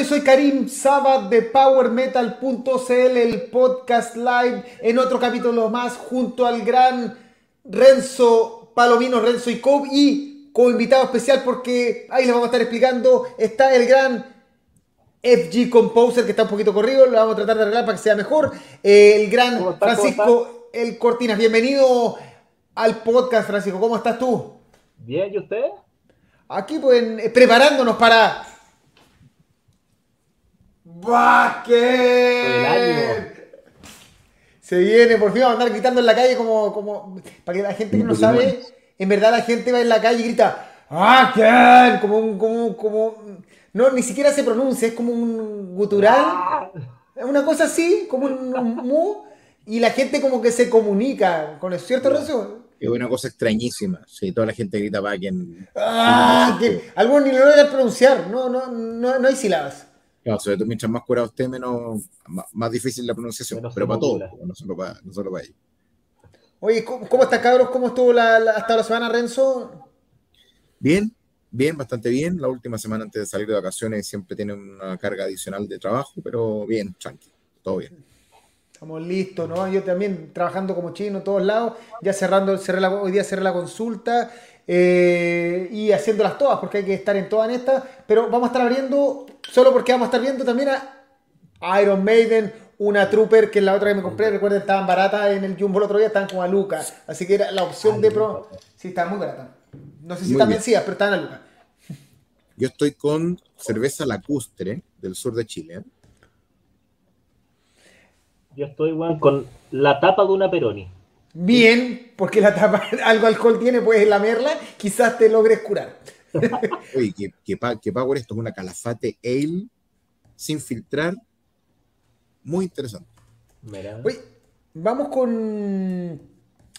Yo soy Karim Sabat de PowerMetal.cl, el podcast live, en otro capítulo más, junto al gran Renzo Palomino, Renzo y Cobb, y como invitado especial, porque ahí les vamos a estar explicando, está el gran FG Composer, que está un poquito corrido, lo vamos a tratar de arreglar para que sea mejor. el gran Francisco El Cortinas, bienvenido al podcast, Francisco. ¿Cómo estás tú? Bien, ¿y usted? Aquí, pues, preparándonos para ¡Basket! Se viene, por fin vamos a andar gritando en la calle como, como para que la gente que no sabe, en verdad la gente va en la calle y grita ¡Basket! Como un, como, como, no, ni siquiera se pronuncia, es como un gutural, una cosa así, como un, mu, y la gente como que se comunica con eso, ¿cierto, Renzo? Es una cosa extrañísima. Sí, toda la gente grita quien. ¡Ah! Que, algunos ni lo logran pronunciar, no, no, no, no hay sílabas. Claro, sobre todo mientras más curado esté, menos, más, difícil la pronunciación, pero para todos, no solo para, no solo para ellos. Oye, ¿cómo, cómo estás, cabros? ¿Cómo estuvo la, hasta la semana, Renzo? Bien, bien, bastante bien. La última semana antes de salir de vacaciones siempre tiene una carga adicional de trabajo, pero bien, tranqui, todo bien. Estamos listos, ¿no? Yo también trabajando como chino en todos lados, ya cerrando, cerré la, hoy día cerré la consulta eh, y haciéndolas todas, porque hay que estar en todas en estas, pero vamos a estar abriendo, solo porque vamos a estar viendo también a Iron Maiden, una Trooper, que es la otra que me compré, recuerden, estaban baratas en el Jumbo el otro día, estaban como a Lucas, así que era la opción de Pro. Sí, estaban muy baratas. No sé si también sí, pero estaban a Lucas. Yo estoy con cerveza lacustre del sur de Chile. Yo estoy, con la tapa de una Peroni. Bien, porque la tapa, algo alcohol tiene, puedes lamerla, quizás te logres curar. Oye, que, que, que Power esto es una calafate ale sin filtrar. Muy interesante. Oye, vamos con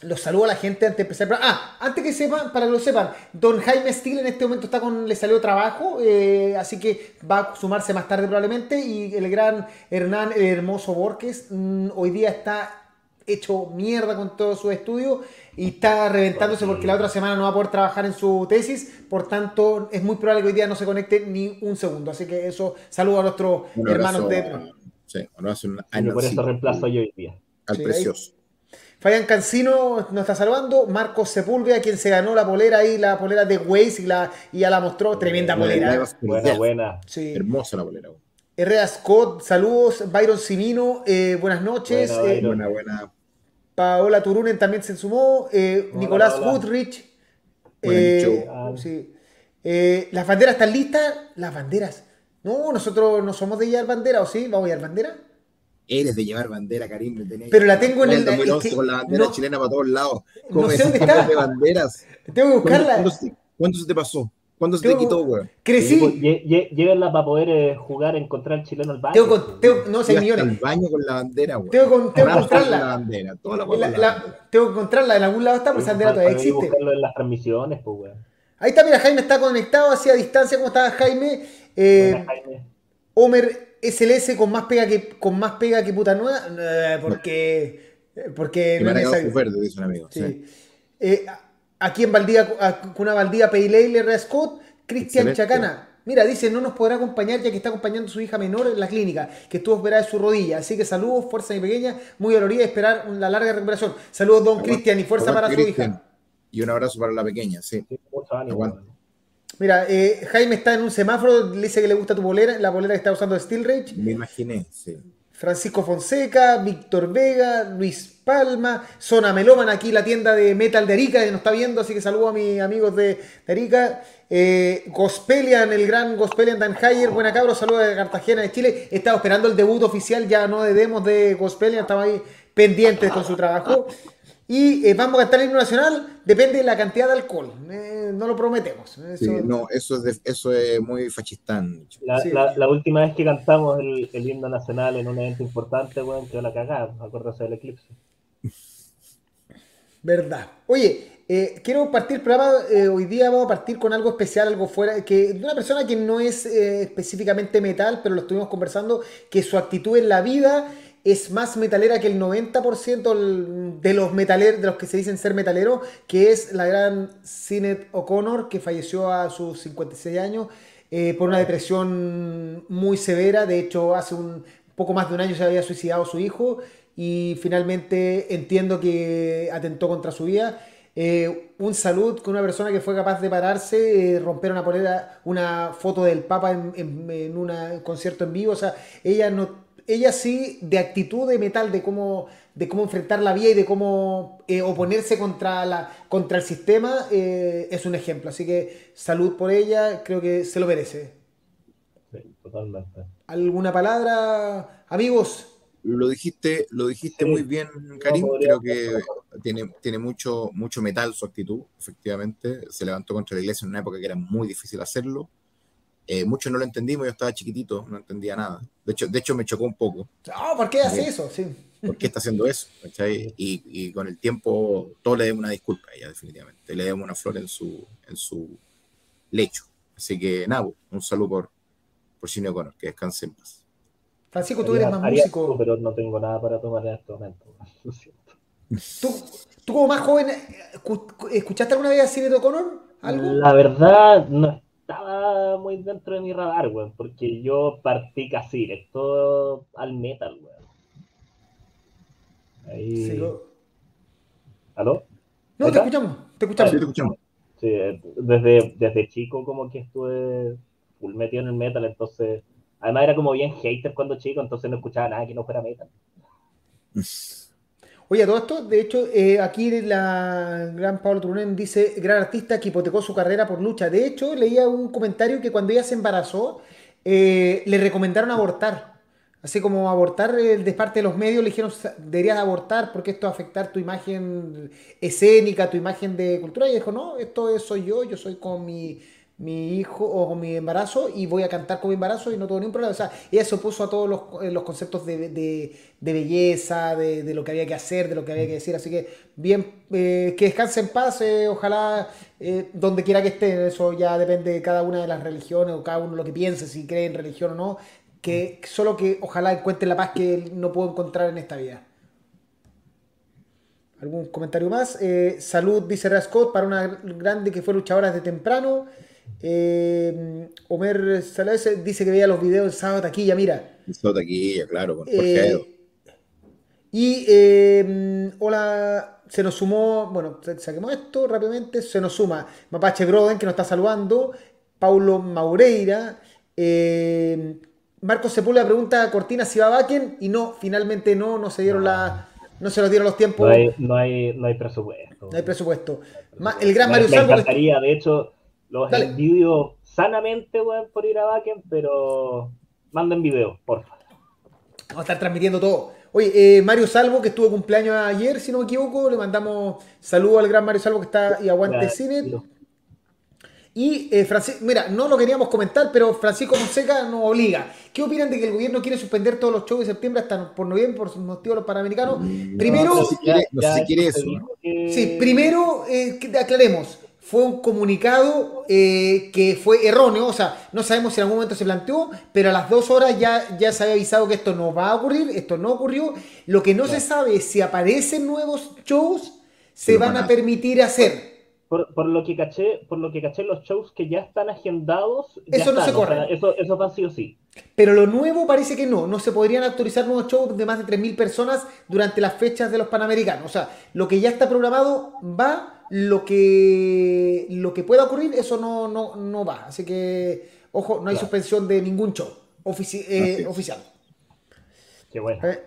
los saludo a la gente antes de empezar. Ah, antes que sepan, para que lo sepan, don Jaime Steele en este momento está con, le salió trabajo, eh, así que va a sumarse más tarde probablemente. Y el gran Hernán el Hermoso Borges mm, hoy día está hecho mierda con todo su estudio y está reventándose porque la otra semana no va a poder trabajar en su tesis, por tanto es muy probable que hoy día no se conecte ni un segundo. Así que eso, saludo a nuestros hermanos de... Sí, por eso reemplazo yo hoy día. Al precioso. Fabián Cancino nos está saludando. Marcos Sepúlveda, quien se ganó la polera ahí, la polera de Waze y, la, y ya la mostró. Tremenda polera. Buena, buena. Hermosa la polera. Herrera Scott, saludos. Byron Simino, eh, buenas noches. Buena, eh, buena, Paola Turunen también se sumó. Eh, Nicolás Woodrich. sí. ¿Las banderas están listas? Las banderas. No, nosotros no somos de llevar bandera, ¿o sí? ¿Vamos a llevar bandera? Eres de llevar bandera, Karim. Pero la tengo en el. 2011 con la bandera chilena para todos lados. No sé dónde está. de banderas. Tengo que buscarla. ¿Cuándo, se te pasó? ¿Cuándo se te quitó, güey? Crecí. Pues, llévenla para poder eh, jugar, encontrar el chileno al baño. Tengo, con, tengo, no, 6 millones. al baño con la bandera, güey. Tengo, con, tengo que encontrarla. La bandera, toda la, la, la, tengo que encontrarla. En algún lado está, pero esa bandera todavía existe. buscarlo en las transmisiones, pues, güey. Ahí está, mira, Jaime está conectado hacia distancia. ¿Cómo está Jaime? Eh, Buena, Jaime. Homer SLS con más pega que, con más pega que puta nueva, eh, porque, porque no es verde, dice un amigo. Sí. Eh, aquí en Valdía, con una Valdía Peileile Scott, Cristian Chacana. Mira, dice, no nos podrá acompañar ya que está acompañando a su hija menor en la clínica, que estuvo operada de su rodilla. Así que saludos, fuerza y pequeña, muy doloría, esperar la larga recuperación. Saludos, don Cristian, y fuerza para su hija. Y un abrazo para la pequeña, sí. Mira, eh, Jaime está en un semáforo, le dice que le gusta tu bolera, la bolera que está usando de Steel Rage. Me imaginé, sí. Francisco Fonseca, Víctor Vega, Luis Palma, Zona Meloman, aquí la tienda de metal de Arica, que nos está viendo, así que saludo a mis amigos de, Arica. Eh, Gospelian, el gran Gospelian Dan Hayer, buena cabro, saludos de Cartagena de Chile. Estaba esperando el debut oficial, ya no de demos de Gospelian, estaba ahí pendientes con su trabajo. Y eh, vamos a cantar el himno nacional, depende de la cantidad de alcohol. Eh, no lo prometemos. Eso... no, eso es, eso es muy fachistán. La, última vez que cantamos el, himno nacional en un evento importante, bueno, quedó la cagada, acuérdate del eclipse. Verdad. Oye, eh, quiero partir el programa, hoy día vamos a partir con algo especial, algo fuera, que de una persona que no es específicamente metal, pero lo estuvimos conversando, que su actitud en la vida es más metalera que el 90% de los metaleros, de los que se dicen ser metaleros, que es la gran Sinead O'Connor, que falleció a sus 56 años. eh, por una depresión muy severa. De hecho, hace un poco más de un año se había suicidado su hijo y finalmente entiendo que atentó contra su vida. Eh, un salud con una persona que fue capaz de pararse, eh, romper una polera, una foto del Papa en, un concierto en vivo. O sea, ella no, ella sí, de actitud de metal, de cómo, de cómo enfrentar la vida y de cómo eh, oponerse contra, la, contra el sistema, es un ejemplo. Así que salud por ella, creo que se lo merece. Sí, totalmente. ¿Alguna palabra, amigos? Lo dijiste, lo dijiste muy bien, Karim. Creo que tiene, tiene mucho, mucho metal su actitud, efectivamente. Se levantó contra la iglesia en una época que era muy difícil hacerlo. Eh, muchos no lo entendimos, yo estaba chiquitito, no entendía nada. De hecho, de hecho me chocó un poco. Oh, ¿Por qué hace eso? Sí. ¿Por qué está haciendo eso? Y, y, con el tiempo, todos le demos una disculpa a ella, definitivamente. Le demos una flor en su, en su lecho. Así que, nada, un saludo por, por Cine O'Connor, que descanse en paz. Francisco, tú eres más músico. Pero no tengo nada para tomar en este momento. ¿Tú, tú como más joven, ¿escuchaste alguna vez a Cine O'Connor? ¿Algo? La verdad, no estaba muy dentro de mi radar, weón, porque yo partí casi directo al metal, weón. Ahí... ¿Aló? No, te escuchamos, te escuchamos. Sí, te escuchamos. Sí, desde, desde chico como que estuve full metido en el metal, entonces Además era como bien hater cuando chico, entonces no escuchaba nada que no fuera metal. Oye, todo esto, de hecho, eh, aquí la gran Pablo Turunen dice, gran artista que hipotecó su carrera por lucha. De hecho, leía un comentario que cuando ella se embarazó, eh, le recomendaron abortar. Así como abortar eh, de parte de los medios, le dijeron, deberías abortar porque esto va a afectar tu imagen escénica, tu imagen de cultura. Y dijo, no, esto soy yo, yo soy con mi mi hijo o mi embarazo y voy a cantar con mi embarazo y no tengo ningún problema. O sea, ella se opuso a todos los, eh, los conceptos de, de, belleza, de, de, lo que había que hacer, de lo que había que decir. Así que, bien, eh, que descanse en paz, eh, ojalá donde quiera que esté. Eso ya depende de cada una de las religiones o cada uno lo que piense, si cree en religión o no. Que solo que ojalá encuentre la paz que no puedo encontrar en esta vida. ¿Algún comentario más? salud, dice Rascot, para una grande que fue luchadora desde temprano. Eh, Omer Salades dice que veía los videos del sábado taquilla, mira. sábado taquilla, claro, con eh, Y eh, hola, se nos sumó, bueno, saquemos esto rápidamente, se nos suma Mapache Broden que nos está saludando, Paulo Maureira, eh, Marcos Sepúlveda pregunta a Cortina si va a Bakken y no, finalmente no, no se dieron la no se nos dieron los tiempos. No hay, no hay, no hay presupuesto. No hay presupuesto. El gran Mario Salvo. Me encantaría, de hecho, los Dale. envidio sanamente, weón, por ir a Bakken, pero manden video, porfa. Vamos a estar transmitiendo todo. Oye, eh, Mario Salvo, que estuvo cumpleaños ayer, si no me equivoco, le mandamos saludo al gran Mario Salvo que está y aguante cine. Y eh, Francisco, mira, no lo queríamos comentar, pero Francisco Monseca nos obliga. ¿Qué opinan de que el gobierno quiere suspender todos los shows de septiembre hasta por noviembre por motivos de los panamericanos? primero, no, si quiere, no sé si quiere eso. Sí, primero eh, aclaremos fue un comunicado eh, que fue erróneo, o sea, no sabemos si en algún momento se planteó, pero a las dos horas ya, ya se había avisado que esto no va a ocurrir, esto no ocurrió. Lo que no se sabe es si aparecen nuevos shows, se van a permitir hacer. Por, lo que caché, por lo que caché, los shows que ya están agendados. eso no se corre. eso, eso va sí o sí. Pero lo nuevo parece que no. No se podrían autorizar nuevos shows de más de 3.000 personas durante las fechas de los Panamericanos. O sea, lo que ya está programado va lo que, lo que pueda ocurrir, eso no, no, no va. Así que, ojo, no hay suspensión de ningún show eh, oficial. Qué bueno. Eh,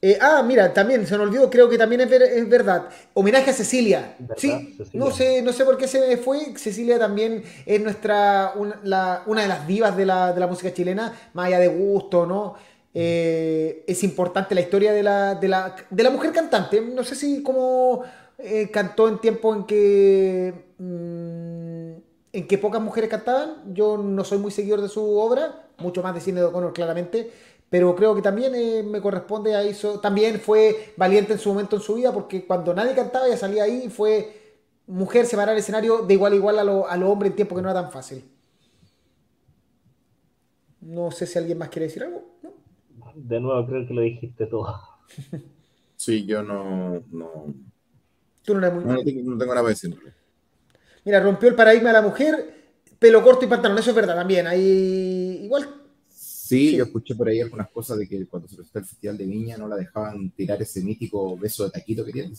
eh, ah, mira, también se me olvidó, creo que también es, verdad. Homenaje a Cecilia. Sí, no sé, no sé por qué se me fue. Cecilia también es nuestra, una, una de las divas de la, de la, música chilena, más allá de gusto, ¿no? es importante la historia de la, de la, de la mujer cantante. No sé si como eh, cantó en tiempo en que mm, en que pocas mujeres cantaban. Yo no soy muy seguidor de su obra, mucho más de cine de O'Connor claramente, pero creo que también eh, me corresponde a eso. También fue valiente en su momento en su vida porque cuando nadie cantaba ya salía ahí y fue mujer separar el escenario de igual a igual a los lo hombres en tiempo que no era tan fácil. No sé si alguien más quiere decir algo. De nuevo, creo que lo dijiste todo. Sí, yo no, no, Tú no eres muy. No, tengo, nada para decir. Mira, rompió el paradigma de la mujer, pelo corto y pantalón, eso es verdad también. Hay igual. Sí, yo escuché por ahí algunas cosas de que cuando se presentó el Festival de Viña no la dejaban tirar ese mítico beso de taquito que tiene,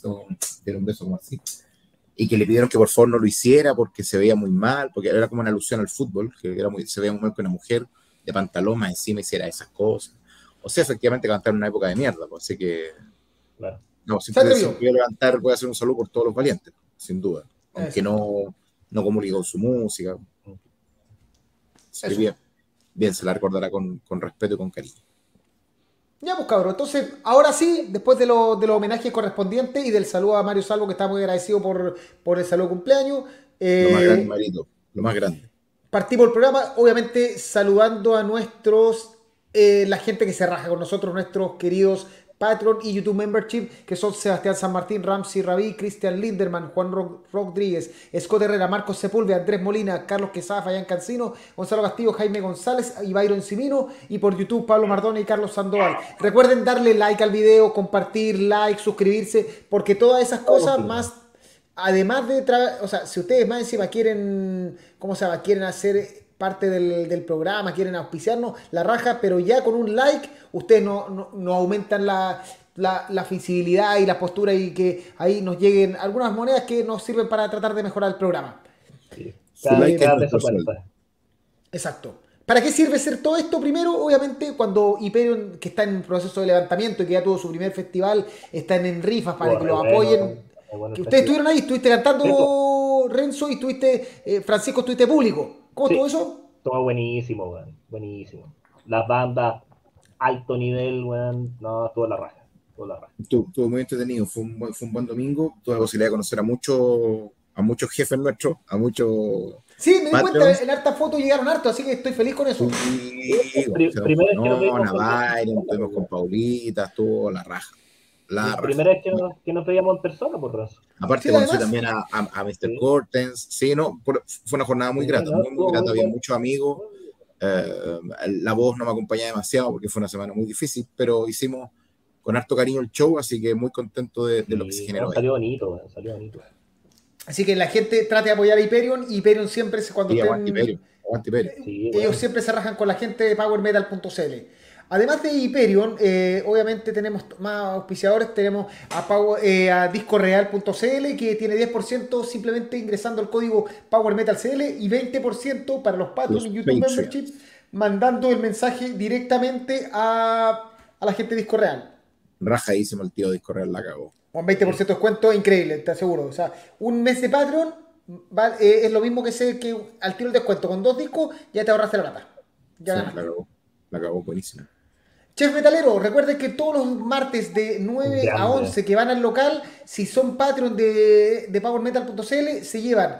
era un beso como así. Y que le pidieron que por favor no lo hiciera porque se veía muy mal, porque era como una alusión al fútbol, que era muy, se veía muy mal que una mujer de pantalón más encima hiciera esas cosas. O sea, efectivamente cantar en una época de mierda, pues, así que... Claro. No, simplemente si quiero levantar, voy a hacer un saludo por todos los valientes, sin duda. Aunque no, no comunique con su música. bien, bien, se la recordará con, con respeto y con cariño. Ya, pues cabrón. Entonces, ahora sí, después de, lo, de los homenajes correspondientes y del saludo a Mario Salvo, que está muy agradecido por, por el saludo de cumpleaños. lo más grande, eh, Marito. Lo más grande. Partimos el programa, obviamente, saludando a nuestros. Eh, la gente que se raja con nosotros, nuestros queridos Patreon y YouTube Membership, que son Sebastián San Martín, Ramsey Rabí, Cristian Linderman, Juan Rodríguez, Scott Herrera, Marcos Sepúlveda, Andrés Molina, Carlos Quesada, Fayán Cancino, Gonzalo Castillo, Jaime González y Byron Simino, y por YouTube Pablo Mardona y Carlos Sandoval. Recuerden darle like al video, compartir, like, suscribirse, porque todas esas cosas más además de, o sea, si ustedes más encima quieren, ¿cómo se llama? Quieren hacer parte del, programa, quieren auspiciarnos, la raja, pero ya con un like ustedes no, no, aumentan la, la, visibilidad y la postura y que ahí nos lleguen algunas monedas que nos sirven para tratar de mejorar el programa. Exacto. ¿Para qué sirve ser todo esto? Primero, obviamente, cuando Hyperion, que está en proceso de levantamiento y que ya tuvo su primer festival, están en rifas para que lo apoyen. que ustedes estuvieron ahí, estuviste cantando Renzo y estuviste, eh, Francisco, estuviste público. ¿Cómo estuvo eso? Todo buenísimo, weón. Buenísimo. Las bandas, alto nivel, weón. No, toda la raja. Toda la raja. Estuvo, muy entretenido. Fue un, buen, fue un buen domingo. Tuve la posibilidad de conocer a muchos a muchos jefes nuestros, a muchos. Sí, me di cuenta, en harta foto llegaron harto, así que estoy feliz con eso. Sí, primero con Paulita, estuvo la raja. La, primera vez que nos, que nos veíamos en persona, por razón. Aparte, conocí también a, a, Mr. Sí. Cortens. Sí, no, fue una jornada muy grata, muy, muy grata. Había muchos amigos. Eh, la voz no me acompañaba demasiado porque fue una semana muy difícil, pero hicimos con harto cariño el show, así que muy contento de, de lo que se generó. salió bonito, salió bonito. Así que la gente trate de apoyar a Hyperion. Hyperion siempre, cuando sí, estén, Hyperion, Hyperion. ellos siempre se rajan con la gente de PowerMetal.cl. Además de Hyperion, eh, obviamente tenemos más auspiciadores, tenemos a, eh, a discoreal.cl que tiene 10% simplemente ingresando el código PowerMetalCL y 20% para los Patreon y YouTube Membership mandando el mensaje directamente a, la gente de Disco Real. Rajadísimo el tío Disco Real, la cagó. Un 20% de descuento increíble, te aseguro. O sea, un mes de Patreon eh, es lo mismo que, sé que al tiro el descuento. Con dos discos ya te ahorraste la plata. Ya la cagó. La cagó buenísima. Chef Metalero, recuerden que todos los martes de 9 a 11 que van al local, si son Patreon de, de PowerMetal.cl, se llevan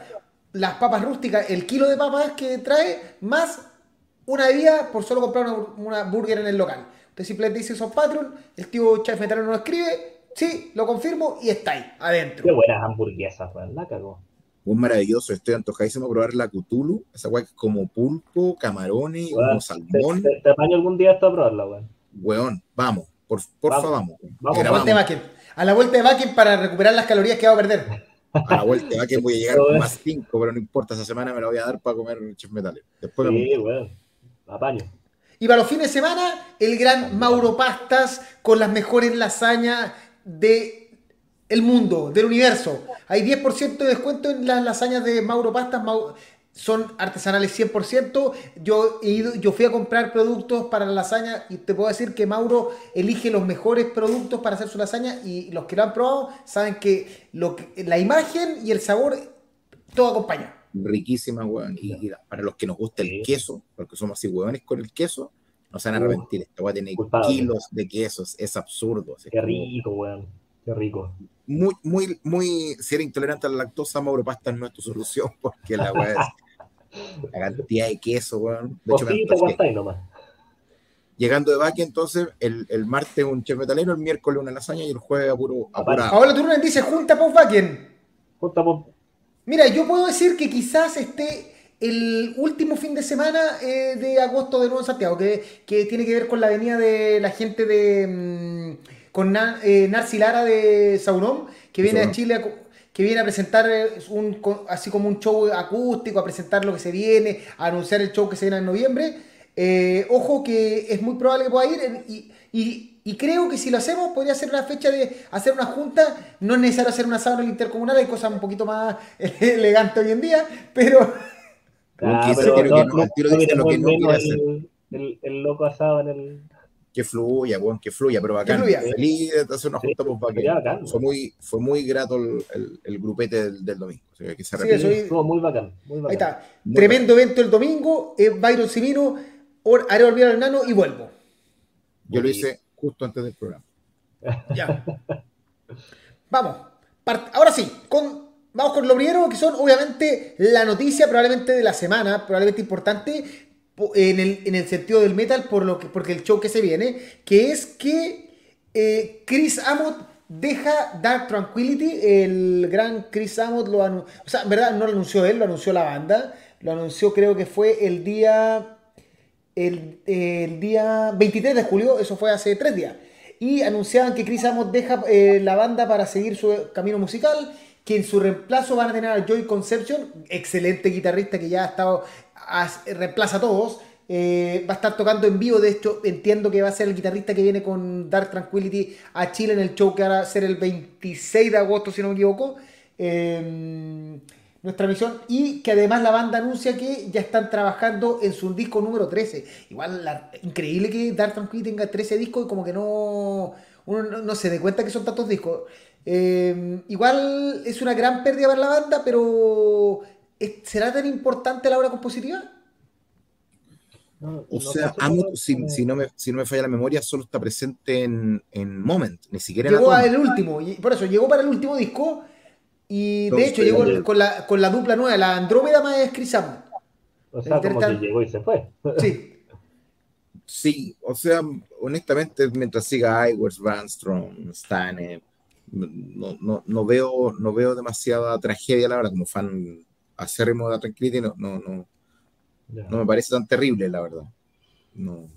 las papas rústicas, el kilo de papas que trae, más una bebida por solo comprar una, burger en el local. Usted simplemente dice son Patreon, el tío Chef Metalero nos escribe, sí, lo confirmo y está ahí, adentro. Qué buenas hamburguesas, la cagó. Un maravilloso, estoy antojadísimo probar la Cthulhu, esa guay como pulpo, camarones, como salmón. Te, te, algún día hasta probarla, weón weón, vamos, por, porfa, vamos. Vamos, vamos. A la vuelta de Bakken para recuperar las calorías que va a perder. A la vuelta de Bakken voy a llegar con más 5, pero no importa, esa semana me la voy a dar para comer chef metal. Después sí, weón, apaño. Y para los fines de semana, el gran Mauro Pastas con las mejores lasañas de el mundo, del universo. Hay 10% de descuento en las lasañas de Mauro Pastas son artesanales 100%. Yo, he ido, yo fui a comprar productos para la lasaña y te puedo decir que Mauro elige los mejores productos para hacer su lasaña y los que lo han probado saben que, lo la imagen y el sabor todo acompaña. Riquísima, weón. Y, para los que nos gusta el queso, porque somos así huevones con el queso, no se van a arrepentir. Esto va a tener kilos de quesos, es absurdo. Qué rico, weón. Qué rico. Muy, muy, muy, si eres intolerante a la lactosa, Mauro Pasta no es tu solución, porque la weá es la cantidad de queso, weón. De hecho, nomás. Llegando de Baki, entonces, el, el, martes un chef metalero, el miércoles una lasaña y el jueves a puro. Ahora tú me dices junta Pop Bakken. Junta Pop. Mira, yo puedo decir que quizás esté el último fin de semana eh, de agosto de nuevo en Santiago, que, que, tiene que ver con la venida de la gente de. Mm, con eh, Narci Lara de Sauron, que viene a Chile a que viene a presentar eh, un, así como un show acústico, a presentar lo que se viene, a anunciar el show que se viene en noviembre. Eh, ojo que es muy probable que pueda ir y, y, creo que si lo hacemos podría ser una fecha de hacer una junta, no es necesario hacer una sábana intercomunal, hay cosas un poquito más elegantes hoy en día, pero... Ah, pero no, no, el, el, loco asado en el que fluya, bueno, que fluya, pero bacán. Que fluya. Feliz de hacer una junta pues, bacán. Fue muy, fue muy grato el, el, grupete del, del, domingo. O sea, que se sí, soy... muy bacán, muy bacán. Ahí está. Tremendo evento el domingo. Es Byron Simino, haré olvidar al nano y vuelvo. Yo lo hice justo antes del programa. Ya. Vamos. Ahora sí, con, vamos con lo primero, que son obviamente la noticia probablemente de la semana, probablemente importante, en el, en el sentido del metal por lo que, porque el show que se viene, que es que eh, Chris Amott deja Dark Tranquility, el gran Chris Amott lo anunció, o sea, en verdad no lo anunció él, lo anunció la banda, lo anunció creo que fue el día, el, el día 23 de julio, eso fue hace tres días, y anunciaban que Chris Amott deja eh, la banda para seguir su camino musical, que en su reemplazo van a tener a Joy Conception, excelente guitarrista que ya ha estado reemplaza a todos. Eh, va a estar tocando en vivo, de hecho entiendo que va a ser el guitarrista que viene con Dark Tranquility a Chile en el show que va a ser el 26 de agosto, si no me equivoco. Em, nuestra misión y que además la banda anuncia que ya están trabajando en su disco número 13. Igual, increíble que Dark Tranquility tenga 13 discos y como que no, uno no, se dé cuenta que son tantos discos. Em, igual es una gran pérdida para la banda, pero ¿será tan importante la obra compositiva? o sea, si, no me, si no me falla la memoria, solo está presente en, en Moment, ni siquiera en Llegó el último, y por eso llegó para el último disco. Y de hecho llegó con la, con la dupla nueva, la Andrómeda más Chris O sea, como que llegó y se fue. Sí. Sí, o sea, honestamente, mientras siga Iwers, Brandstrom, Stane, no, no, no, veo, no veo demasiada tragedia, la verdad, como fan acérrimo de Tranquility no, no, no, no me parece tan terrible, la verdad. No.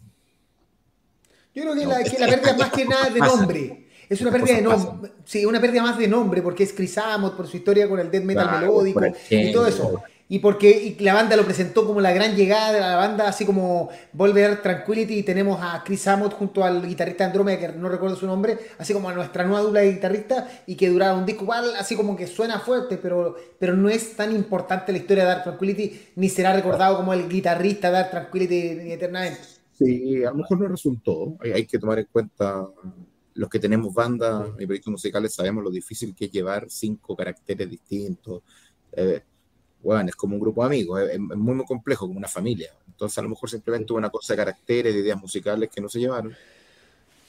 Yo creo que, la, que la pérdida más que nada de nombre. Es una pérdida de nombre. Sí, una pérdida más de nombre, porque es Chris Amott por su historia con el death metal melódico y todo eso y porque la banda lo presentó como la gran llegada de la banda, así como Volver Tranquility, y tenemos a Chris Amott junto al guitarrista Andrómeda, que no recuerdo su nombre, así como a nuestra nueva dupla de guitarrista, y que duraba un disco igual, así como que suena fuerte, pero, pero no es tan importante la historia de Dark Tranquility, ni será recordado como el guitarrista de Dark Tranquility eternamente. Sí, a lo mejor no resultó, hay, que tomar en cuenta los que tenemos bandas y proyectos musicales sabemos lo difícil que es llevar cinco caracteres distintos. Eh, bueno, es como un grupo de amigos, es, muy, muy complejo, como una familia. Entonces, a lo mejor simplemente hubo una cosa de caracteres, de ideas musicales que no se llevaron.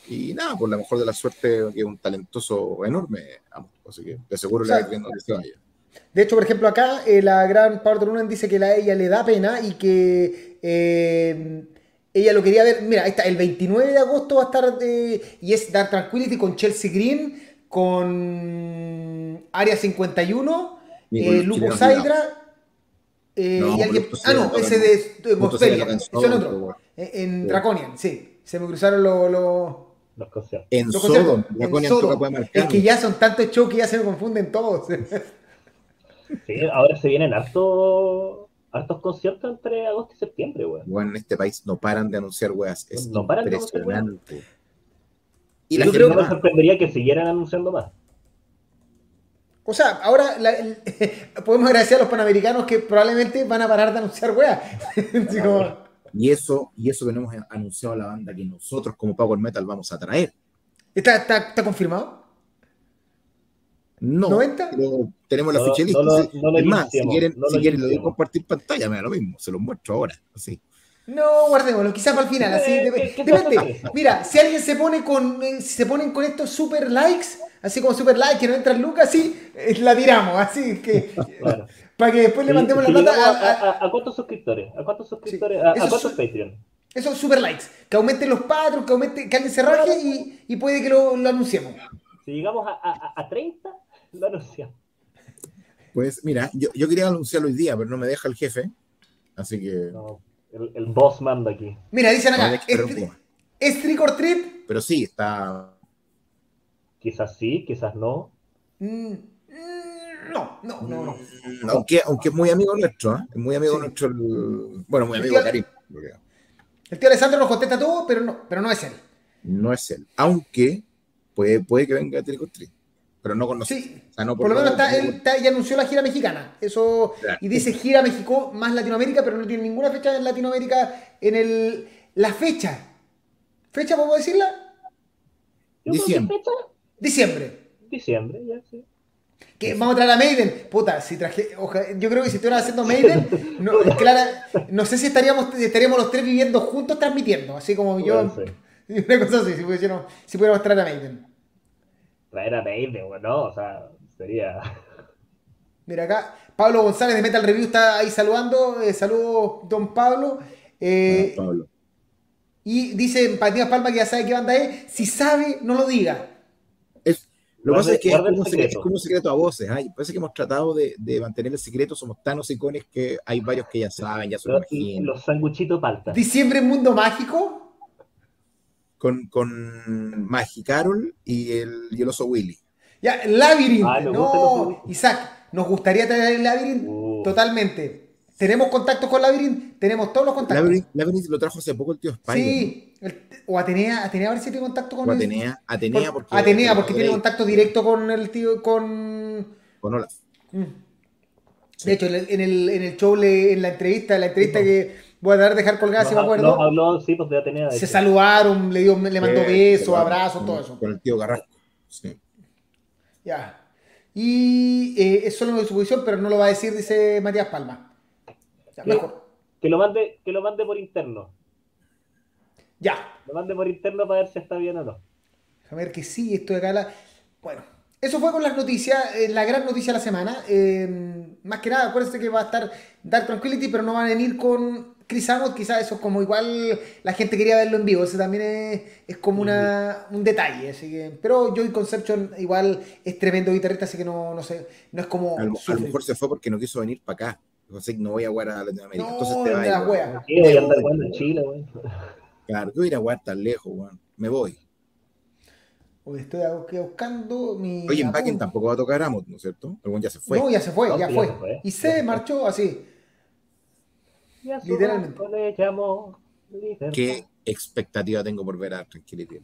Y nada, por lo mejor de la suerte, que es un talentoso enorme, así que de seguro le va que se vaya. De hecho, por ejemplo, acá eh, la gran Power Runen dice que a ella le da pena y que eh, ella lo quería ver. Mira, ahí está, el 29 de agosto va a estar eh, y es Dark Tranquility con Chelsea Green, con Área 51, eh, Lupo Saidra eh, y alguien, ah, no, ese de, Mosfelia, ese en otro. En Draconian, sí. Se me cruzaron los. Lo, los conciertos. En Sodom, Draconian Es que ya son tantos shows que ya se me confunden todos. sí, ahora se vienen hartos hartos conciertos entre agosto y septiembre, weón. Bueno, en este país no paran de anunciar weas. Es no paran impresionante. De y la Yo creo que me sorprendería que siguieran anunciando más. O sea, ahora podemos agradecer a los panamericanos que probablemente van a parar de anunciar weas. y eso, y eso que no hemos anunciado a la banda que nosotros como Power Metal vamos a traer. ¿Está, está, confirmado? No, ¿90? tenemos la ficha lista. es más, si quieren, si quieren lo de compartir pantalla, me da lo mismo, se los muestro ahora. Así. No, guardémoslo, quizás para el final. Así, depende. Mira, si alguien se pone con, eh, se ponen con estos super likes, así como super like, que no entran lucas, sí, eh, la tiramos, así que. Para que después le mandemos la plata a, cuántos suscriptores? ¿A cuántos suscriptores? ¿A, cuántos Patreon? Esos super likes. Que aumenten los patrons, que aumente, que alguien se raje y, y puede que lo, lo, anunciemos. Si llegamos a, a, 30, lo anunciamos. Pues mira, yo, yo, quería anunciarlo hoy día, pero no me deja el jefe. Así que. El, el boss manda aquí. Mira, dicen acá. ¿Es, trick or treat? Pero sí, está Quizás sí, quizás no. Mm, No, no, no. Mm, aunque, aunque es muy amigo nuestro, ¿eh? Es muy amigo Sí. nuestro. el- bueno, muy El amigo tío- Karim. porque El tío Alessandro nos contesta todo, pero no, pero no es él. No es él. Aunque puede, puede que venga Tricostri. Pero no con nosotros. Sí. O sea, no Por lo menos está, él está- ya anunció la gira mexicana. Eso. Claro. Y dice gira México más Latinoamérica, pero no tiene ninguna fecha en Latinoamérica en el. La fecha. ¿Fecha podemos decirla? Diciembre. fecha, Diciembre. Diciembre, ya, sí. Que vamos a traer a Maiden. Puta, si traje. oja- yo creo que si estuvieran haciendo Maiden, no, clara, no sé si estaríamos, estaríamos los tres viviendo juntos transmitiendo. Así como yo. Una cosa así, si pudiéramos, si pudiéramos traer a Maiden. Traer a bueno, no, o sea, sería. Mira acá, Pablo González de Metal Review está ahí saludando. Eh, saludos, don Pablo. Eh, Bueno, Pablo. y dice Matías Palma que ya sabe qué banda es. Si sabe, no lo diga. Es- lo que pasa es que es como, un secreto, secreto. es como un secreto a voces. Y Parece que hemos tratado de, de mantener el secreto. Somos tan hocicones que hay varios que ya saben, ya se lo Los, imaginan. los sanguchitos palta. Diciembre en Mundo Mágico. Con, con Maggie Carol y el, y el oso Willy. Ya, Labyrinth. Ah, no. Isaac, nos gustaría traer el Labyrinth Uh. totalmente. Tenemos contactos con Labyrinth, tenemos todos los contactos. Labyrinth, Labyrinth lo trajo hace poco el tío Spider. Sí, el- o Atenea, Atenea a ver si tiene contacto con O Atenea, Atenea porque, Atenea, porque tiene Drake, contacto directo con el tío, con... con Olaf. Mm. De hecho, en el, en el, en el show, le- en la entrevista, en la entrevista que voy a de dejar colgada, si me acuerdo, nos habló, sí, pues de Atenea. de se saludaron, le, dio, le mandó Eh, besos, abrazos, todo eso. Con el tío Garrasco. Sí. Ya. Y eh, es solo una suposición, pero no lo va a decir, dice Matías Palma. Ya. Que lo mande, que lo mande por interno. Ya. Lo mande por interno para ver si está bien o no. A ver que sí, esto de acá. la- Bueno, eso fue con las noticias, eh, la gran noticia de la semana. Eh, más que nada, acuérdense que va a estar Dark Tranquility, pero no va a venir con Chris Amott. Quizás eso es como igual la gente quería verlo en vivo. Eso también es, es como una, un detalle. Así que, pero Joey Conception igual es tremendo guitarrista, así que no, no sé, no es como. A, lo, a lo sufre. mejor se fue porque no quiso venir para acá. Dijo, "Sí, no voy a jugar a Latinoamérica. No, Entonces te la. Sí, voy a andar jugando en Chile, güey. Claro, que voy a ir a jugar tan lejos, weón. Me voy. Estoy buscando mi. Oye, en. Backen tampoco va a tocar Amot, ¿no es cierto? Algún ya se fue. No, ya se fue, No, ya ya fue. se fue. Y se marchó así. Y a su Literalmente. le llamó libertad. ¿Qué expectativa tengo por ver a Tranquility?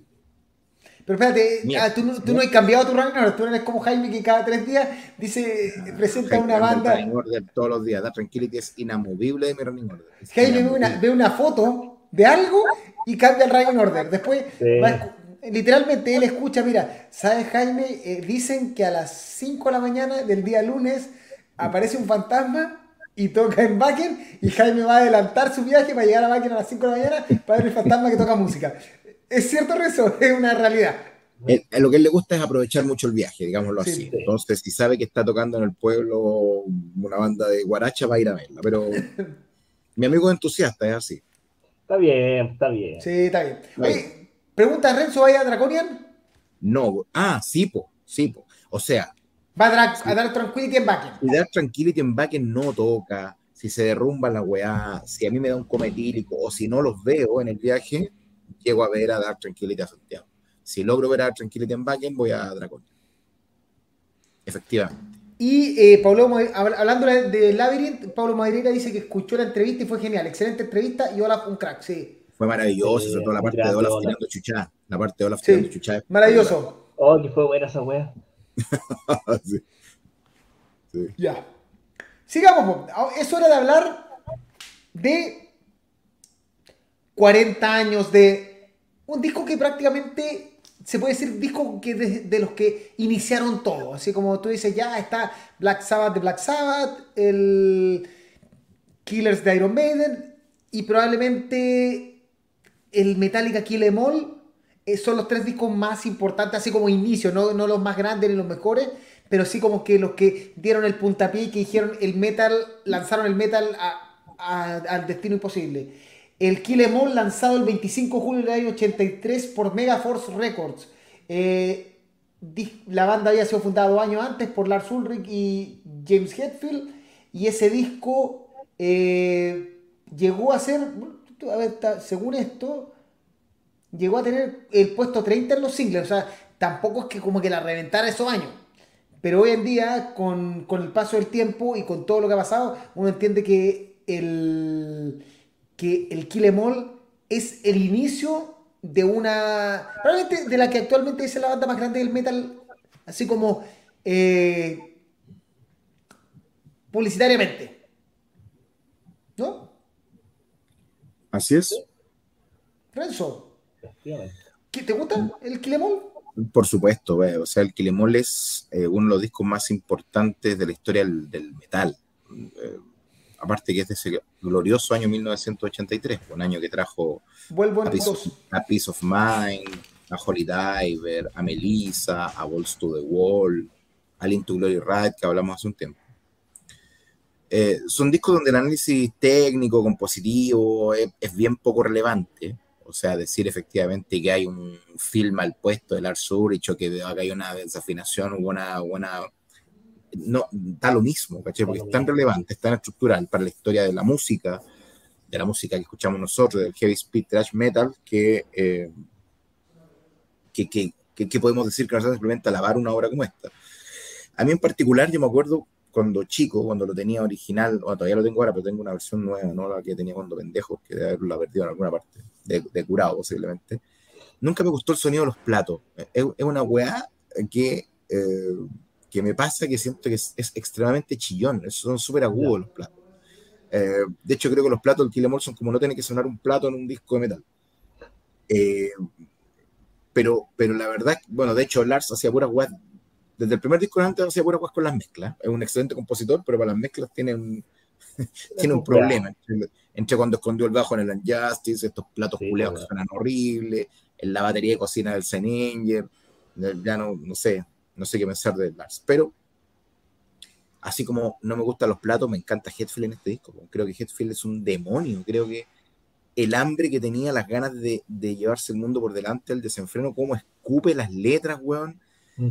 Pero espérate, ah, tú, no, tú no has cambiado tu ranking, tú no eres como Jaime que cada tres días dice, presenta una banda. Running Order todos los días. Da Tranquility es inamovible de mi Running Order. Es Jaime ve una, inamovible. ve una foto de algo y cambia el ranking order. Después, Sí. va literalmente él escucha, mira, ¿sabes Jaime? Eh, dicen que a las 5 de la mañana del día lunes aparece un fantasma y toca en Bakken y Jaime va a adelantar su viaje para llegar a Bakken a las 5 de la mañana para ver el fantasma que toca música. ¿Es cierto eso? Es una realidad. Él- a lo que él le gusta es aprovechar mucho el viaje, digámoslo Sí. así. Sí. Entonces, si sabe que está tocando en el pueblo una banda de guaracha, va a ir a verla. Pero mi amigo es entusiasta, es así. Está bien, está bien. Sí, está bien. Oye, pregunta Renzo, ¿vaya a Draconian? No, ah, sí, po, sí, po. O sea, Va a, Dra- a dar Tranquility en Bakken. si Dark Tranquility en Backen no toca, si se derrumba la weá, si a mí me da un cometílico o si no los veo en el viaje, llego a ver a Dark Tranquility a Santiago. Si logro ver a Dark Tranquility en Backen, voy a Dracon. Efectivamente. Y eh, Pablo, hablando de, Labyrinth, Pablo Madeira dice que escuchó la entrevista y fue genial. Excelente entrevista y Olaf un crack, sí. Fue maravilloso, Sí, sobre todo la parte de Olaf tirando chuchá. La parte de Olaf Sí, tirando chuchá. Maravilloso. Oh, que fue buena esa wea. sí. Ya. Sigamos. Ah, es hora de hablar de 40 años de un disco que prácticamente se puede decir disco que de, de los que iniciaron todo. Así como tú dices, ya está Black Sabbath de Black Sabbath, el Killers de Iron Maiden y probablemente el Metallica Kill Em All son los tres discos más importantes, así como inicio, no, no los más grandes ni los mejores, pero sí como que los que dieron el puntapié y que dijeron el metal, lanzaron el metal al destino imposible. El Kill Em All lanzado el 25 de julio del año 83 por Megaforce Records. Eh, la banda había sido fundada dos años antes por Lars Ulrich y James Hetfield y ese disco eh, llegó a ser, a ver, según esto, llegó a tener el puesto 30 en los singles, o sea, tampoco es que como que la reventara esos años, pero hoy en día, con, con, el paso del tiempo y con todo lo que ha pasado, uno entiende que el, que el Kill Em All es el inicio de una. Probablemente de la que actualmente es la banda más grande del metal, así como eh, publicitariamente. ¿No? Así es. Renzo. ¿Te gusta el Em All? Por supuesto, o sea, el Em All es eh, uno de los discos más importantes de la historia del, del metal. Eh, aparte que es de ese glorioso año 1983, un año que trajo a, Piece of, a, Peace of Mind, a Holy Diver, a Melissa, a Balls to the Wall, a Into Glory Ride, que hablamos hace un tiempo. Eh, son discos donde el análisis técnico, compositivo, es, es, bien poco relevante. O sea, decir efectivamente que hay un film al puesto de Lars Ulrich o que acá hay una desafinación o una, una no da lo mismo, ¿cachai? Porque es tan relevante, es tan estructural para la historia de la música, de la música que escuchamos nosotros, del heavy speed thrash metal, que, eh, que, que, que, podemos decir que nos simplemente alabar una obra como esta. A mí en particular, yo me acuerdo cuando chico, cuando lo tenía original, o todavía lo tengo ahora, pero tengo una versión nueva, no la que tenía cuando pendejo, que debe haberla perdido en alguna parte, de, de curado posiblemente. Nunca me gustó el sonido de los platos. Es, es una weá que eh, que me pasa que siento que es, es extremadamente chillón, son súper agudos los platos. Eh, de hecho, creo que los platos del Kill son como no tiene que sonar un plato en un disco de metal. Eh, pero, pero la verdad, bueno, de hecho, Lars hacía puras weas, desde el primer disco de antes hacía weas con las mezclas. Es un excelente compositor, pero para las mezclas tiene un, tiene un problema. Entre, cuando escondió el bajo en el Unjustice, estos platos culeados que suenan horribles, en la batería de cocina del Zeninger, ya no, no sé, no sé qué pensar de Lars, pero así como no me gustan los platos, me encanta Hetfield en este disco. Creo que Hetfield es un demonio, creo que el hambre que tenía, las ganas de, llevarse el mundo por delante, el desenfreno, cómo escupe las letras, weón, mm.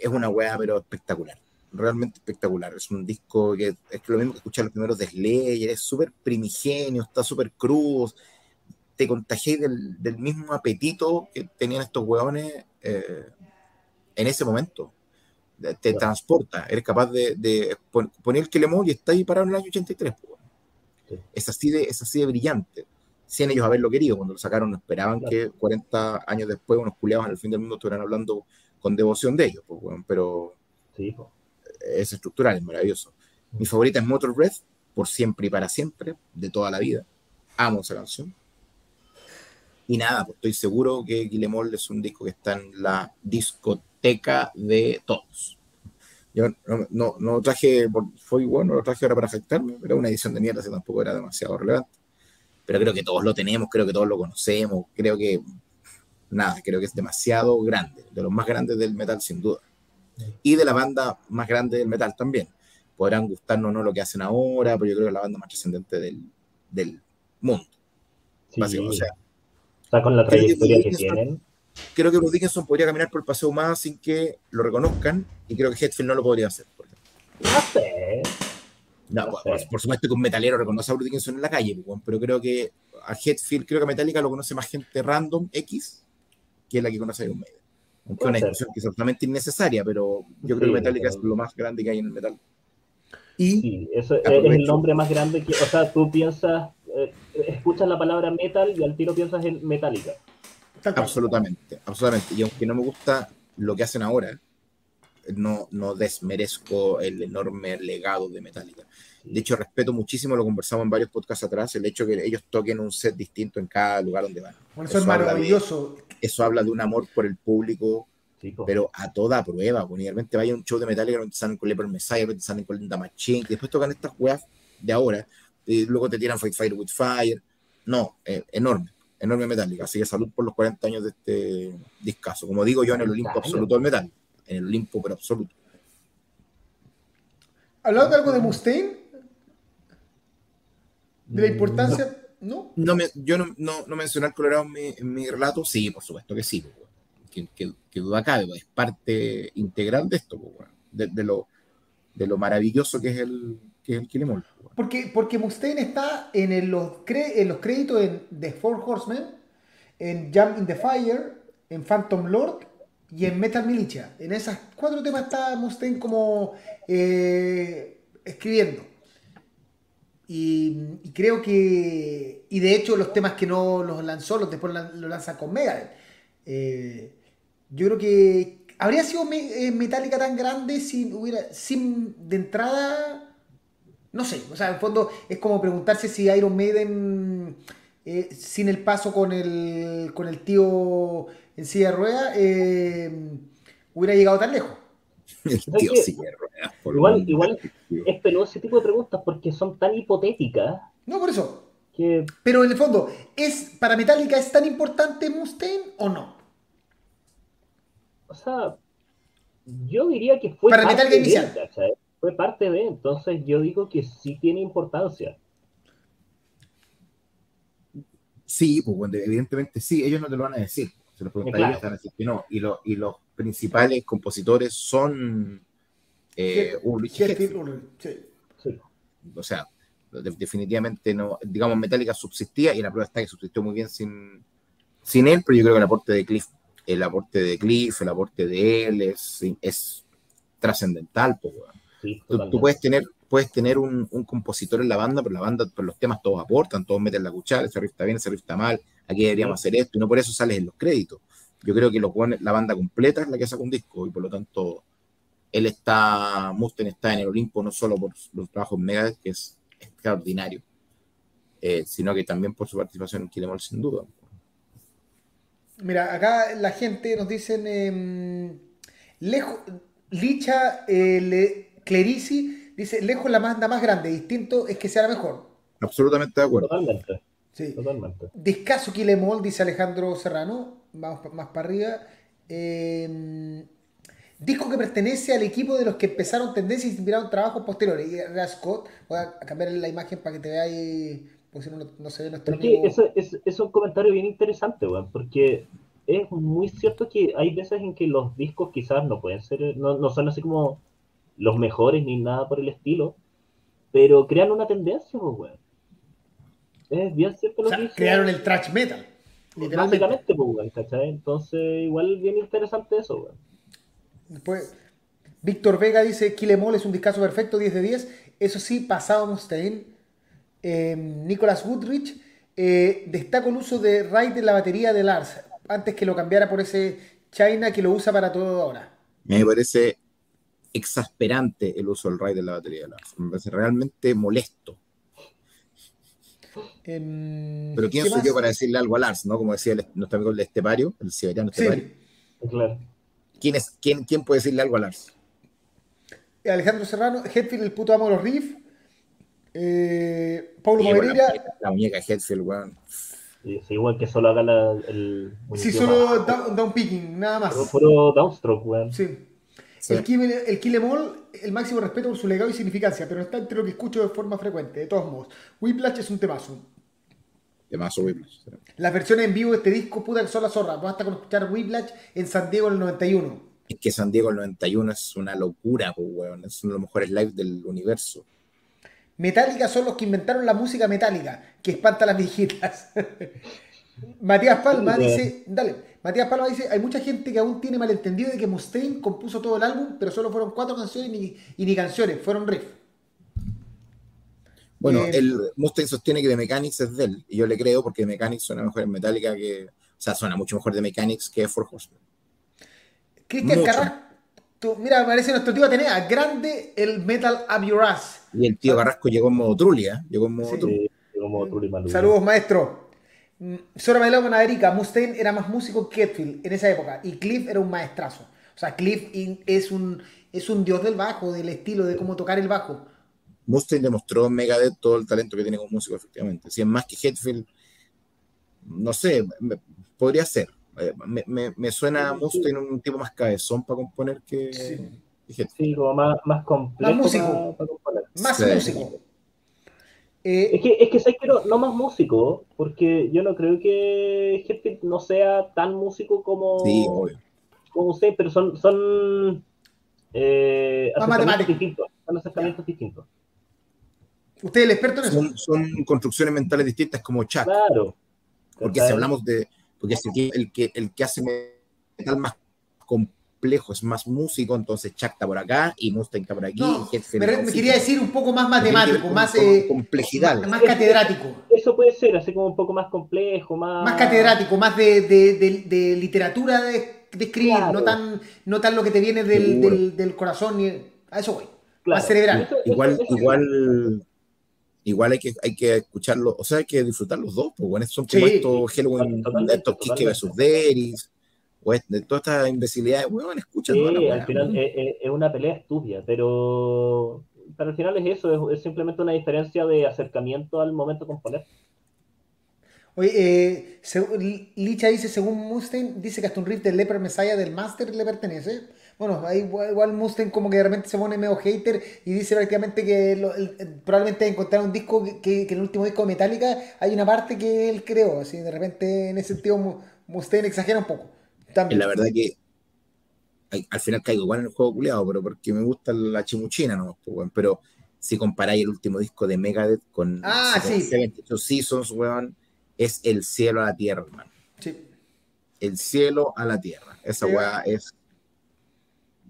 Es una weá, pero espectacular. Realmente espectacular. Es un disco que es lo mismo que escuchar los primeros de Slayer, es súper primigenio, está súper cruz, te contagié del, del, mismo apetito que tenían estos weones eh, en ese momento. Te transporta, eres capaz de, poner el Kelemol y está ahí parado en el año 83. Es, así de, es así de brillante. Sin ellos haberlo querido, cuando lo sacaron, no esperaban que 40 años después unos culiados en el fin del mundo estuvieran hablando con devoción de ellos. pero es estructural, es maravilloso. Mi favorita es Motor Breath, por siempre y para siempre, de toda la vida. Amo esa canción. Y nada, pues estoy seguro que Guillemol es un disco que está en la discoteca de todos. Yo no, no, no traje, fue bueno, lo traje ahora para afectarme, pero una edición de mierda, así tampoco era demasiado relevante. Pero creo que todos lo tenemos, creo que todos lo conocemos, creo que, nada, creo que es demasiado grande, de los más grandes del metal sin duda. Y de la banda más grande del metal también. Podrán gustarnos o no lo que hacen ahora, pero yo creo que es la banda más trascendente del, del mundo. o sea, está con la trayectoria que, tienen creo que Bruce Dickinson podría caminar por el paseo más sin que lo reconozcan y creo que Hetfield no lo podría hacer. Por no sé. No, Por, supuesto que un metalero reconoce a Bruce Dickinson en la calle, pero creo que a Hetfield, creo que a Metallica lo conoce más gente random X que la que conoce a Iron Maiden. Aunque es una discusión que es absolutamente innecesaria, pero yo creo que Metallica es lo más grande que hay en el metal. Y sí, eso es el nombre más grande que, o sea, tú piensas, eh, escuchas la palabra metal y al tiro piensas en Metallica. Absolutamente, absolutamente. Y aunque no me gusta lo que hacen ahora, no, no desmerezco el enorme legado de Metallica. De hecho, respeto muchísimo, lo conversamos en varios podcasts atrás, el hecho que ellos toquen un set distinto en cada lugar donde van. eso, es maravilloso. Eso habla de un amor por el público, pero a toda prueba. Realmente vaya a un show de Metallica donde salen con Leper Messiah, donde salen con The Machine, y después tocan estas weas de ahora, y luego te tiran Fight Fire with Fire. No, eh, enorme enorme metálica. Así que salud por los 40 años de este discazo. Como digo yo, en el Olimpo absoluto del metal. En el Olimpo, pero absoluto. ¿Hablando de algo de Mustaine? ¿De la importancia? No. no me, yo no, no, el Colorado en mi, relato. Sí, por supuesto que sí. Que, que, que, duda cabe, es parte integral de esto, de, de, lo, de lo maravilloso que es el, que es el Kilemol. Porque, porque Mustaine está en, los, en los créditos de Four Horsemen, en Jump in the Fire, en Phantom Lord y en Metal Militia. En esas cuatro temas está Mustaine como eh, escribiendo. Y, creo que. Y de hecho, los temas que no los lanzó, los después los lanza con Megadeth. Eh, yo creo que. ¿Habría sido eh, Metallica tan grande si hubiera. sin. de entrada. No sé. O sea, en fondo es como preguntarse si Iron Maiden. Eh, sin el paso con el. con el tío en silla de ruedas. hubiera llegado tan lejos. El tío silla de ruedas. Igual, igual es peludo ese tipo de preguntas porque son tan hipotéticas. No, por eso. Pero en el fondo, ¿es para Metallica es tan importante Mustaine o no? O sea, yo diría que fue para parte Metallica inicial. fue parte de, entonces yo digo que sí tiene importancia. Sí, pues bueno, evidentemente sí, ellos no te lo van a decir. Se lo preguntan están a decir que no. Y, y los principales compositores son eh, O sea, definitivamente no, digamos, Metallica subsistía y la prueba está que subsistió muy bien sin, sin él, pero yo creo que el aporte de Cliff, el aporte de Cliff, el aporte de él es, es trascendental. tú, puedes tener, puedes tener un, compositor en la banda, pero la banda, los temas todos aportan, todos meten la cuchara, ese riff está bien, ese riff está mal, aquí deberíamos hacer esto, y no por eso sales en los créditos. Yo creo que la banda completa es la que saca un disco, y por lo tanto él está, Musten está en el Olimpo no solo por los trabajos Megadeth, que es extraordinario, eh, sino que también por su participación en Kilemol, sin duda. Mira, acá la gente nos dicen, em, lejos, Licha eh, Clerici dice, lejos la banda más grande, distinto es que sea la mejor. Absolutamente de acuerdo. Totalmente. Sí. Totalmente. Discaso Kilemol, dice Alejandro Serrano, vamos más para arriba. Eh, Disco que pertenece al equipo de los que empezaron tendencias y inspiraron trabajos posteriores. Y era Scott, voy a cambiar la imagen para que te veáis, porque si no, no se ve nuestro. Eso, es, es, un comentario bien interesante, weón, porque es muy cierto que hay veces en que los discos quizás no pueden ser, no, no son así como los mejores ni nada por el estilo, pero crean una tendencia, pues, weón. Es bien cierto lo que Crearon el trash metal. Básicamente, pues, ¿cachai? Entonces, igual bien interesante eso. Después, Víctor Vega dice, Kilemol es un discazo perfecto, 10 de 10. Eso sí, pasado Mustaine. Eh, Nicolas Woodrich eh, destaca el uso de Raid en la batería de Lars, antes que lo cambiara por ese China que lo usa para todo ahora. Me parece exasperante el uso del Raid en la batería de Lars. Me parece realmente molesto. Em, Pero ¿quién soy yo para decirle algo a Lars, no? Como decía nuestro amigo el Estepario, el siberiano Estepario. Claro. ¿Quién, es, quién, quién puede decirle algo a Lars? Alejandro Serrano, Hetfield, el puto amo de los riffs. Eh, Paulo Moreira. La, muñeca Hetfield, weón. Sí, igual que solo haga la, el. Sí, solo down, picking, nada más. Puro, downstroke, weón. Sí. El, Kill, el el máximo respeto por su legado y significancia, pero no está entre lo que escucho de forma frecuente, de todos modos. Whiplash es un temazo. Temazo Whiplash. Las versiones en vivo de este disco, puta que son la zorra. Basta con escuchar Whiplash en San Diego en el 91. Es que San Diego el 91 es una locura, pues, weón. Es uno de los mejores lives del universo. Metallica son los que inventaron la música metálica, que espanta a las viejitas. Matías Palma dice, dale, Matías Palma dice, hay mucha gente que aún tiene malentendido de que Mustaine compuso todo el álbum, pero solo fueron cuatro canciones y ni, canciones, fueron riffs. Bueno, eh, el Mustaine sostiene que The Mechanics es de él, y yo le creo porque The Mechanics suena mejor en Metallica que. O sea, suena mucho mejor de Mechanics que For Horsemen. Cristian Carrasco, mira, parece nuestro tío Atenea, grande el Metal Up Your Ass. Y el tío Carrasco llegó en modo Trulia, ¿eh? llegó en modo sí, Saludos, maestro. Mm, Sora Bailado con Erika, Mustaine era más músico que Hetfield en esa época, y Cliff era un maestrazo. O sea, Cliff es un, es un dios del bajo, del estilo, de cómo tocar el bajo Mustaine demostró en Megadeth todo el talento que tiene como músico, efectivamente. Si es más que Hetfield, no sé, podría ser. Eh, me, suena a Mustaine un tipo más cabezón para componer que, sí. Sí, como más, más complejo. Más músico. Más músico. Eh, es que, es que sé que no, más músico, porque yo no creo que Hetfield no sea tan músico como, sí, obvio. como usted, pero son, son eh, acercamientos distintos. Son acercamientos distintos. ¿Usted es el experto en eso? Son, construcciones mentales distintas como Chuck. Claro. Porque si hablamos de. Porque es el que, el que, hace metal más complejo, es más músico, entonces Chuck está por acá y Mustaine está por aquí. No, y Hetfield me, quería decir un poco más matemático, más, eh, complejidad. más, más catedrático. Eso puede ser, así como un poco más complejo, más... Más catedrático, más de, de- de- de literatura de, de escribir, Claro. no tan no tan lo que te viene del, del, del corazón. Ni, a eso voy. Claro. Más cerebral. Eso- eso- igual, eso- igual, igual hay que, hay que escucharlo, o sea, hay que disfrutar los dos, pues bueno, son Sí, como estos Halloween, totalmente, estos totalmente. versus Deris, o es- de todas estas imbecilidades, weón, escucha toda la Sí, weá, al final es, una pelea estúpida, pero, pero al final es eso, es, es simplemente una diferencia de acercamiento al momento de componer. Oye, eh, Licha dice, según Mustaine, dice que hasta un riff del Leper Messiah del Master le pertenece. Bueno, ahí igual, Mustaine como que de repente se pone medio hater y dice prácticamente que lo- el- probablemente encontrar un disco que, que- el último disco de Metallica hay una parte que él creó. Así de repente en ese sentido Mu- Mustaine exagera un poco. También. la verdad que al final caigo igual en el juego culiado, pero porque me gusta la chimuchina, ¿no? Pues, pero si comparáis el último disco de Megadeth con Ah, sí. 72 Seasons, weón, es el cielo a la tierra, hermano. Sí. el cielo a la tierra. Esa Sí. weá es.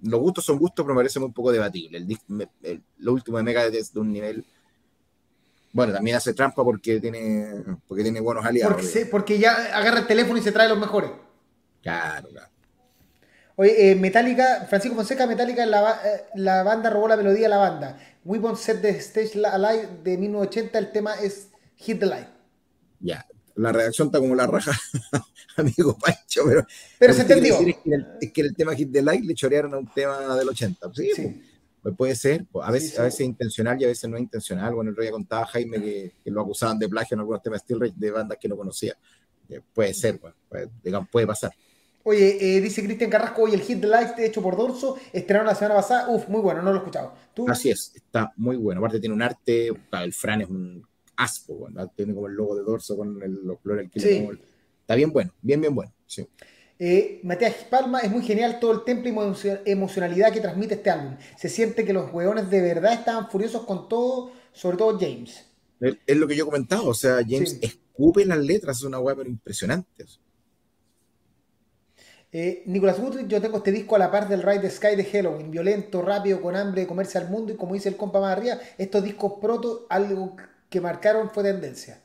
Los gustos son gustos, pero me parece muy poco debatible. El, lo último de Megadeth es de un nivel. Bueno, también hace trampa porque tiene, porque tiene buenos aliados. Porque, se- porque ya agarra el teléfono y se trae los mejores. Claro, claro. Oye, eh, Metallica, Francisco Fonseca, Metallica, la, eh, la banda robó la melodía a la banda. Weapon Set de Stage Alive de 1980, el tema es Hit the Light. Ya. La redacción está como la raja, amigo Pancho, pero. Se entendió. Es que, el, es que el tema Hit the Light le chorearon a un tema del 80. Sí, Sí. pues, pues puede ser. pues, a, veces, sí. a veces intencional y a veces no intencional. Bueno, el otro día contaba Jaime que, que lo acusaban de plagio en algunos temas Rage de bandas que no conocía. Eh, puede ser, pues, puede, digamos, puede pasar. Oye, eh, dice Cristian Carrasco, oye, el Hit the Light hecho por Dorso, estrenaron la semana pasada. Uf, muy bueno, no lo he escuchado. ¿Tú? Así es, está muy bueno. Aparte tiene un arte, el Fran es un aspo, bueno, tiene como el logo de dorso con el, los colores del Sí. Está bien bueno, bien, bien bueno. Sí. Eh, Matías Palma, es muy genial todo el temple y emo- emocionalidad que transmite este álbum. Se siente que los hueones de verdad estaban furiosos con todo, sobre todo James. Es, es lo que yo he comentado, o sea, James Sí. escupe las letras, es una weá pero impresionante. Eh, Nicolás Woodridge, yo tengo este disco a la par del Ride the Sky de Halloween, violento, rápido, con hambre de comerse al mundo y como dice el compa más arriba, estos discos proto, algo que marcaron fue tendencia.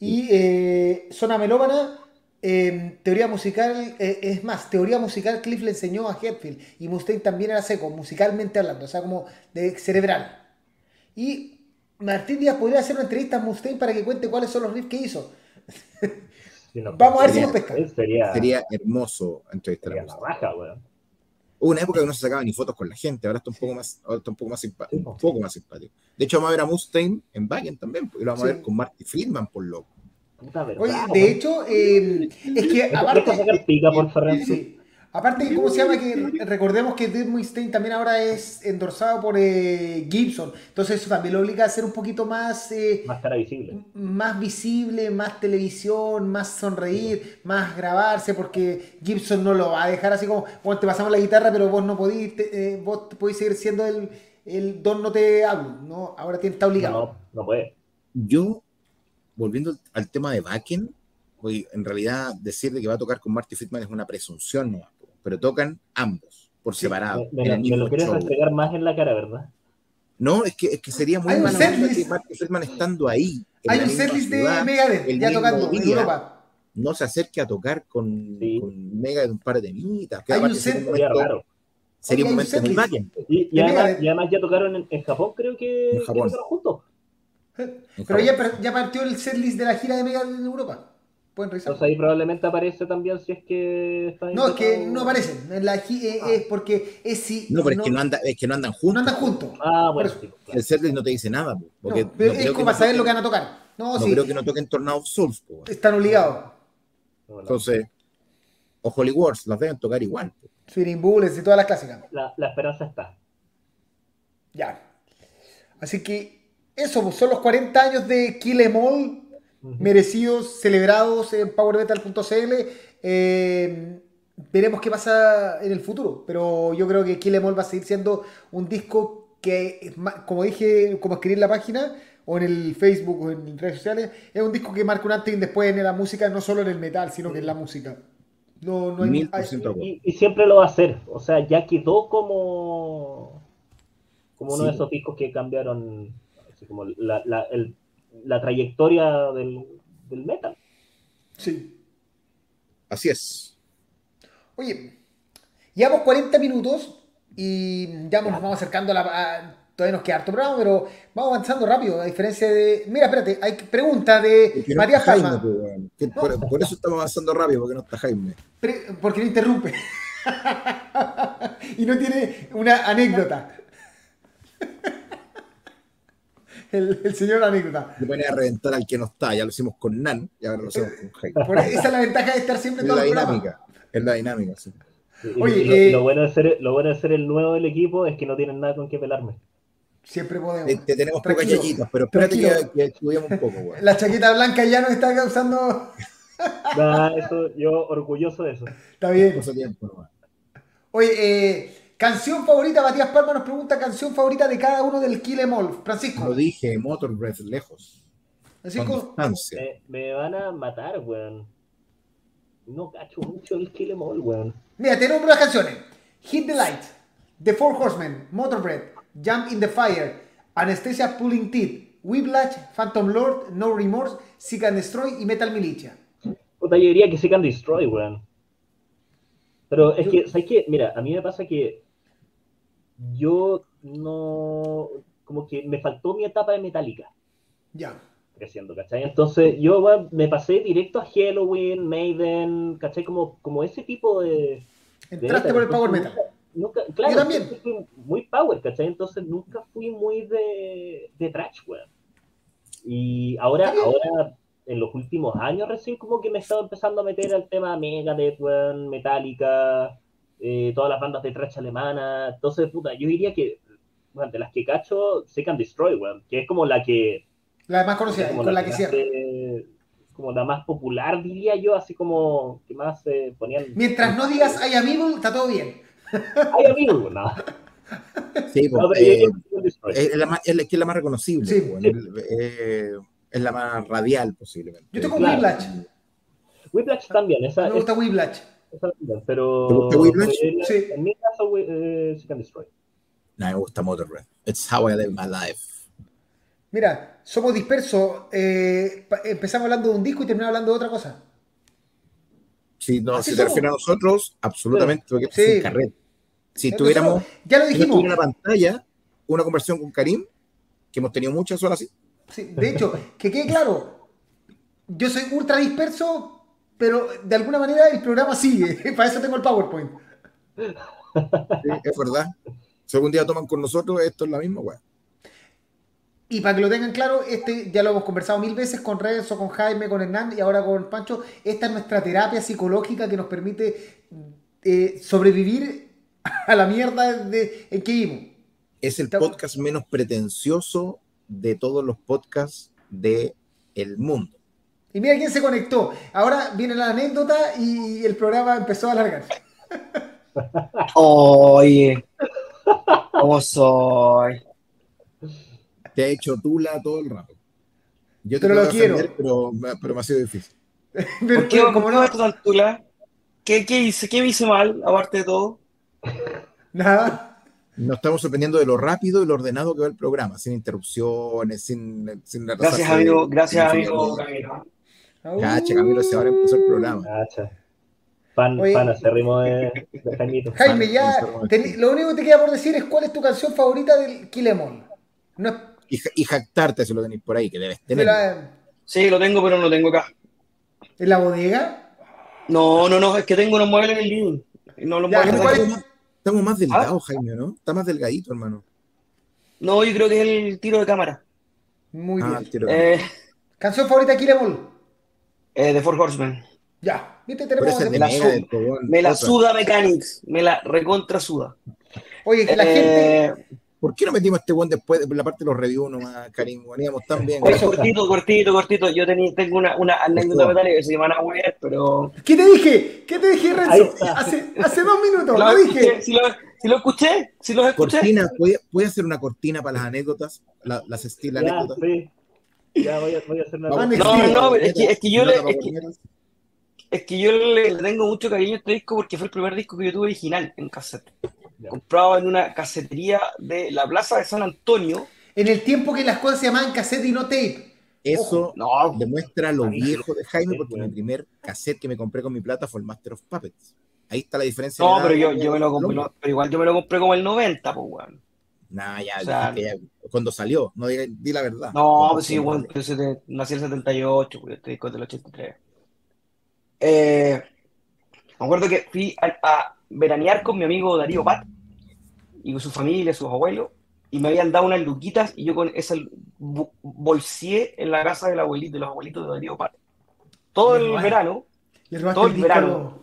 Y eh, Zona Melómana, eh, teoría musical, eh, es más, teoría musical Cliff le enseñó a Hetfield y Mustaine también era seco, musicalmente hablando, o sea, como de cerebral. Y Martín Díaz podría hacer una entrevista a Mustaine para que cuente cuáles son los riffs que hizo. No, Vamos a ver si nos pesca. Sería, Sería hermoso entrevistar a sería la Mustaine. raja, weón. Hubo una época que no se sacaban ni fotos con la gente, ahora está un poco más, ahora está un poco más simpático. Sí, po. Un poco más simpático. De hecho, vamos a ver a Mustaine en Baggin también, porque lo vamos Sí. a ver con Marty Friedman, por loco. Puta verdad. Oye, de hecho, eh, es que Deja aparte... sacar pica, por favor. Sí. Aparte, ¿cómo se llama? Que recordemos que Dave Mustaine también ahora es endorsado por eh, Gibson. Entonces eso también lo obliga a ser un poquito más, eh, Más cara visible. más visible, más televisión, más sonreír, más grabarse, porque Gibson no lo va a dejar así como, bueno, te pasamos la guitarra, pero vos no podís, te- eh, vos podés seguir siendo el, el don no te hablo, ¿no? Ahora tiene, está obligado. No, no puede. Yo, volviendo al tema de Bakken, en realidad decir de que va a tocar con Marty Friedman es una presunción, ¿no? Pero tocan ambos por Sí, separado. Me, me- lo quieres show. restregar más en la cara, ¿verdad? No, es que, es que sería muy setlist. que Marty Friedman estando ahí. Hay un setlist de Megadeth ya mismo tocando en Europa. No se acerque a tocar con, Sí. con Mega de un par de que Hay un sería un set- Sería momento, raro. sería un momento muy setlist. Bakken. Y, y De además, Megadeth. y además ya tocaron en, en Japón, creo que, En Japón. juntos. Pero ya, ya partió el setlist de la gira de Megadeth en Europa. Pueden revisar. Entonces ahí probablemente aparece también si es que está No, es que no aparecen. En la gi- eh, Ah. es porque es si. No, pero es que no, anda, es que no andan juntos. no andan juntos. Ah, bueno, eso. claro. El setlist no te dice nada. po, Porque No, pero no es como que para saber lo que van a tocar. No, No sí. creo que no toquen Tornado of Souls. po, Están obligados. Entonces, o Holy Wars, las deben tocar igual. po. Swinging Bullets y todas las clásicas. la, la esperanza está. Ya. Así que eso, pues, son los 40 años de Kill Em All, Merecidos, celebrados en powermetal.cl. Eh, veremos qué pasa en el futuro, pero yo creo que Kill Em All va a seguir siendo un disco que, como dije, como escribí en la página, o en el Facebook o en redes sociales, es un disco que marca un antes y un después en la música, no solo en el metal, sino que en la música. No, no hay. Y, y siempre lo va a hacer. O sea, ya quedó como, como uno Sí. de esos discos que cambiaron así como la, la, el- la trayectoria del, del metal. Sí. Así es. Oye, llevamos 40 minutos y ya nos vamos acercando a la. a- todavía nos queda harto programa, pero vamos avanzando rápido, a diferencia de. Mira, espérate, hay pregunta de no Matías Jaime, pues, por, por eso estamos avanzando rápido, porque no está Jaime. Pre- porque no interrumpe. y no tiene una anécdota. El, el señor anécdota. Le pone a reventar al que no está. Ya lo hicimos con Nan y ahora lo hacemos con Jaime. Por- esa es la ventaja de estar siempre Es en la los programas. dinámica. Es la dinámica, sí. Oye, lo, eh, lo bueno de ser, lo bueno de ser el nuevo del equipo es que no tienen nada con qué pelarme. Siempre podemos. Te, te tenemos pocas pero espérate que, que estudiamos un poco, weón. La chaqueta blanca ya nos está causando. Nada, eso, yo orgulloso de eso. Está bien. Tiempo. Oye, eh, canción favorita, Matías Palma nos pregunta canción favorita de cada uno del Kill Em All. Francisco. Lo dije, Motor Breath lejos. Francisco. Me, me van a matar, weón. No cacho mucho el Kill Em All, weón. Mira, te nombro las canciones: Hit the Light, The Four Horsemen, Motorbread, Jump in the Fire, Anesthesia Pulling Teeth, Whiplash, Phantom Lord, No Remorse, Seek and Destroy y Metal Militia. Puta, yo diría que Seek and Destroy, weón. Pero es que, ¿sabes qué? Mira, a mí me pasa que yo no. Como que me faltó mi etapa de Metallica Ya. creciendo, ¿cachai? Entonces yo me pasé directo a Halloween, Maiden, ¿cachai? Como, como ese tipo de. de Entraste por el Power Metal. Nunca, nunca- claro, Yo también. fui muy power, ¿cachai? Entonces nunca fui muy de, de trash, weón. Y ahora, ahora, en los últimos años recién como que me he estado empezando a meter al tema Megadeth, weón, Metallica, eh, todas las bandas de trash alemana. Entonces, puta, yo diría que, bueno, de las que cacho, Seek and Destroy, weón, que es como la que... La más conocida, como con la que cierra. como la más popular, diría yo, así como que más eh, ponían... Mientras no digas I am evil, está todo bien. Ay, amigo, no. Sí, pues, No, eh, es, la más, es la que es la más reconocible. Sí. El- eh, es la más radial, posiblemente. Yo tengo Claro. Whiplash. Whiplash también, esa, Me gusta Whiplash. Pero... ¿Te gusta Sí. En mi caso, eh, Seek and Destroy. No, me gusta Motor Breath. It's how I live my life. Mira, somos dispersos. eh, empezamos hablando de un disco y terminamos hablando de otra cosa. Si, no, si te refieres a nosotros, absolutamente, porque Sí. es un carrete. Si tuviéramos, Ya lo si no dijimos. tuviera una pantalla, una conversación con Karim, que hemos tenido muchas horas así, Sí, de hecho, que quede claro, yo soy ultra disperso, pero de alguna manera el programa sigue. Para eso tengo el PowerPoint. sí, es verdad. Si algún día toman con nosotros, esto es la misma, weón. Y para que lo tengan claro, este ya lo hemos conversado mil veces con Renzo, con Jaime, con Hernán y ahora con Pancho. Esta es nuestra terapia psicológica que nos permite eh, sobrevivir a la mierda de, en que vivimos. Es el podcast menos pretencioso de todos los podcasts del el mundo. Y mira quién se conectó. Ahora viene la anécdota y el programa empezó a alargar. Oye, ¿cómo soy? Te ha hecho tula todo el rato. Yo te Pero lo defender, quiero. pero, me- pero me ha sido difícil. Pero, ¿Por qué, pero ¿por como qué no, me tan tula? ¿Qué, qué hice? ¿Qué me hice mal, aparte de todo? nada. Nos estamos sorprendiendo de lo rápido y lo ordenado que va el programa, sin interrupciones, sin, sin Gracias, amigo. Gracias, sin- amigo Camilo. Cacha, Camilo, si ahora empezó el programa. Cacha. Fan, Oye. fan acérrimo de, de Jaimito. Jaime, ya lo único que te queda por decir es cuál es tu canción favorita del Em All. No es- Y, ja- y jactarte si lo tenéis por ahí, que debes de tener. la- Sí, lo tengo, pero no lo tengo acá. en la bodega. No, no, no, es que tengo unos muebles en el living. No, los Ya, muebles ¿cuál de-? Estamos más ¿Ah? delgados, Jaime, ¿no? Está más delgadito, hermano. no, yo creo que es el tiro de cámara. Muy Ah, bien. Eh, Canción favorita de Em All. Eh, de Four Horsemen. Ya. ¿Viste? Tenemos de la Megadeth, su- po, weón. Me la suda Mechanics. Me la recontra suda. Oye, que la gente. Eh, ¿Por qué no metimos este one después de la parte de los reviews nomás, Karim? Weón, íbamos tan bien. Oye, cortito, cortito, cortito. Yo tenía, tengo una, una anécdota metálica que se llama a wear, pero. ¿Qué te dije? ¿Qué te dije, Renzo? Hace, hace dos minutos. ¿Lo escuché? dije. Si lo, si lo escuché, si los escuché. Cortina, ¿puede, puede hacer una cortina para las anécdotas? La- las estilo anécdotas. sí. Ya voy a, voy a hacer una. Vamos. No, no, no, es que, es que yo le. Nota Es para que, poner- es que yo le, tengo mucho cariño a este disco porque fue el primer disco que yo tuve original en cassette. Comprado en una casetería de la Plaza de San Antonio. En el tiempo que las cosas se llamaban cassette y no tape. Eso demuestra lo viejo de Jaime, porque mi primer cassette que me compré con mi plata fue el Master of Puppets. Ahí está la diferencia. No, pero yo, yo me lo compré, pero igual yo me lo compré como el 90, pues, weón. Nah, ya, cuando salió, no di, la verdad. No, pues sí, bueno, yo nací en el 78, pues este disco es del 83. Eh, me acuerdo que fui a, veranear con mi amigo Darío Pat y con su familia, sus abuelos, y me habían dado unas luquitas y yo con esa bolsié en la casa del abuelito, de los abuelitos de Darío Pat. Todo el verano. Todo el verano.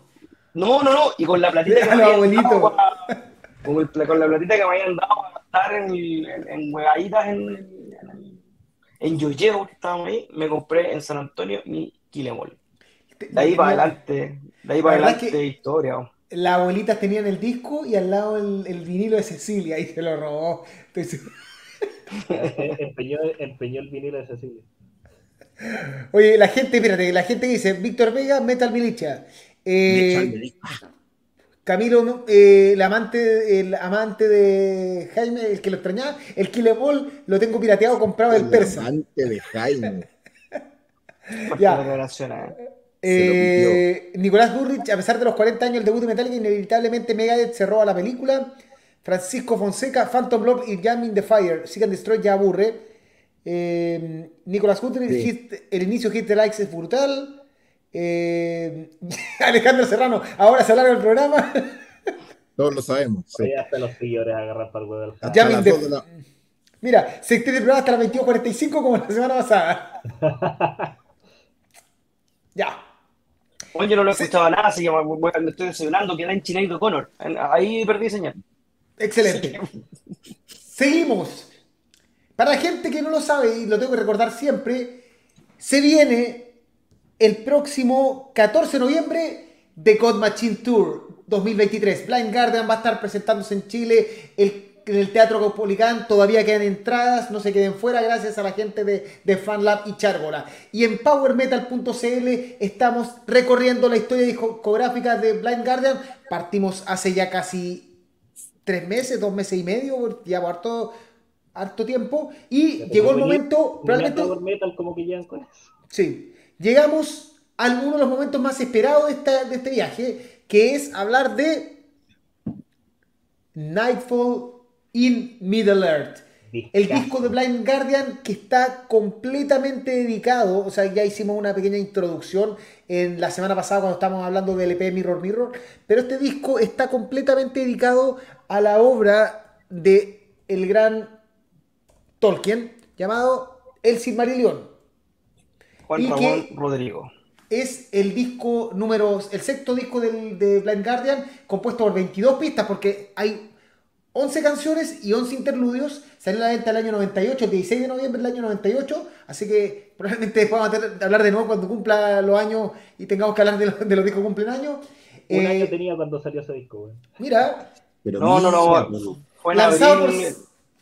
No, no, no, y con la platita que me habían con, con, la platita que me habían dado estar en, en, en huevaditas en, en, en Yoyeo, que estábamos ahí, me compré en San Antonio mi Quilemol. De ahí para adelante, de ahí para adelante historia. Las abuelitas tenían el disco y al lado el, el vinilo de Cecilia, y se lo robó. empeñó, empeñó el vinilo de Cecilia. Oye, la gente, espérate, la gente dice, Víctor Vega, Metal Militia. Eh, Camilo, eh, el, amante, el amante de Jaime, el que lo extrañaba, el Killer Ball, lo tengo pirateado, comprado del persa. El amante de Jaime. ya. Eh, Nicolás Burrich, a pesar de los 40 años, el debut de Metallica, inevitablemente Megadeth se roba la película. Francisco Fonseca, Phantom Blob y Jamming the Fire. Sigan Destroy ya aburre. Eh, Nicolás Guthrie, el inicio Hit the Likes es brutal. Eh, Alejandro Serrano, ahora se alarga el programa. Todos lo sabemos. Sí. hasta los seguidores agarran para el huevo del Mira, se extiende el programa hasta las 22.45 como la semana pasada. ya. Oye, no lo he escuchado nada, así que me estoy desayunando, queda en Chineito Connor. Ahí perdí señal. Excelente. Seguimos. Para la gente que no lo sabe, y lo tengo que recordar siempre, se viene el próximo 14 de noviembre The God Machine Tour 2023. Blind Guardian va a estar presentándose en Chile en el Teatro Caupolicán. Todavía quedan entradas, no se queden fuera gracias a la gente de, de FanLab y Chárgola. Y en powermetal.cl estamos recorriendo la historia discográfica de Blind Guardian. Partimos hace ya casi tres meses, dos meses y medio, ya por harto, harto tiempo. Y llegó el momento... Probablemente, Power Metal como que llegan con eso. Sí llegamos a uno de los momentos más esperados de, este viaje, que es hablar de Nightfall in Middle Earth. El disco de Blind Guardian que está completamente dedicado, o sea, ya hicimos una pequeña introducción en la semana pasada cuando estábamos hablando del EP Mirror Mirror, pero este disco está completamente dedicado a la obra de el gran Tolkien llamado El Silmarillion. Juan Ramón Rodrigo. Es el disco número, el sexto disco del, de Blind Guardian, compuesto por 22 pistas, porque hay 11 canciones y 11 interludios. Salió a la venta el año 98, el 16 de noviembre del año 98. Así que probablemente después vamos a hablar de nuevo cuando cumpla los años y tengamos que hablar de, los, de los discos que cumplen años. Un año eh, tenía cuando salió ese disco. Mira. no, no, no, Fue lanzado por,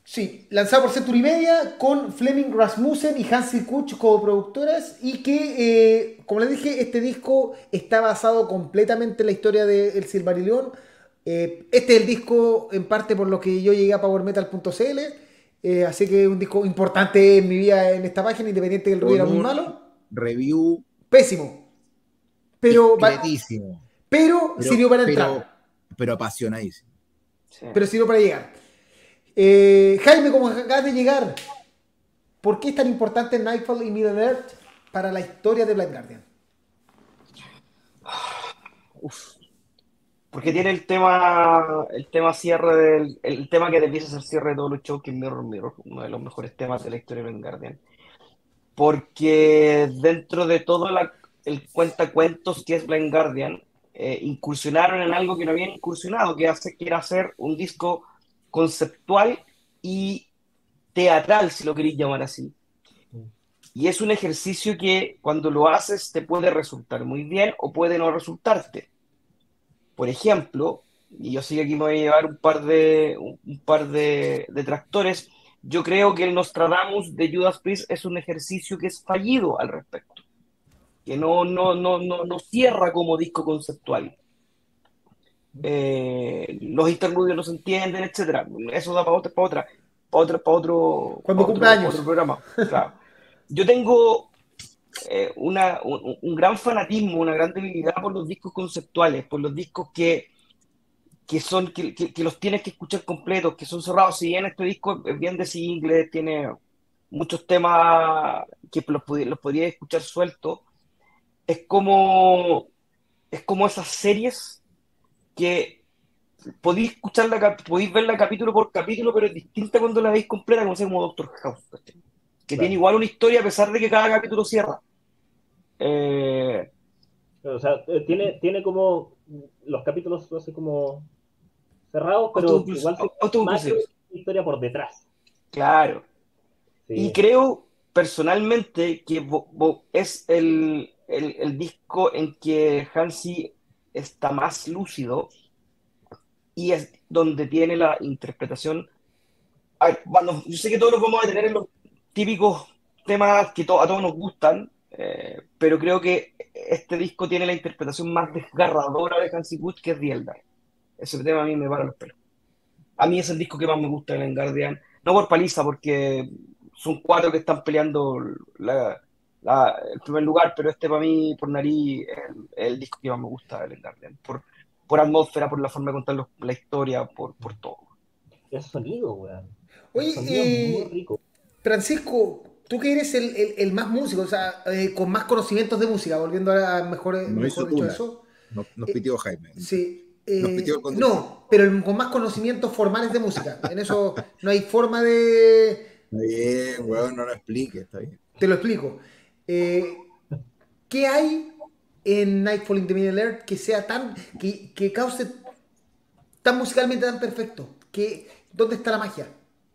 Sí, lanzado por Century Media con Fleming Rasmussen y Hansi Kuch como productoras y que, eh, como les dije, este disco está basado completamente en la historia de El Silmarillion. Eh, este es el disco en parte por lo que yo llegué a powermetal.cl, eh, así que es un disco importante en mi vida en esta página, independiente que el ruido era muy malo. Review. Pésimo. Pero, pero, pero, sirvió para entrar. Pero apasionadísimo. Pero sirvió para llegar. Eh, Jaime, como acabas de llegar, ¿por qué es tan importante Nightfall y Middle Earth para la historia de Black Guardian? Porque tiene el tema, el tema cierre del, el tema que te empieza a cierre de todos los shows, que es Mirror Mirror, uno de los mejores temas de la historia de Black Guardian. Porque dentro de todo la, el cuentacuentos que es Blind Guardian, eh, incursionaron en algo que no habían incursionado, que hace que era hacer un disco conceptual y teatral, si lo queréis llamar así. Y es un ejercicio que cuando lo haces te puede resultar muy bien o puede no resultarte. Por ejemplo, y yo sé que aquí me voy a llevar un par de, un par de, tractores, yo creo que el Nostradamus de Judas Priest es un ejercicio que es fallido al respecto. que no, no, no, no, no cierra como disco conceptual. Eh, los interludios no se entienden, etcétera. Eso da para otra, para otra, para otra, para otro, Cuando otro, programa. Yo tengo eh, una, un, gran fanatismo, una gran debilidad por los discos conceptuales, por los discos que, que son, que, que, los tienes que escuchar completos, que son cerrados. Si bien este disco es bien de single, tiene muchos temas que los, los podría escuchar sueltos, es como, es como esas series que podéis escucharla, podéis verla capítulo por capítulo, pero es distinta cuando la veis completa, como, como Doctor House, que tiene igual una historia a pesar de que cada capítulo cierra. Eh, o sea, eh, tiene, tiene como los capítulos así como cerrados, pero igual más historia por detrás. Claro. Y creo personalmente que es el, el, disco en que Hansi está más lúcido y es donde tiene la interpretación. bueno, yo sé que todos nos vamos a tener en los típicos temas que a todos nos gustan, eh, pero creo que este disco tiene la interpretación más desgarradora de Hansi Wood, que es Rieldar. Ese tema a mí me para los pelos. A mí es el disco que más me gusta de Len Guardian. No por paliza, porque son cuatro que están peleando la, el primer lugar, pero este para mí, por nariz, es el, disco que más me gusta de Len Guardian. Por, por atmósfera, por la forma de contar la historia, por, por todo. El sonido, weón. Oye, eh, Francisco, tú que eres el, el, el más músico, o sea, eh, con más conocimientos de música, volviendo a mejor, no mejor dicho eso. Nos, nos pitió Jaime. Sí. Eh, no, pero con más conocimientos formales de música. En eso no hay forma de. Está bien, weón, no lo expliques, está bien. Te lo explico. Eh, ¿Qué hay en Nightfall in the Middle Earth que sea tan. que, que cause tan musicalmente tan perfecto? Que, ¿Dónde está la magia?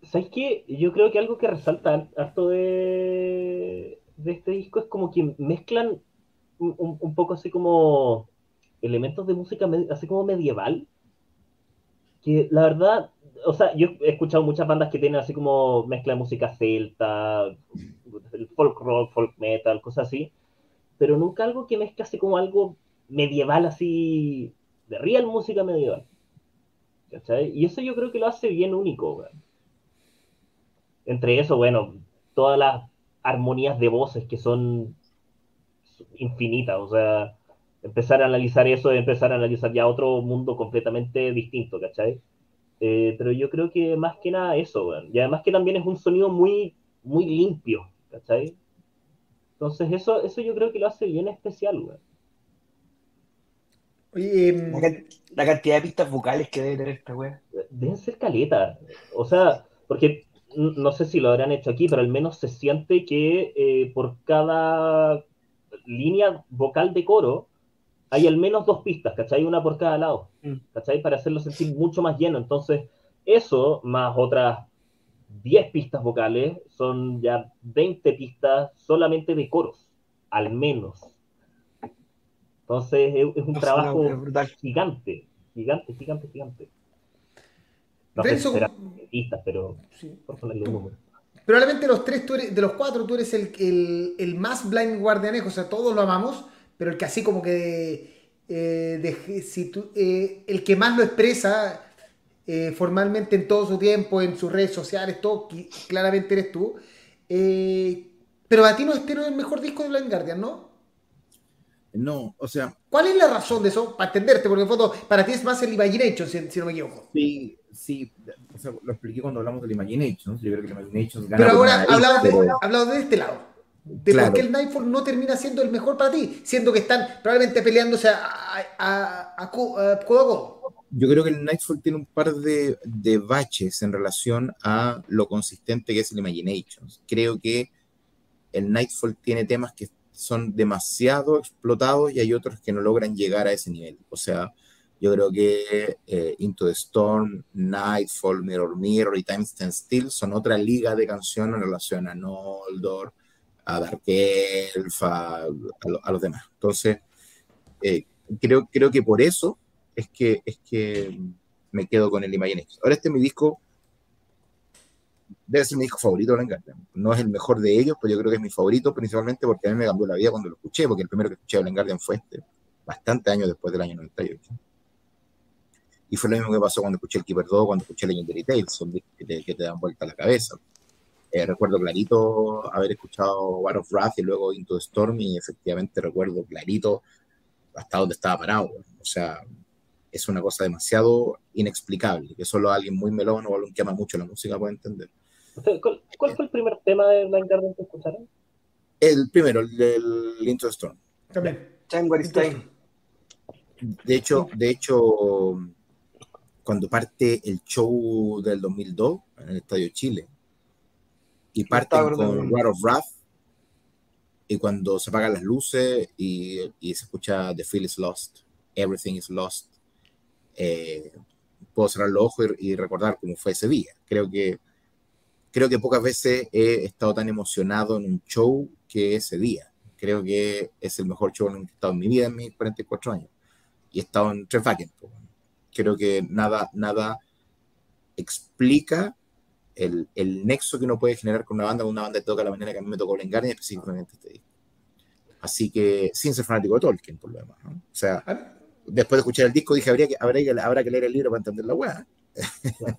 ¿Sabes qué? Yo creo que algo que resalta harto de, este disco es como que mezclan un poco así como elementos de música así como medieval, que la verdad, o sea, yo he escuchado muchas bandas que tienen así como mezcla de música celta, el folk rock, folk metal, cosas así, pero nunca algo que mezcla así como algo medieval, así, de real música medieval. Y eso yo creo que lo hace bien único. Entre eso, bueno, todas las armonías de voces que son infinitas, o sea, empezar a analizar eso empezar a analizar ya otro mundo completamente distinto, ¿cachai? Eh, pero yo creo que más que nada eso, y además que también es un sonido muy, muy limpio, ¿cachai? Entonces eso, eso yo creo que lo hace bien especial, weón. Oye, em, la, cantidad de pistas vocales que debe tener esta weón. Deben ser caletas. O sea, porque no sé si lo habrán hecho aquí, pero al menos se siente que eh, por cada línea vocal de coro hay al menos dos pistas, ¿cachai? Una por cada lado, mm. ¿cachai? Para hacerlo sentir mucho más lleno. Entonces, eso, más otras 10 pistas vocales, son ya 20 pistas solamente de coros, al menos. Entonces, es, un trabajo gigante, gigante, gigante, gigante. No sé si pistas, pero por ponerle un número. Probablemente los tres, de los cuatro, tú eres el, el, el más blind guardianejo, o sea, todos lo amamos pero el que así como que eh, si eh, el que más lo expresa eh, formalmente en todo su tiempo, en sus redes sociales, todo, claramente eres tú. pero a ti no este no es el mejor disco de Blind Guardian, ¿no? No, o sea. ¿Cuál es la razón de eso? Para entenderte, porque en fondo para ti es más el Imagination, si, si no me equivoco. Sí, sí, o sea, lo expliqué cuando hablamos del Imagination. Yo creo que el Imagination gana Pero ahora hablado de, de este lado de por qué el Nightfall no termina siendo el mejor para ti, siendo que están probablemente peleándose a, a, a, codo Yo creo que el Nightfall tiene un par de, de, baches en relación a lo consistente que es el Imaginations. Creo que el Nightfall tiene temas que son demasiado explotados y hay otros que no logran llegar a ese nivel. O sea, yo creo que eh, Into the Storm, Nightfall, Mirror Mirror y Time Stand Still son otra liga de canciones en relación a Noldor, a Dark Elf, a, los demás. Entonces, eh, creo, creo que por eso es que, es que me quedo con el Imagination. Ahora este es mi disco debe ser mi disco favorito de Garden. No es el mejor de ellos, pero yo creo que es mi favorito, principalmente porque a mí me cambió la vida cuando lo escuché, porque el primero que escuché de Garden fue este, bastante años después del año 98. Y fue lo mismo que pasó cuando escuché el Keeper 2, cuando escuché Legendary Tales, son discos que te dan vuelta a la cabeza. Eh, recuerdo clarito haber escuchado War of Wrath y luego Into the Storm y efectivamente recuerdo clarito hasta dónde estaba parado. O sea, es una cosa demasiado inexplicable, que solo alguien muy melón o alguien que ama mucho la música puede entender. ¿Cuál, fue el primer tema de Blind Garden que escucharon? El primero, el del Into the Storm. También. De hecho, de hecho, cuando parte el show del 2002 en el Estadio Chile, y parten con War of Wrath, y cuando se apagan las luces y, y se escucha The Feel is Lost, Everything is Lost, eh, puedo cerrar los ojos y, recordar cómo fue ese día. Creo que, creo que pocas veces he estado tan emocionado en un show que ese día. Creo que es el mejor show en el que he estado en mi vida en mis 44 años. Y he estado en tres Creo que nada, nada explica el, el, nexo que uno puede generar con una banda, con una banda que toca la manera que a mí me tocó y específicamente este disco. Así que, sin ser fanático de Tolkien, por lo demás. ¿no? O sea, después de escuchar el disco dije, habría que, habrá, que, habrá que leer el libro para entender la weá.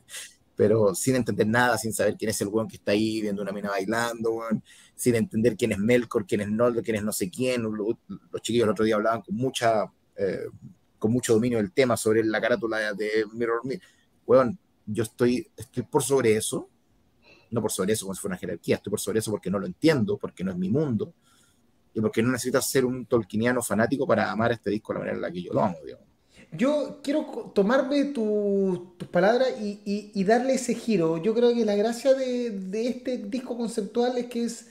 Pero sin entender nada, sin saber quién es el weón que está ahí viendo una mina bailando, weón, sin entender quién es Melkor, quién es Noldo, quién es no sé quién. Los, chiquillos el otro día hablaban con mucha... Eh, con mucho dominio del tema sobre la carátula de Mirror Mirror. Weón, yo estoy, estoy por sobre eso, no por sobre eso como si fuera una jerarquía, estoy por sobre eso porque no lo entiendo, porque no es mi mundo, y porque no necesitas ser un tolkieniano fanático para amar este disco de la manera en la que yo lo amo, digamos. Yo quiero tomarme tus palabras y, darle ese giro. Yo creo que la gracia de, este disco conceptual es que es,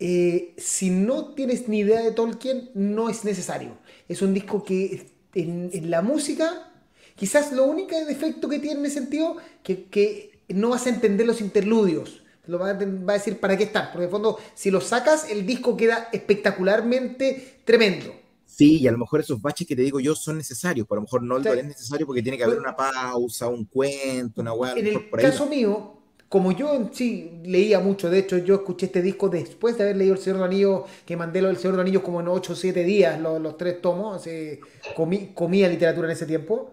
eh, si no tienes ni idea de Tolkien, no es necesario. Es un disco que en, la música, quizás lo único defecto que tiene en ese sentido, que, que no vas a entender los interludios lo va a, decir para qué están. Porque en el fondo, si lo sacas, el disco queda espectacularmente tremendo. Sí, y a lo mejor esos baches que te digo yo son necesarios, pero a lo mejor no es necesario porque tiene que haber una pausa, un cuento, una hueá. En el caso mío, como yo en sí leía mucho, de hecho yo escuché este disco después de haber leído El Señor de Anillos, que mandé lo del Señor de Anillos como en 8 o 7 días, los, tres tomos, comí, comía literatura en ese tiempo.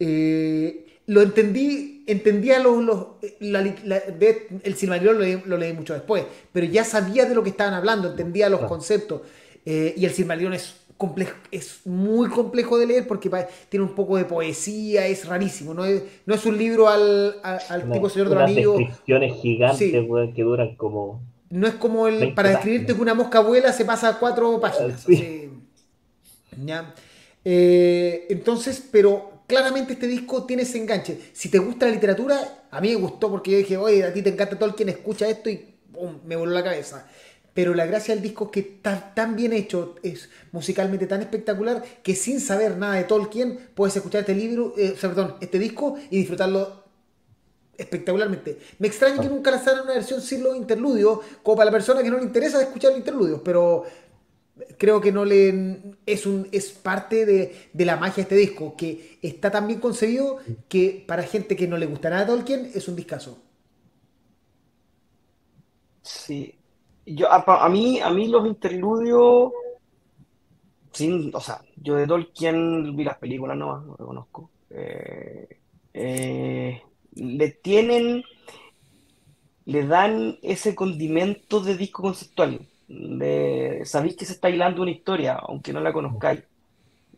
Eh, lo entendí, entendía los, los el Silmarillion lo leí, mucho después, pero ya sabía de lo que estaban hablando, entendía los conceptos. Eh, y el Silmarillion es complejo, es muy complejo de leer porque tiene un poco de poesía, es rarísimo, no es, no es un libro al, al, tipo Señor de los Anillos. descripciones gigantes que duran como... No es como el, para describirte que una mosca vuela se pasa cuatro páginas. Eh, entonces, pero claramente este disco tiene ese enganche. Si te gusta la literatura, a mí me gustó porque yo dije, oye, a ti te encanta todo el quien escucha esto y me voló la cabeza. Pero la gracia del disco es que está tan bien hecho, es musicalmente tan espectacular, que sin saber nada de Tolkien puedes escuchar este libro, eh, perdón, este disco y disfrutarlo espectacularmente. Me extraña que nunca lanzaran una versión sin los interludios, como para la persona que no le interesa escuchar los interludios, pero creo que no le es un es parte de, la magia de este disco que está tan bien concebido que para gente que no le gusta nada Tolkien es un discazo. Sí. Yo a, mí a mí los interludios sin o sea yo de Tolkien vi las películas no no lo conozco. Eh, eh, le tienen le dan ese condimento de disco conceptual de sabéis que se está hilando una historia, aunque no la conozcáis.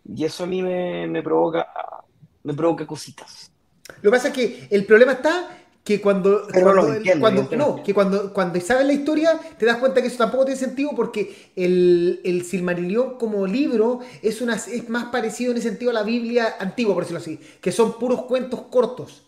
Y eso a mí me, provoca me provoca cositas. Lo que pasa es que el problema está que cuando, cuando, no, que cuando, cuando sabes la historia te das cuenta que eso tampoco tiene sentido porque el, el Silmarillion como libro es, una, es más parecido en ese sentido a la Biblia antigua, por decirlo así, que son puros cuentos cortos.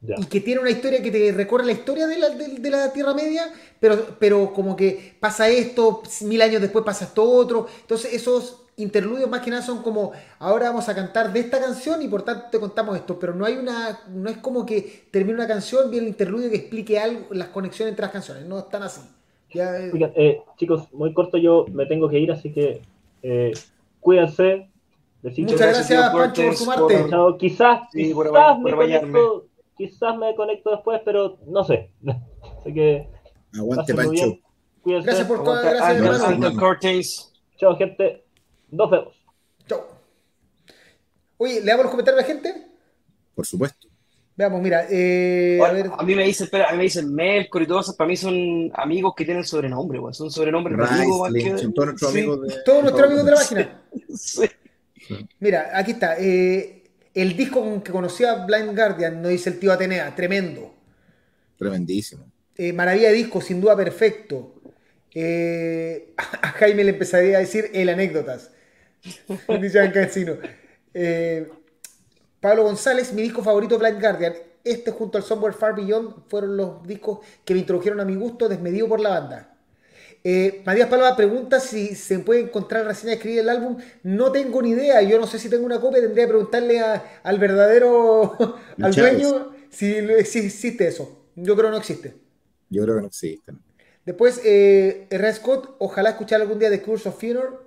Y que tiene una historia que te recorre la historia de la, de, la, Tierra Media, pero, pero como que pasa esto, mil años después pasa esto otro. Entonces esos interludios más que nada son como, ahora vamos a cantar de esta canción y por tanto te contamos esto, pero no hay una, no es como que termine una canción, viene el interludio que explique algo, las conexiones entre las canciones, no están así. Ya, eh, chicos, muy corto yo me tengo que ir, así que eh, cuídense. Muchas gracias, Pancho, por sumarte. Quizás, quizás, me quizás me conecto después, pero no sé. Así que. Aguante, Pancho. Gracias por todo. Gracias, Chao, gente. Nos vemos. Chao. Oye, ¿le damos los comentarios a la gente? Por supuesto. Veamos, mira, eh, a, ver. a, mí me dicen, espera, a mí me dicen Melkor y todo eso, para mí son amigos que tienen sobrenombre, güey. son sobrenombres amigos. Que... Todos nuestros amigos de, todos nuestros amigos de la página. sí. Mira, aquí está. Eh, el disco que conocía Blind Guardian, no dice el tío Atenea, tremendo. Tremendísimo. Eh, maravilla de disco, sin duda perfecto. Eh, a Jaime le empezaría a decir el anécdotas. Dice eh, Pablo González, mi disco favorito Blind Guardian. Este junto al Somewhere Far Beyond fueron los discos que me introdujeron a mi gusto desmedido por la banda. Eh, Matías Palma pregunta si se puede encontrar reseña de escribir el álbum. No tengo ni idea. Yo no sé si tengo una copia. Tendría que preguntarle al verdadero, al dueño, si, existe eso. Yo creo que no existe. Yo creo que no existe. Después, eh, R. Scott, ojalá escuchar algún día de Curse of Funeral.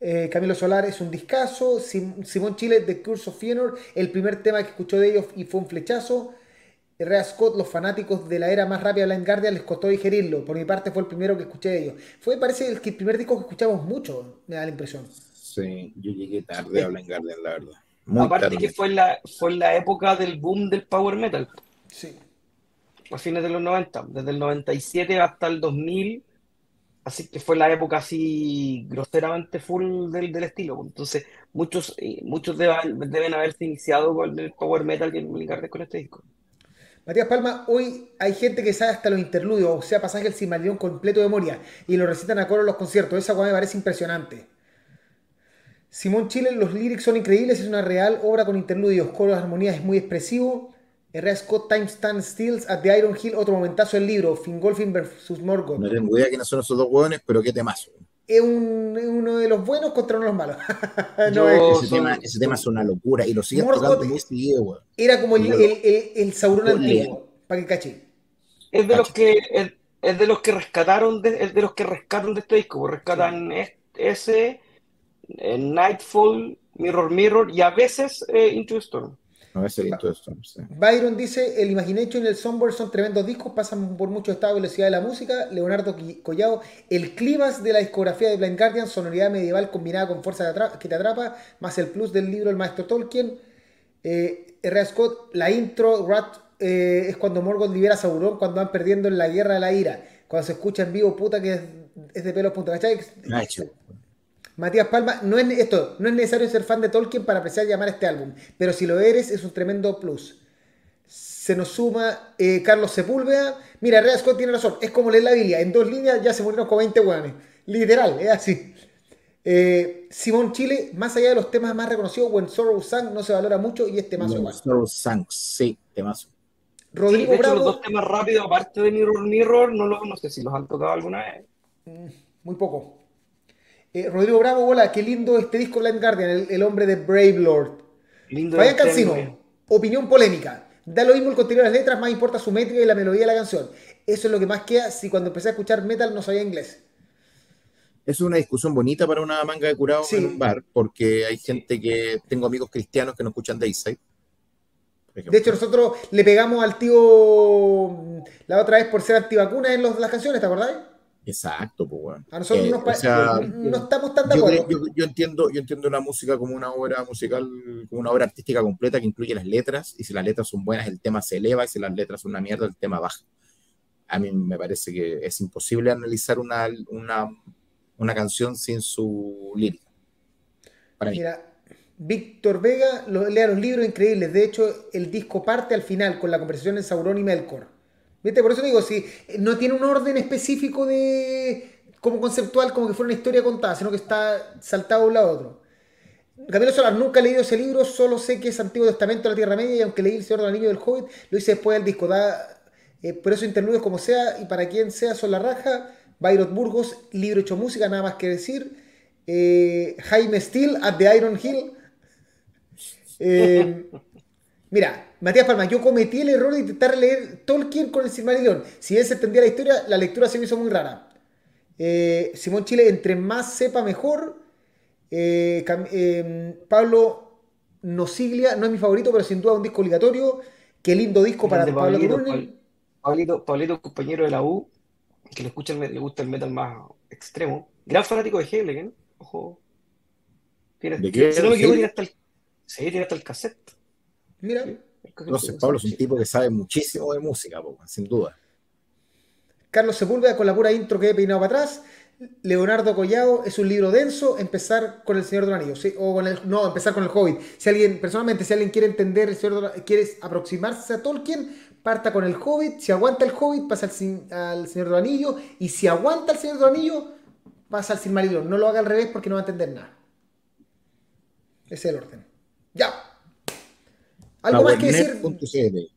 Eh, Camilo Solar es un discazo. Simón Chile, The Curse of Funeral, el primer tema que escuchó de ellos y fue un flechazo. Rea Scott, los fanáticos de la era más rápida de Blind Guardian les costó digerirlo. Por mi parte fue el primero que escuché de ellos. Fue, parece, el, primer disco que escuchamos mucho, me da la impresión. Sí, yo llegué tarde a Blind Guardian, la verdad. Aparte que fue en, la, fue la época del boom del power metal. Sí. A fines de los 90, desde el 97 hasta el 2000. Así que fue la época así groseramente full del, del estilo. Entonces, muchos, eh, muchos deben, deben haberse iniciado con el power metal que Blind Guardian con este disco. Matías Palma, hoy hay gente que sabe hasta los interludios, o sea, pasaje del Silmarillion completo de memoria, y lo recitan a coro en los conciertos. Esa cosa me parece impresionante. Simón Chile, los lyrics son increíbles, es una real obra con interludios, coros, armonías, es muy expresivo. R. Scott, Time Stand Stills at the Iron Hill, otro momentazo del libro, Fingolfin vs. Morgoth. No tengo idea quiénes son esos dos hueones, pero qué temazo es, uno de los buenos contra uno de los malos. ese, tema, ese, tema, es una locura y lo siguen tocando muy seguido, Era como el, el, el, Sauron antiguo, para que caché. Es de los que es, de los que rescataron de, es de los que rescatan de este disco, pues rescatan ese, Nightfall, Mirror Mirror y a veces eh, Into Storm. Byron dice, el Imagination y el Somewhere son tremendos discos, pasan por mucho estado de velocidad de la música. Leonardo Collado, el climas de la discografía de Blind Guardian, sonoridad medieval combinada con fuerza que te atrapa, más el plus del libro El Maestro Tolkien. Eh, R. Scott, la intro, Rat, eh, es cuando Morgoth libera a Sauron cuando van perdiendo en la guerra de la ira. Cuando se escucha en vivo, puta que es, de pelos punta, ¿cachai? Matías Palma, no es, esto, no es necesario ser fan de Tolkien para apreciar y llamar este álbum, pero si lo eres es un tremendo plus. Se nos suma eh, Carlos Sepúlveda. Mira, Rea Scott tiene razón, es como leer la Biblia, en dos líneas ya se murieron con 20 hueones. Literal, es así. Eh, Simón Chile, más allá de los temas más reconocidos, When Sorrow Sang no se valora mucho y este mazo When Sorrow Sang, sí, temazo. Rodrigo sí, Bravo. Los dos temas rápidos, aparte de Mirror Mirror, no, lo, no sé si los han tocado alguna vez. Mm, muy poco. Eh, Rodrigo Bravo, hola, qué lindo este disco Blind Guardian, el, hombre de Brave Lord. Lindo Fabián Cancino, opinión polémica. Da lo mismo el contenido de las letras, más importa su métrica y la melodía de la canción. Eso es lo que más queda si cuando empecé a escuchar metal no sabía inglés. Es una discusión bonita para una manga de curado en un bar, porque hay gente que. Tengo amigos cristianos que no escuchan Dayside. De hecho, nosotros le pegamos al tío mm, la otra vez por ser antivacuna en las canciones, ¿te acordáis? Exacto, pues bueno. A nosotros eh, no estamos tan de acuerdo. Yo, entiendo, yo entiendo una música como una obra musical, como una obra artística completa que incluye las letras, y si las letras son buenas, el tema se eleva, y si las letras son una mierda, el tema baja. A mí me parece que es imposible analizar una, una, una canción sin su lírica. Para Mira, Víctor Vega lea los libros increíbles. De hecho, el disco parte al final con la conversación en Sauron y Melkor. Por eso digo, si no tiene un orden específico de como conceptual, como que fuera una historia contada, sino que está saltado de un lado a otro. Camilo Solar, nunca he leído ese libro, solo sé que es Antiguo Testamento de la Tierra Media y aunque leí El Señor del Anillo del Hobbit, lo hice después del disco. Da, eh, por eso interludios como sea y para quien sea son la raja. Bayrot Burgos, libro hecho música, nada más que decir. Eh, Jaime Steele, At the Iron Hill. Eh, mira, Matías Palma, yo cometí el error de intentar leer Tolkien con el Silmarillion. Si bien se entendía la historia, la lectura se me hizo muy rara. Eh, Simón Chile, entre más sepa mejor. Eh, em, Pablo Nosiglia no es mi favorito, pero sin duda un disco obligatorio. Qué lindo disco para Pablo Pablito, Pablito, compañero de la U, que le, escucha le gusta el metal más extremo. Gran fanático de Hegel, Ojo. Tiene, ¿De qué? Si no me equivoco, tiene hasta el, sí, tiene hasta el cassette. Mira. Entonces, Pablo es un tipo que sabe muchísimo de música, sin duda. Carlos Sepúlveda con la pura intro que he peinado para atrás. Leonardo Collado es un libro denso, empezar con el Señor de los Anillos, o con el, no, empezar con el Hobbit. Si alguien, personalmente, si alguien quiere entender el Señor de quiere aproximarse a Tolkien, parta con el Hobbit, si aguanta el Hobbit, pasa al, al Señor de los Anillos, y si aguanta el Señor de los Anillos, pasa al Silmarillion. No lo haga al revés porque no va a entender nada. Ese es el orden. Ya. ¿Algo más que decir?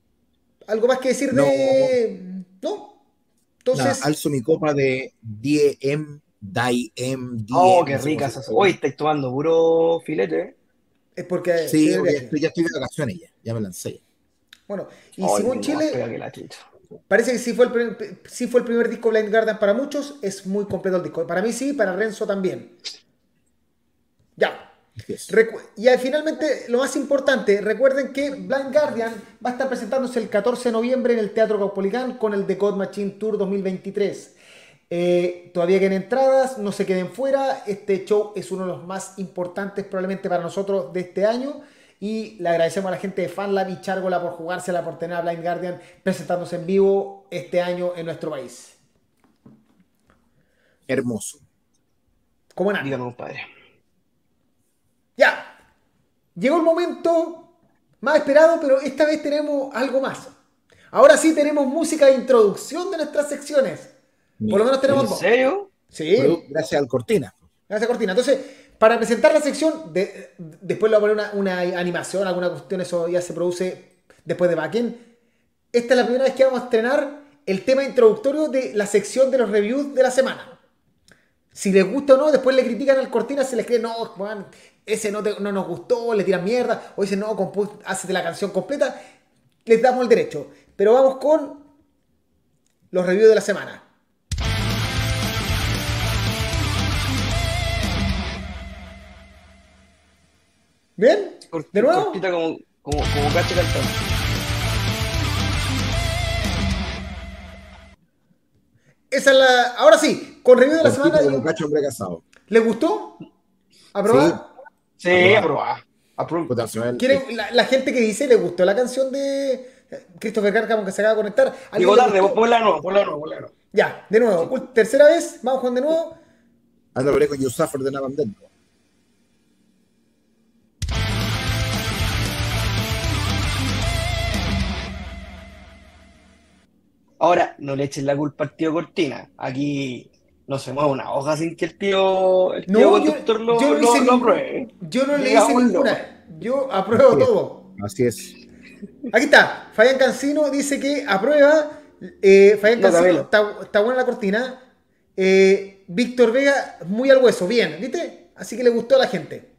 ¿Algo más que decir de...? ¿No? Entonces. alzo mi copa de DM, DIM, Oh, qué rica Hoy estáis tomando puro filete. Es porque. Sí, ya estoy de vacaciones ya, ya me lancé. Bueno, y según Chile. Parece que sí fue, el, sí fue el primer disco Blind Guardian para muchos, es muy completo el disco. Para mí sí, para Renzo también. Ya. Y finalmente, lo más importante, recuerden que Blind Guardian va a estar presentándose el 14 de noviembre en el Teatro Caupolicán con el The God Machine Tour 2023. Eh, todavía quedan entradas, no se queden fuera. Este show es uno de los más importantes probablemente para nosotros de este año. Y le agradecemos a la gente de FanLab y Chargola por jugársela, por tener a Blind Guardian presentándose en vivo este año en nuestro país. Hermoso. ¿Cómo nada? Dígame, padre. Ya, llegó el momento más esperado, pero esta vez tenemos algo más. Ahora sí tenemos música de introducción de nuestras secciones. Por lo menos tenemos ¿En serio? Sí. gracias al Cortina. Gracias Cortina. Entonces, para presentar la sección, después le voy a poner una, animación, alguna cuestión, eso ya se produce después de backend. Esta es la primera vez que vamos a estrenar el tema introductorio de la sección de los reviews de la semana. Si les gusta o no, después le critican al Cortina, se les cree, no, Juan, ese no, no nos gustó, le tiran mierda, o dicen, no, de la canción completa, les damos el derecho. Pero vamos con los reviews de la semana. ¿Bien? ¿De nuevo? como, como, como cacho cantando. Esa es la. Ahora sí, con review de la semana. Como cacho hombre casado. ¿Le gustó? ¿Aprobado? Sí, aprobada. ¿Quieren la, la, gente que dice le gustó la canción de Christopher Cárcamo que se acaba de conectar? Digo tarde, ponla no, ponla no, ponla no. Ya, de nuevo, tercera vez, vamos con de nuevo. Ando veré con You Suffer de Navandento. Ahora, no le echen la culpa al tío Cortina. Aquí no se mueve una hoja sin que el tío, el tío no, yo, lo, yo no lo, apruebe. Yo no le hice ninguna. Yo apruebo todo. Así es. Aquí está. Fabián Cancino dice que aprueba. Eh, Fabián Cancino, está, buena la cortina. Eh, Víctor Vega, muy al hueso. Bien, ¿viste? Así que le gustó a la gente.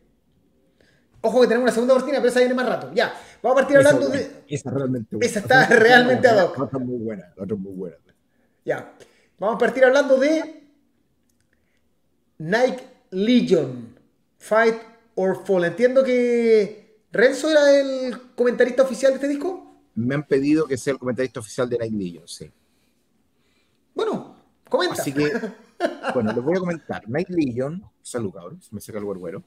Ojo que tenemos una segunda cortina, pero esa viene más rato. Ya, vamos a partir hablando de. Esa realmente Esa está realmente ad hoc. otra muy buena, otra muy buena. Ya. Vamos a partir hablando de Nike Legion, Fight or Fall. Entiendo que Renzo era el comentarista oficial de este disco. Me han pedido que sea el comentarista oficial de Nike Legion, sí. Bueno, comenta. Así que, bueno, les voy a comentar. Nike Legion, salud cabrón, me saca el güero.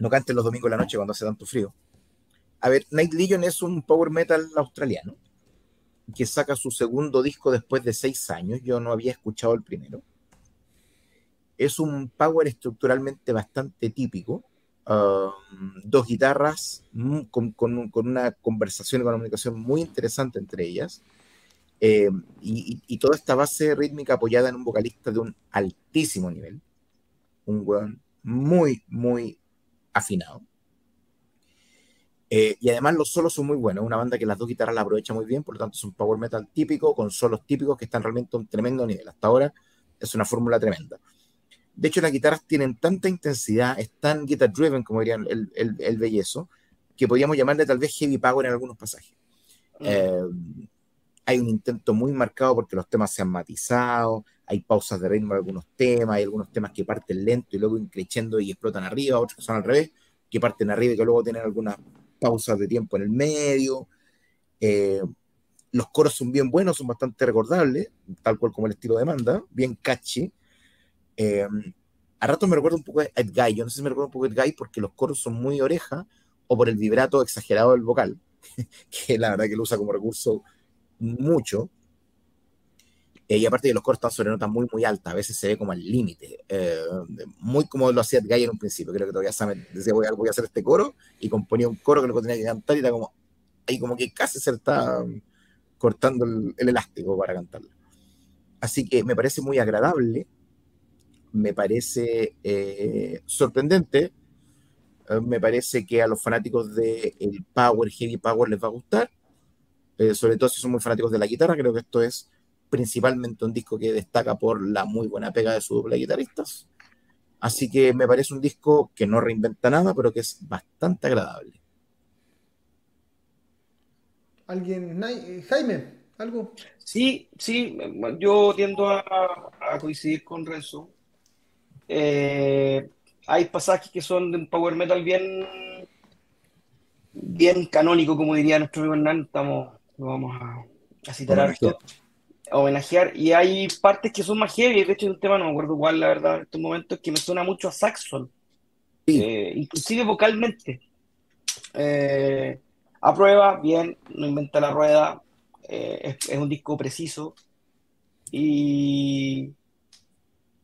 No canten los domingos de la noche cuando hace tanto frío. A ver, Night Legion es un power metal australiano que saca su segundo disco después de seis años. Yo no había escuchado el primero es un power estructuralmente bastante típico. Um, dos guitarras con, una conversación y una comunicación muy interesante entre ellas. Eh, y, toda esta base rítmica apoyada en un vocalista de un altísimo nivel. Un weón muy, muy afinado. Eh, y además los solos son muy buenos. Una banda que las dos guitarras la aprovecha muy bien, por lo tanto es un power metal típico con solos típicos que están realmente a un tremendo nivel. Hasta ahora es una fórmula tremenda. De hecho, las guitarras tienen tanta intensidad, es tan guitar driven, como dirían el, el, el bellezo, que podríamos llamarle tal vez heavy power en algunos pasajes. Mm. Eh, hay un intento muy marcado porque los temas se han matizado, hay pausas de ritmo en algunos temas, hay algunos temas que parten lento y luego increciendo y explotan arriba, otros que son al revés, que parten arriba y que luego tienen algunas pausas de tiempo en el medio. Eh, los coros son bien buenos, son bastante recordables, tal cual como el estilo de Manda, bien catchy. Eh, a ratos me recuerda un poco a Ed Guy, yo no sé si me recuerda un poco a Ed Guy porque los coros son muy oreja o por el vibrato exagerado del vocal, que la verdad que lo usa como recurso mucho. Eh, y aparte de los coros están sobre notas muy, muy altas, a veces se ve como al límite, eh, muy como lo hacía Ed Guy en un principio. Creo que todavía sabe, decía, voy a, voy a hacer este coro, y componía un coro que luego tenía que cantar y era como, ahí como que casi se está cortando el, el elástico para cantarlo. Así que me parece muy agradable, me parece eh, sorprendente, eh, me parece que a los fanáticos del el Power, Heavy Power les va a gustar, eh, sobre todo si son muy fanáticos de la guitarra, creo que esto es principalmente un disco que destaca por la muy buena pega de su doble guitarristas. Así que me parece un disco que no reinventa nada, pero que es bastante agradable. ¿Alguien? Jaime, ¿algo? Sí, sí, yo tiendo a, a coincidir con Renzo. Eh, hay pasajes que son de un power metal bien, bien canónico, como diría nuestro amigo Hernán. Estamos, lo vamos a, a citar harto, a homenajear. Y hay partes que son más heavy. De hecho, es un tema, no me acuerdo cuál, la verdad, en estos momentos, que me suena mucho a Saxon, Sí. eh, inclusive vocalmente. Eh, a prueba, bien, no inventa la rueda, eh, es, es un disco preciso. Y,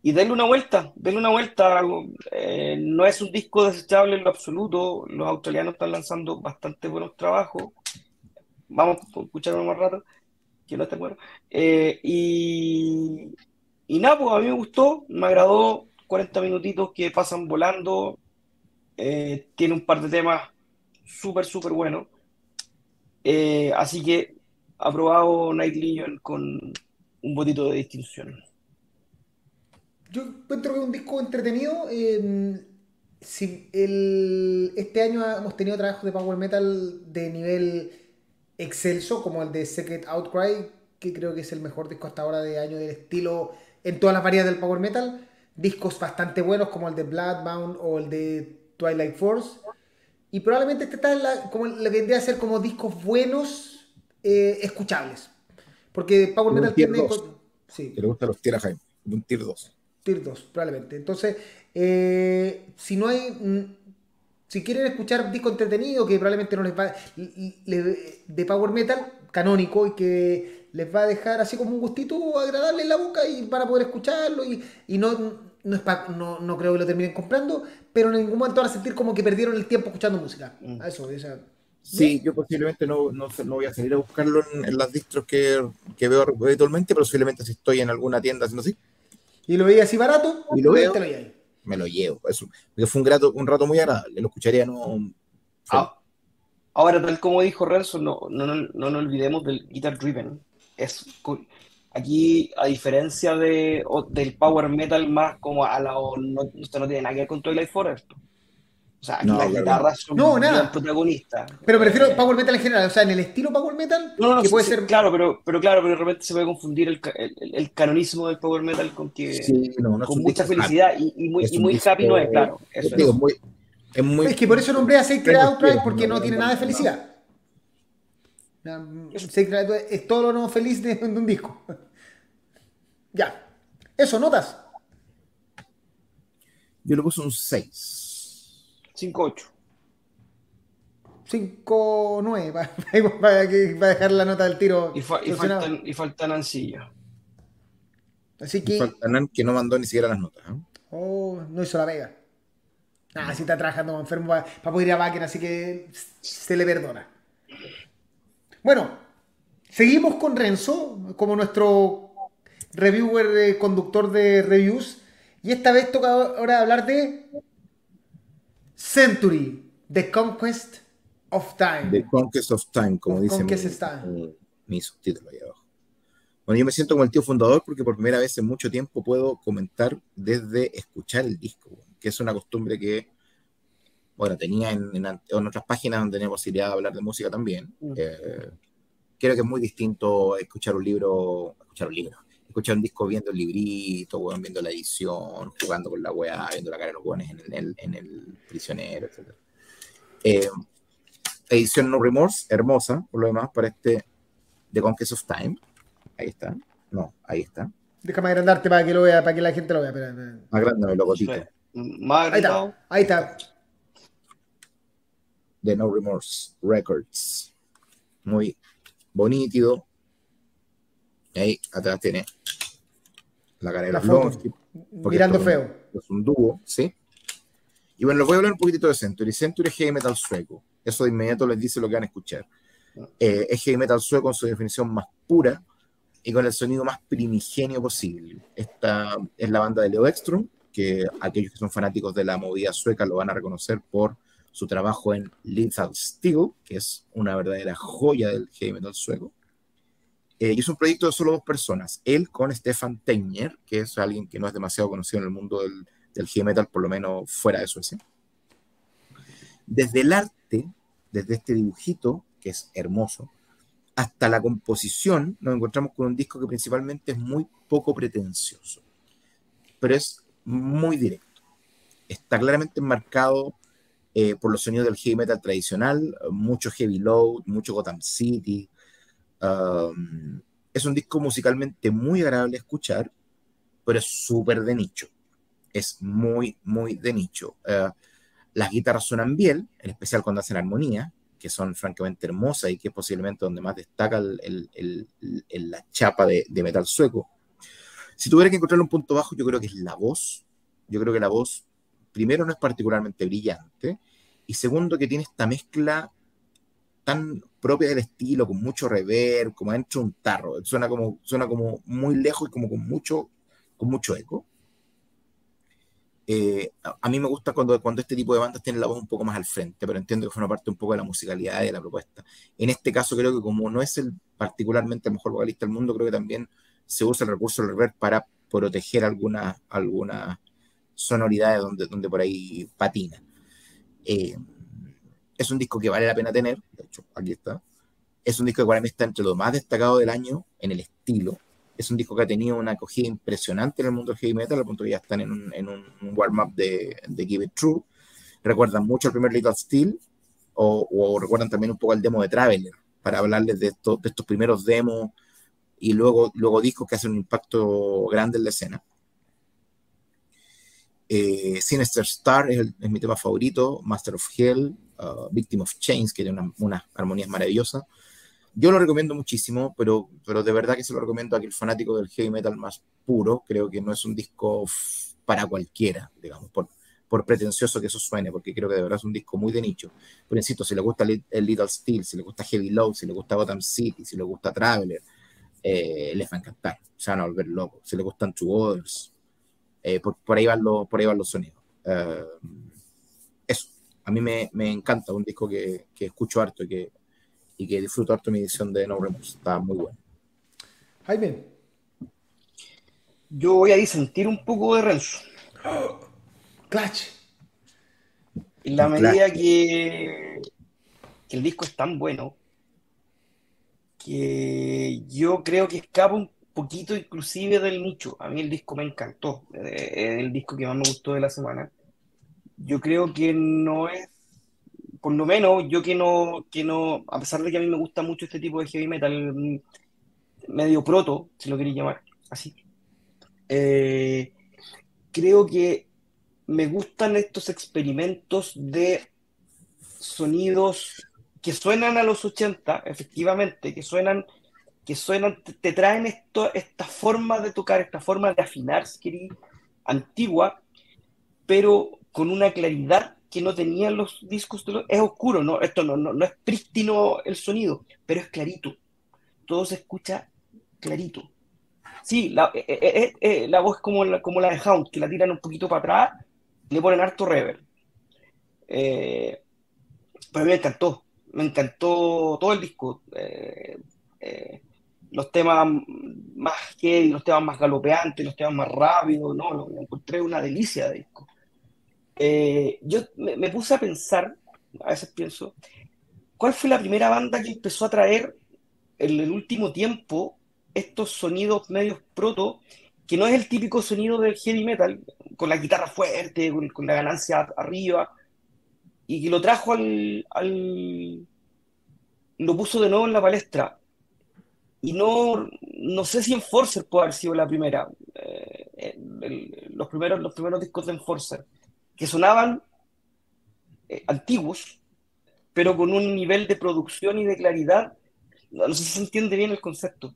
y denle una vuelta, denle una vuelta. Eh, no es un disco desechable en lo absoluto. Los australianos están lanzando bastante buenos trabajos. Vamos a escucharlo más rato, que no está bueno. Eh, y, y nada, pues a mí me gustó, me agradó 40 minutitos que pasan volando. Eh, tiene un par de temas súper, súper buenos. Así que aprobado Night Legion con un botito de distinción. Yo encuentro que es un disco entretenido. eh, si el- este año hemos tenido trabajos de power metal de nivel excelso, como el de Secret Outcry, que creo que es el mejor disco hasta ahora de año del estilo en todas las variedades del power metal. Discos bastante buenos como el de Bloodbound o el de Twilight Force. Y probablemente este está en la, como le vendría a ser como discos buenos, eh, escuchables. Porque Power Metal tiene... Sí. Que le gustan los tier Jaime, un tier 2. Tier 2, probablemente. Entonces, eh, si no hay. mm, Si quieren escuchar disco entretenido, que probablemente no les va. de power metal, canónico, y que les va a dejar así como un gustito agradable en la boca y van a poder escucharlo. Y, y no, no, es pa- no, no creo que lo terminen comprando, pero en ningún momento van a sentir como que perdieron el tiempo escuchando música. Mm. Eso, o sea, Sí, yo posiblemente no, no, no voy a salir a buscarlo en, en las distros que, que veo habitualmente, pero posiblemente si estoy en alguna tienda haciendo así, Y lo veía así barato, Y lo veo. te lo llevas. me lo llevo. Eso, porque fue un, grato, un rato muy agradable. Lo escucharía no. Ah, Ahora, tal como dijo Renzo, no, no, no, no nos olvidemos del Guitar Driven. Es, aquí, a diferencia de, o- del Power Metal más como a la... o no, esto no tiene nada que ver con Twilight Forest. O sea, aquí No, las guitarras son No, nada. protagonistas. Pero me refiero Eh, power metal en general, o sea, en el estilo power metal, No, no, no, que puede sí, ser. claro, pero, pero claro, pero de repente se puede confundir el, el, el- el canonismo del Power Metal con que Sí, no, no es con mucha felicidad y, y muy, y un muy disco- happy no es, claro. Eso digo, es. muy, es muy. Es que por eso nombré a Sacred tiempo, porque no, tiene no, nada de felicidad. Sacred Outcry es todo lo no feliz de, de un disco. Ya. Eso, notas. Yo le puse un 6. 5-8. 5-9 para, para, para dejar la nota del tiro. Y, fa- y faltan, y faltan Ancilla. Así que. falta Nan, que no mandó ni siquiera las notas. ¿eh? Oh, no hizo la vega. Ah, sí está trabajando enfermo para, poder ir a Bakken, así que se le perdona. Bueno, seguimos con Renzo como nuestro reviewer, eh, conductor de reviews. Y esta vez toca ahora hablar de Century, The Conquest of Time. The Conquest of Time, como dice mi, Conquest of Time. mi- mi subtítulo ahí abajo. Bueno, yo me siento como el tío fundador porque por primera vez en mucho tiempo puedo comentar desde escuchar el disco, que es una costumbre que, bueno, tenía en, en en otras páginas donde tenía posibilidad de hablar de música también. Mm. Eh, creo que es muy distinto escuchar un libro, escuchar un libro, escuchar un disco viendo el librito, weón, viendo la edición, jugando con la weá, viendo la cara de los weones en el, en el- en el prisionero, etc. Eh, edición No Remorse, hermosa, por lo demás, para este The Conquest of Time. Ahí está. No, ahí está. Déjame agrandarte para que lo vea, para que la gente lo vea. Más grande el logotito. Ahí está, ahí está. The No Remorse Records. Muy bonito. Ahí atrás tiene la cara de la foto. Mirando feo. Es un dúo, ¿sí? Y bueno, les voy a hablar un poquitito de Century. Century es heavy metal sueco. Eso de inmediato les dice lo que van a escuchar. Eh, es heavy metal sueco con su definición más pura y con el sonido más primigenio posible. Esta es la banda de Leo Ekstrom, que aquellos que son fanáticos de la movida sueca lo van a reconocer por su trabajo en Lethal Steel, que es una verdadera joya del heavy metal sueco. Eh, y es un proyecto de solo dos personas, él con Stefan Teñer, que es alguien que no es demasiado conocido en el mundo del, del heavy metal, por lo menos fuera de Suecia. Desde el arte, desde este dibujito, que es hermoso, hasta la composición, nos encontramos con un disco que principalmente es muy poco pretencioso, pero es muy directo. Está claramente enmarcado eh, por los sonidos del heavy metal tradicional, mucho heavy load, mucho Gotham City, Es un disco musicalmente muy agradable de escuchar, pero es súper de nicho. Es muy, muy de nicho. Uh, las guitarras suenan bien, en especial cuando hacen armonía, que son francamente hermosas y que es posiblemente donde más destaca la chapa de, de, metal sueco. Si tuviera que encontrar un punto bajo, yo creo que es la voz. Yo creo que la voz, primero, no es particularmente brillante, y segundo, que tiene esta mezcla tan propia del estilo, con mucho reverb, como dentro de un tarro. Suena como, suena como muy lejos y como con mucho, con mucho eco. Eh, a mí me gusta cuando, cuando este tipo de bandas tienen la voz un poco más al frente, pero entiendo que fue una parte un poco de la musicalidad y de la propuesta. En este caso creo que como no es el particularmente el mejor vocalista del mundo, creo que también se usa el recurso del reverb para proteger algunas alguna sonoridades donde, donde por ahí patina. Eh, es un disco que vale la pena tener, de hecho, aquí está. Es un disco que para mí está entre lo más destacado del año en el estilo. Es un disco que ha tenido una acogida impresionante en el mundo del heavy metal, al punto que ya están en un, warm-up de, Give It True. Recuerdan mucho el primer Little Steel, o, o, recuerdan también un poco el demo de Traveler, para hablarles de, esto, de estos primeros demos y luego, luego discos que hacen un impacto grande en la escena. Eh, Sinister Star es, es, mi tema favorito, Master of Hell, uh, Victim of Chains, que tiene unas una armonías maravillosas. Yo lo recomiendo muchísimo, pero, pero de verdad que se lo recomiendo a aquel fanático del heavy metal más puro. Creo que no es un disco para cualquiera, digamos, por, por pretencioso que eso suene, porque creo que de verdad es un disco muy de nicho. Pero insisto, si le gusta el Little Steel, si le gusta Heavy Load, si le gusta Gotham City, si le gusta Traveler, eh, les va a encantar. Se van a volver locos. Si le gustan Two Others, eh, por, por, ahí van los, por ahí van los sonidos. Eso, a mí me, me, encanta, un disco que, que escucho harto y que, y que disfruto harto mi edición de No Remorse, está muy bueno. Jaime. Yo voy a disentir un poco de Renzo. Oh, clutch. En la medida que, que el disco es tan bueno que yo creo que escapa un poquito inclusive del nicho. A mí el disco me encantó, es el disco que más me gustó de la semana. Yo creo que no es, por lo menos yo que no, que no, a pesar de que a mí me gusta mucho este tipo de heavy metal, medio proto, si lo queréis llamar así, eh, creo que me gustan estos experimentos de sonidos que suenan a los 80, efectivamente, que suenan que suenan, te, traen esto, esta forma de tocar, esta forma de afinar, si querí, antigua, pero con una claridad que no tenían los discos. Es oscuro, ¿no? Esto no, no, no, es prístino el sonido, pero es clarito. Todo se escucha clarito. Sí, la, eh, eh, eh, voz como la, como la de Hound, que la tiran un poquito para atrás, le ponen harto reverb. pero a mí me encantó, me encantó todo el disco. los temas más heavy, los temas más galopeantes, los temas más rápidos, ¿no? Lo encontré una delicia de disco. Eh, yo me, puse a pensar, a veces pienso, ¿cuál fue la primera banda que empezó a traer en el último tiempo estos sonidos medios proto, que no es el típico sonido del heavy metal, con la guitarra fuerte, con, la ganancia arriba, y que lo trajo al, lo puso de nuevo en la palestra. Y no, no sé si Enforcer puede haber sido la primera. Eh, los, primeros, los primeros discos de Enforcer, que sonaban eh, antiguos, pero con un nivel de producción y de claridad. No, sé si se entiende bien el concepto.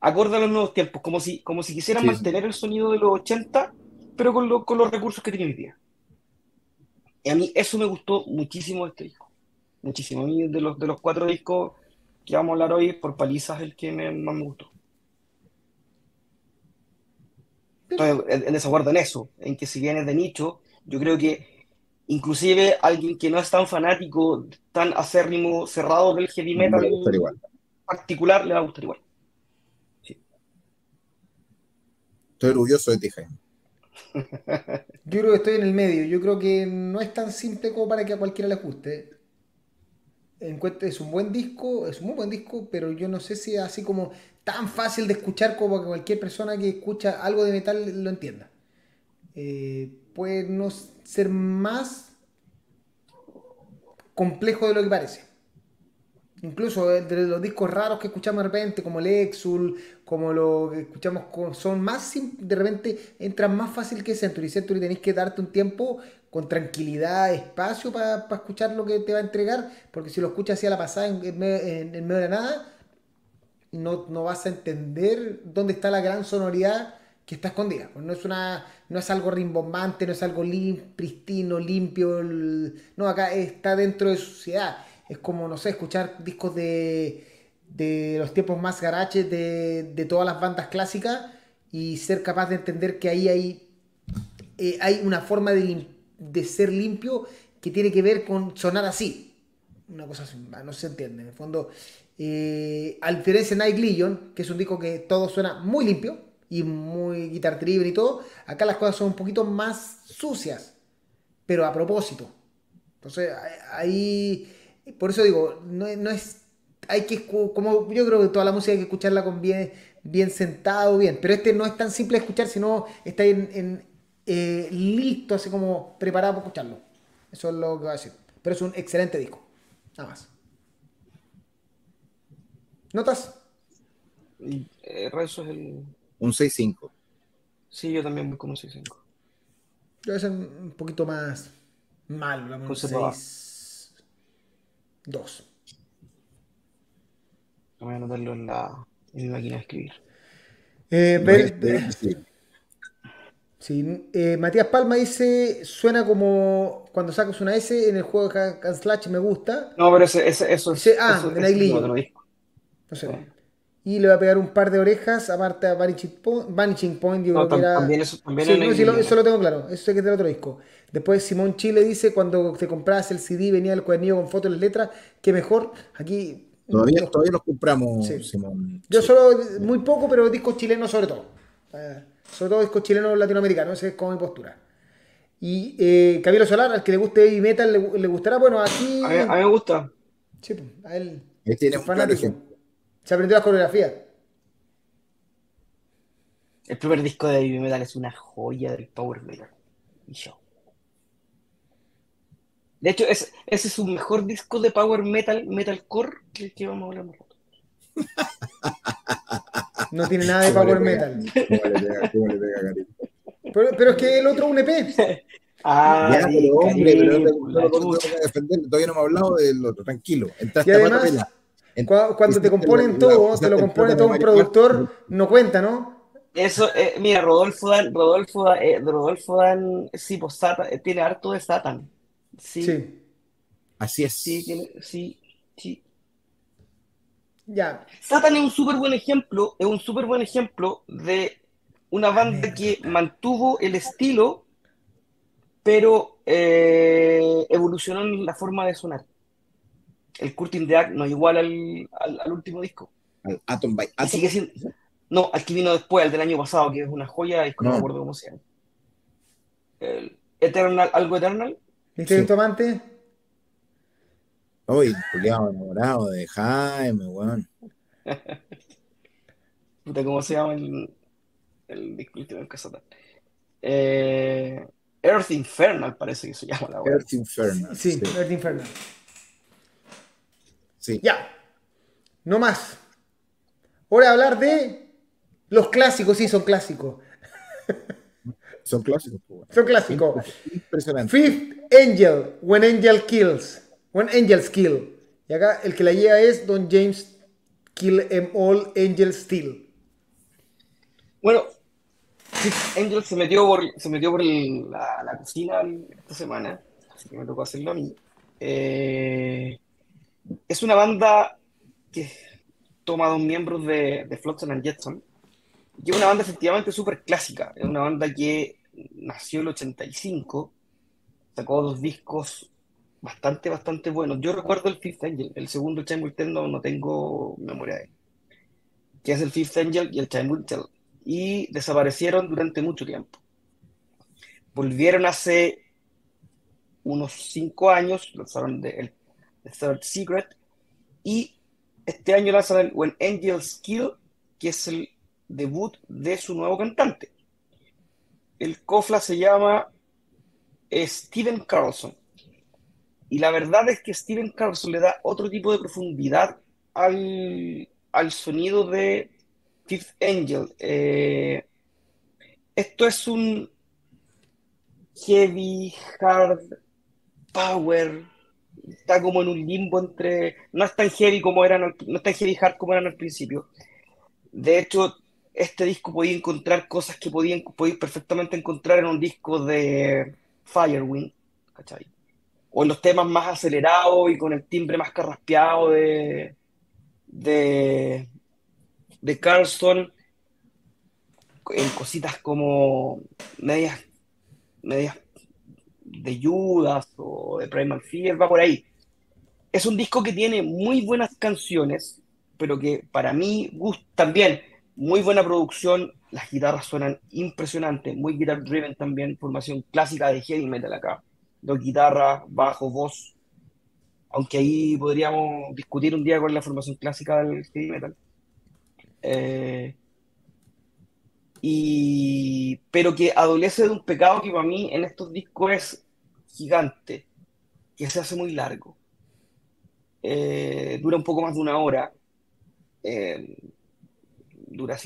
Acorde a los nuevos tiempos, como si, como si quisieran mantener el sonido de los 80, pero con, con los recursos que tiene hoy día. Y a mí eso me gustó muchísimo de este disco. Muchísimo. A mí de los, de los cuatro discos que vamos a hablar hoy, por palizas el que me, más me gustó. Entonces, en desacuerdo en eso, en que si bien es de nicho, yo creo que inclusive alguien que no es tan fanático, tan acérrimo, cerrado del heavy metal particular, le va a gustar igual. Estoy orgulloso de ti, Jaime. Yo creo que estoy en el medio. Yo creo que no es tan simple como para que a cualquiera le guste es un buen disco, es un muy buen disco, pero yo no sé si es así como tan fácil de escuchar como que cualquier persona que escucha algo de metal lo entienda. Eh, puede ser más complejo de lo que parece. Incluso entre los discos raros que escuchamos de repente, como el Exul, como lo que escuchamos con, son más de repente entran más fácil que Century. Century tenéis que darte un tiempo con tranquilidad, espacio para escuchar lo que te va a entregar, porque si lo escuchas así a la pasada en, medio de la nada, no, vas a entender dónde está la gran sonoridad que está escondida. Pues no es no es algo rimbombante, no es algo pristino, limpio. no, acá está dentro de su sociedad. Es como, no sé, escuchar discos de, de los tiempos más garaches de, de todas las bandas clásicas y ser capaz de entender que ahí hay, eh, hay una forma de de ser limpio que tiene que ver con sonar así. Una cosa así, no se entiende. En el fondo, eh, a diferencia de Night Legion, que es un disco que todo suena muy limpio y muy guitar driven y todo, acá las cosas son un poquito más sucias, pero a propósito. Entonces, ahí, por eso digo, no, es, hay que, como yo creo que toda la música hay que escucharla con bien, bien sentado, bien, pero este no es tan simple de escuchar, sino está en, eh, listo, así como preparado para escucharlo. Eso es lo que voy a decir. Pero es un excelente disco. Nada más. ¿Notas? Eh, es el. Un 6-5. Sí, yo también voy con un 6-5. Debe ser un poquito más malo, un 6. 2. Voy a anotarlo en la, en la máquina de escribir. Eh, ver, Sí, eh, Matías Palma dice, suena como cuando sacas una S en el juego de Hack Slash, me gusta. No, pero ese, ese, eso es... Ah, de Night No sé. Y le va a pegar un par de orejas, aparte a Vanishing Point. Yo no, también eso, también sí, eso lo tengo claro, eso es que es del otro disco. Después Simón Chile dice, cuando te comprabas el CD venía el cuadernillo con fotos y las letras, que mejor, aquí... Todavía, los, todavía los compramos, Simón. Yo solo, muy poco, pero discos chilenos sobre todo. Eh, sobre todo discos chilenos latinoamericanos, esa es como mi postura. Y eh, Camilo Solar, al que le guste heavy metal, le, gustará, bueno, aquí... A mí, me gusta. Sí, pues, a él... Él tiene un Se aprendió las coreografías. El primer disco de heavy metal es una joya del power metal. Y show. De hecho, ese es su mejor disco de power metal, metalcore, que el que vamos a hablar más rato. No tiene nada de power metal. pero, es que el otro es un EP. Ah, ya, pero hombre, pero que defender, todavía no me ha hablado del otro, tranquilo. y además, cuando, te componen todo, te lo compone todo un productor, no cuenta, ¿no? Eso, eh, mira, Rodolfo Dan, Rodolfo, eh, Rodolfo Dan, sí, pues Satan, eh, tiene harto de Satan. Sí. sí. Así es. Sí, tiene, sí, sí. Ya. Satan es un súper buen ejemplo, es un súper buen ejemplo de una banda que mantuvo el estilo, pero eh, evolucionó en la forma de sonar. El Curtin de Act no es igual al, último disco. Al Atom by Atom. no, al que vino después, al del año pasado, que es una joya, y no, me acuerdo cómo se llama. El Eternal, algo Eternal. ¿Viste sí. tomante? Uy, Julián enamorado de Jaime, weón. Puta, ¿cómo se llama el, el disco último en Casata? Eh, Earth Infernal parece que se llama la Earth Infernal. Sí, sí, Earth Infernal. Sí. Ya. No más. Hora de hablar de los clásicos, sí, son clásicos. Son clásicos. Pues, son clásicos. Impresionante. Fifth Angel, When Angel Kills. When Angels Kill. Y acá el que la lleva es Don James Kill Em All Angel Still. Bueno, Angel se metió por, se metió por la, cocina esta semana, así que me tocó hacerlo a mí. Eh, es una banda que toma dos miembros de, de Flotsam and Jetson, y es una banda efectivamente súper clásica. Es una banda que nació el 85, sacó dos discos bastante, bastante buenos. Yo recuerdo el Fifth Angel, el segundo Will Tell no, tengo memoria de él, que es el Fifth Angel y el Will Tell y desaparecieron durante mucho tiempo. Volvieron hace unos cinco años, lanzaron el, Third Secret y este año lanzaron When Angels Kill, que es el debut de su nuevo cantante. El cofla se llama Steven Carlson. Y la verdad es que Steven Carlson le da otro tipo de profundidad al, al sonido de Fifth Angel. Eh, esto es un heavy, hard, power. Está como en un limbo entre. No es tan heavy como eran, no es tan heavy hard como eran al principio. De hecho, este disco podía encontrar cosas que podían, podéis perfectamente encontrar en un disco de Firewind, ¿cachai? O en los temas más acelerados y con el timbre más carraspeado de, de, de Carlson en cositas como medias, medias de Judas o de Primal Fear, va por ahí. Es un disco que tiene muy buenas canciones, pero que para mí gusta también muy buena producción, las guitarras suenan impresionantes, muy guitar driven también, formación clásica de heavy metal acá. Dos guitarras, bajo, voz, aunque ahí podríamos discutir un día con la formación clásica del heavy metal. Eh, y, pero que adolece de un pecado que para mí en estos discos es gigante, que se hace muy largo. Eh, dura un poco más de una hora. Eh, dura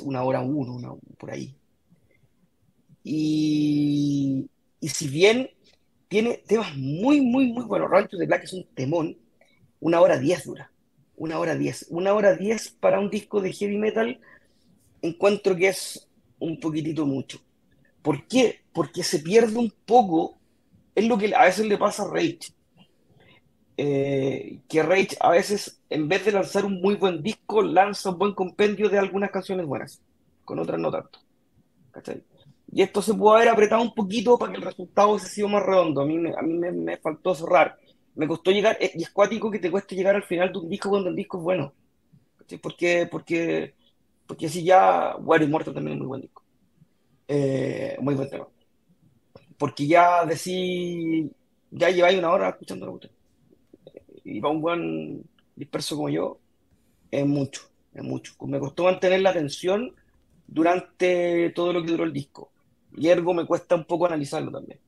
una hora uno, por ahí. Y, y, si bien tiene temas muy, muy, muy buenos, Rancho de Black es un temón, una hora diez dura una hora diez. Una hora diez para un disco de heavy metal encuentro que es un poquitito mucho. ¿Por qué? Porque se pierde un poco, es lo que a veces le pasa a Rage. Eh, que Rage a veces, en vez de lanzar un muy buen disco, lanza un buen compendio de algunas canciones buenas, con otras no tanto. Y esto se puede haber apretado un poquito para que el resultado hubiese sido más redondo. A mí, a mí me, me faltó cerrar me costó llegar, eh, y es cuático que te cueste llegar al final de un disco cuando el disco es bueno. Porque, porque, porque así ya, War Immortal también es muy buen disco. Eh, muy buen tema. Porque ya decís, ya lleváis una hora escuchando la Y para un buen disperso como yo, es mucho, es mucho. Me costó mantener la atención durante todo lo que duró el disco. Y ergo me cuesta un poco analizarlo también.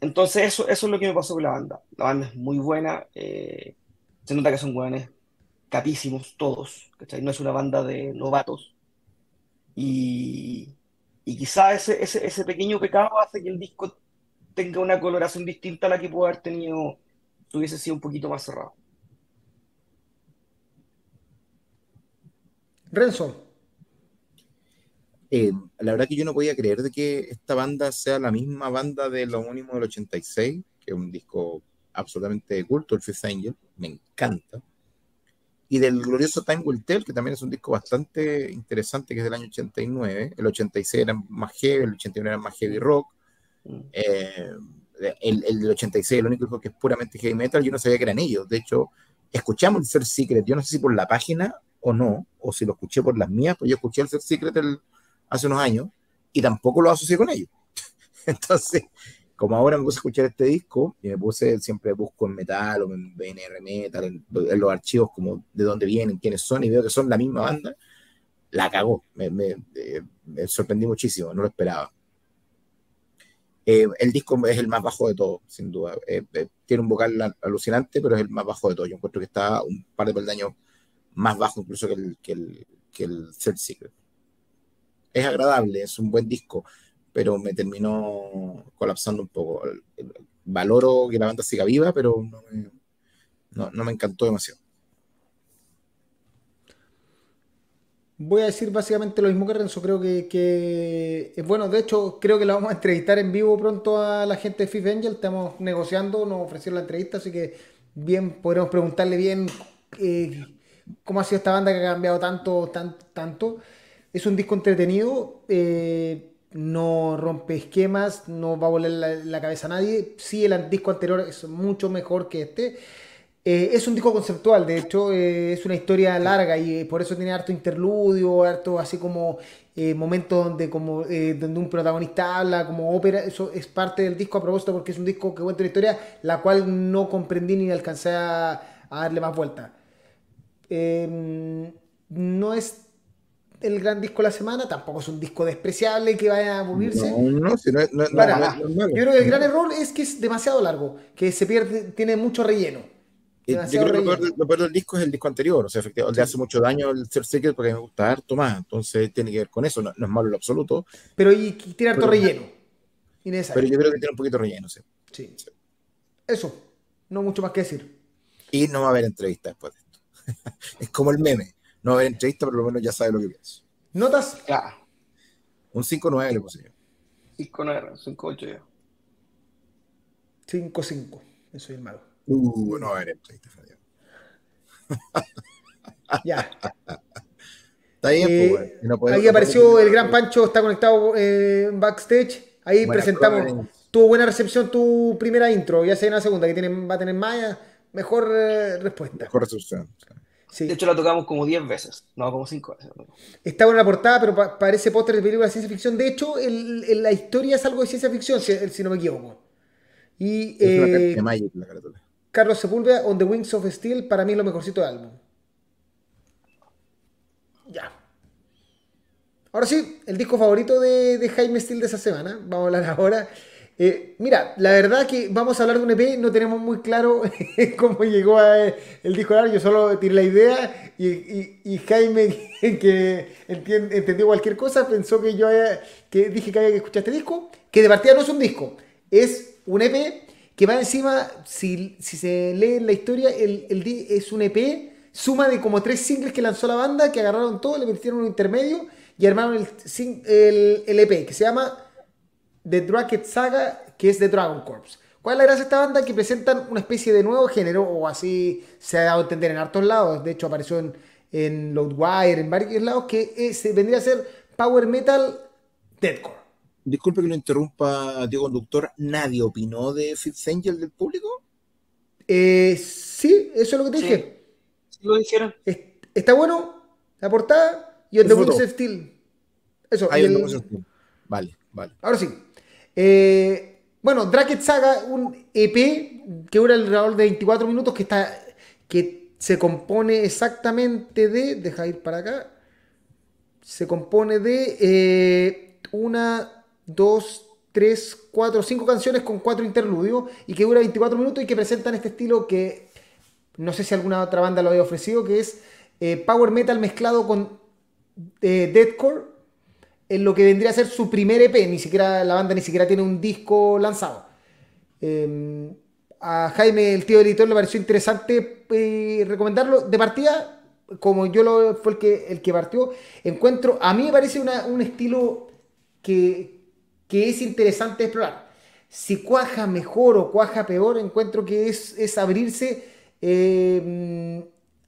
Entonces, eso, eso es lo que me pasó con la banda. La banda es muy buena. Eh, se nota que son buenos capísimos todos. No es una banda de novatos. Y, y quizá ese, ese, ese, pequeño pecado hace que el disco tenga una coloración distinta a la que pudo haber tenido si hubiese sido un poquito más cerrado. Renzo. Eh, la verdad que yo no podía creer de que esta banda sea la misma banda de lo homónimo del 86, que es un disco absolutamente de culto, el Fifth Angel, me encanta. Y del glorioso Time Will Tell, que también es un disco bastante interesante, que es del año 89. El 86 era más heavy, el 89 era más heavy rock. Mm. Eh, el, el, del 86, el único disco que es puramente heavy metal, yo no sabía que eran ellos. De hecho, escuchamos el Third Secret, yo no sé si por la página o no, o si lo escuché por las mías, pues yo escuché el Third Secret el, hace unos años y tampoco lo asocié con ellos. Entonces, como ahora me puse a escuchar este disco y me puse, siempre busco en metal o en BNR Metal, en, los archivos como de dónde vienen, quiénes son y veo que son la misma banda, la cagó. Me, me, eh, sorprendí muchísimo, no lo esperaba. Eh, el disco es el más bajo de todos, sin duda. Eh, eh, tiene un vocal alucinante, pero es el más bajo de todos. Yo encuentro que está un par de peldaños más bajo incluso que el, que el, que el Secret. Es agradable, es un buen disco, pero me terminó colapsando un poco. Valoro que la banda siga viva, pero no me, no, me encantó demasiado. Voy a decir básicamente lo mismo que Renzo. Creo que, que es bueno. De hecho, creo que la vamos a entrevistar en vivo pronto a la gente de Fifth Angel. Estamos negociando, nos ofrecieron la entrevista, así que bien, podremos preguntarle bien eh, cómo ha sido esta banda que ha cambiado tanto, tanto, tanto. Es un disco entretenido, eh, no rompe esquemas, no va a volar la, la cabeza a nadie. Sí, el disco anterior es mucho mejor que este. Eh, es un disco conceptual, de hecho, eh, es una historia larga y eh, por eso tiene harto interludio, harto así como momentos donde, como, donde un protagonista habla, como ópera. Eso es parte del disco a propósito porque es un disco que cuenta una historia la cual no comprendí ni alcancé a, darle más vuelta. Em, no es el gran disco de la semana, tampoco es un disco despreciable que vaya a aburrirse. No, no, si no, no, Yo creo que el gran error es que es demasiado largo, que se pierde, tiene mucho relleno. Yo creo que lo peor, del disco es el disco anterior, o sea, efectivamente, le hace mucho daño el Third Secret porque me gusta harto más, entonces tiene que ver con eso, no, es malo en lo absoluto. Pero y, tiene harto relleno. Pero yo creo que tiene un poquito relleno, sí. sí. Eso, no mucho más que decir. Y no va a haber entrevista después de esto. es como el meme, no va a haber entrevista, pero por lo menos ya sabe lo que pienso. ¿Notas? Ya. Un 5-9 le puse yo. 5-9, 5-8 yo. 5-5, eso es el malo. Uh, no a ya. Está bien, eh, pues, ahí apareció el gran Pancho, está conectado eh, backstage. Ahí presentamos. Tuvo buena recepción tu primera intro, ya se viene la segunda, que tiene, va a tener más, mejor eh, respuesta. Mejor recepción. De hecho, la tocamos como 10 veces, no como 5 veces. Está buena la portada, pero parece póster de película de ciencia ficción. De hecho, el, la historia es algo de ciencia ficción, si, si no me equivoco. Y, es una Magic, la carátula. Carlos Sepúlveda, On the Wings of Steel, para mí es lo mejorcito del álbum. Ya. Ahora sí, el disco favorito de, Jaime Steele de esa semana. Vamos a hablar ahora. Eh, mira, la verdad que vamos a hablar de un EP, no tenemos muy claro cómo llegó a el disco. Yo solo tiré la idea y, Jaime, que entendió cualquier cosa, pensó que yo que dije que había que escuchar este disco, que de partida no es un disco, es un EP que va encima, si, se lee la historia, el, es un EP, suma de como tres singles que lanzó la banda, que agarraron todo, le metieron un intermedio y armaron el, el, EP, que se llama The Dracket Saga, que es de Dragon Corps. ¿Cuál es la gracia de esta banda? Que presentan una especie de nuevo género, o así se ha dado a entender en hartos lados, de hecho apareció en, en Loadwire, en varios lados, que se vendría a ser Power Metal Deadcore. Disculpe que lo interrumpa, Diego Conductor. ¿Nadie opinó de Fitzangel del público? Eh, sí, eso es lo que te dije. lo hicieron. Está bueno la portada y el de Wings Steel. Eso. Ahí el... Steel. Vale, vale. Ahora sí. Eh, bueno, Dracket Saga, un EP que dura alrededor de 24 minutos que está que se compone exactamente de, deja ir para acá, se compone de eh, una, dos, tres, cuatro, cinco canciones con cuatro interludios y que dura 24 minutos y que presentan este estilo que no sé si alguna otra banda lo había ofrecido, que es eh, power metal mezclado con eh, deathcore, en lo que vendría a ser su primer EP, ni siquiera la banda ni siquiera tiene un disco lanzado. Em, a Jaime, el tío editor, le pareció interesante eh, recomendarlo. De partida, como yo lo fue el que, el que partió, encuentro, a mí me parece un estilo que, que es interesante explorar. Si cuaja mejor o cuaja peor, encuentro que es, es abrirse, eh,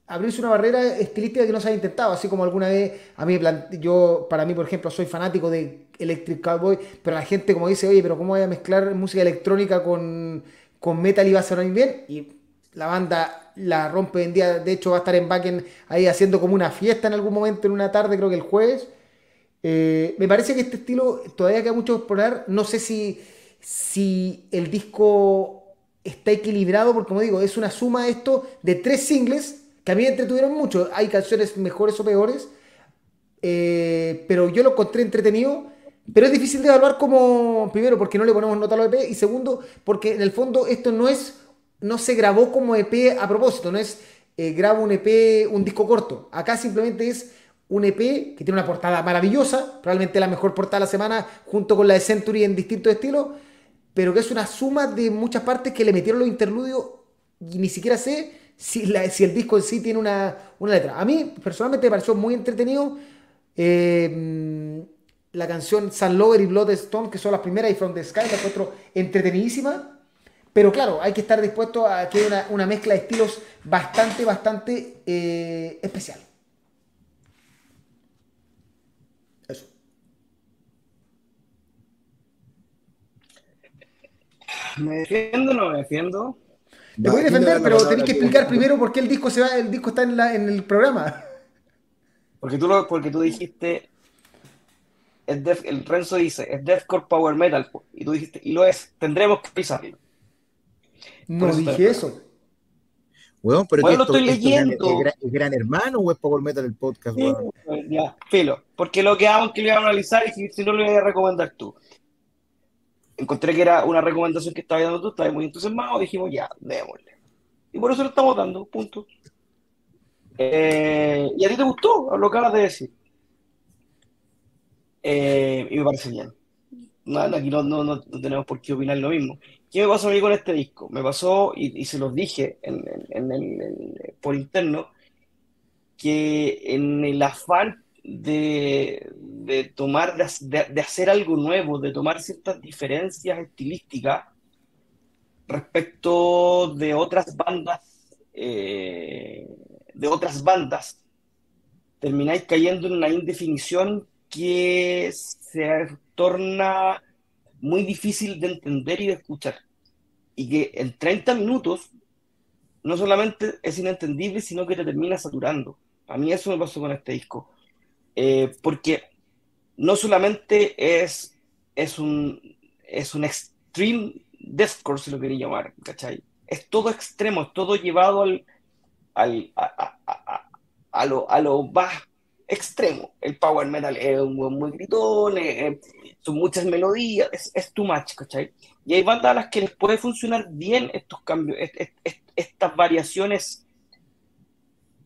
abrirse una barrera estilística que no se ha intentado, así como alguna vez, a mí, yo, para mí, por ejemplo, soy fanático de Electric Cowboy, pero la gente como dice, oye, pero ¿cómo voy a mezclar música electrónica con, con metal y va a sonar bien? Y la banda la rompe en día, de hecho va a estar en Backen ahí haciendo como una fiesta en algún momento, en una tarde, creo que el jueves. Eh, me parece que este estilo todavía queda mucho que explorar. No sé si, si el disco está equilibrado, porque como digo, es una suma esto de tres singles que a mí me entretuvieron mucho. Hay canciones mejores o peores, eh, pero yo lo encontré entretenido. pero es difícil de evaluar como, primero, porque no le ponemos nota a los EP, y segundo, porque en el fondo esto no es, no se grabó como EP a propósito, no es eh, grabo un EP, un disco corto. Acá simplemente es un EP que tiene una portada maravillosa, probablemente la mejor portada de la semana, junto con la de Century en distintos estilos, pero que es una suma de muchas partes que le metieron los interludios y ni siquiera sé si, si el disco en sí tiene una, letra. A mí personalmente me pareció muy entretenido. Eh, la canción Sun Lover y Blood Stone, que son las primeras, y From the Sky, la encuentro entretenidísima. Pero claro, hay que estar dispuesto a que haya una, mezcla de estilos bastante, bastante eh, especial. Eso. ¿Me defiendo o no me defiendo? Te voy a defender, pero tenés que explicar primero por qué el disco se va, el disco está en, la, en el programa. Porque tú, lo, porque tú dijiste el Renzo dice, es Deathcore Power Metal, y tú dijiste, y lo es, tendremos que pisarlo. No dije eso. Bueno, pero lo estoy leyendo. ¿Es gran, hermano o es Power Metal el podcast? Pues, ya, filo. Porque lo que hago es que lo iba a analizar y si, no lo voy a recomendar tú. Encontré que era una recomendación que estaba dando tú, estaba muy entusiasmado, dijimos ya, démosle. Y por eso lo estamos dando, punto. Eh, ¿Y a ti te gustó lo que acabas de decir? Eh, y me parece bien. Nada, aquí no, no, no, tenemos por qué opinar lo mismo. ¿Qué me pasó a mí con este disco? Me pasó, y, se los dije en, en, por interno, que en el afán de, de tomar, de, de, hacer algo nuevo, de tomar ciertas diferencias estilísticas respecto de otras bandas, eh, de otras bandas, termináis cayendo en una indefinición que se torna muy difícil de entender y de escuchar. Y que en 30 minutos no solamente es inentendible, sino que te termina saturando. A mí eso me pasó con este disco. Eh, porque no solamente es, es, un, es un extreme deathcore, si lo quería llamar, ¿cachai? Es todo extremo, es todo llevado al, al, a, a, a, lo, a lo más extremo. El power metal es un muy gritón, son muchas melodías, es, es too much, ¿cachai? Y hay bandas a las que les puede funcionar bien estos cambios, estas variaciones,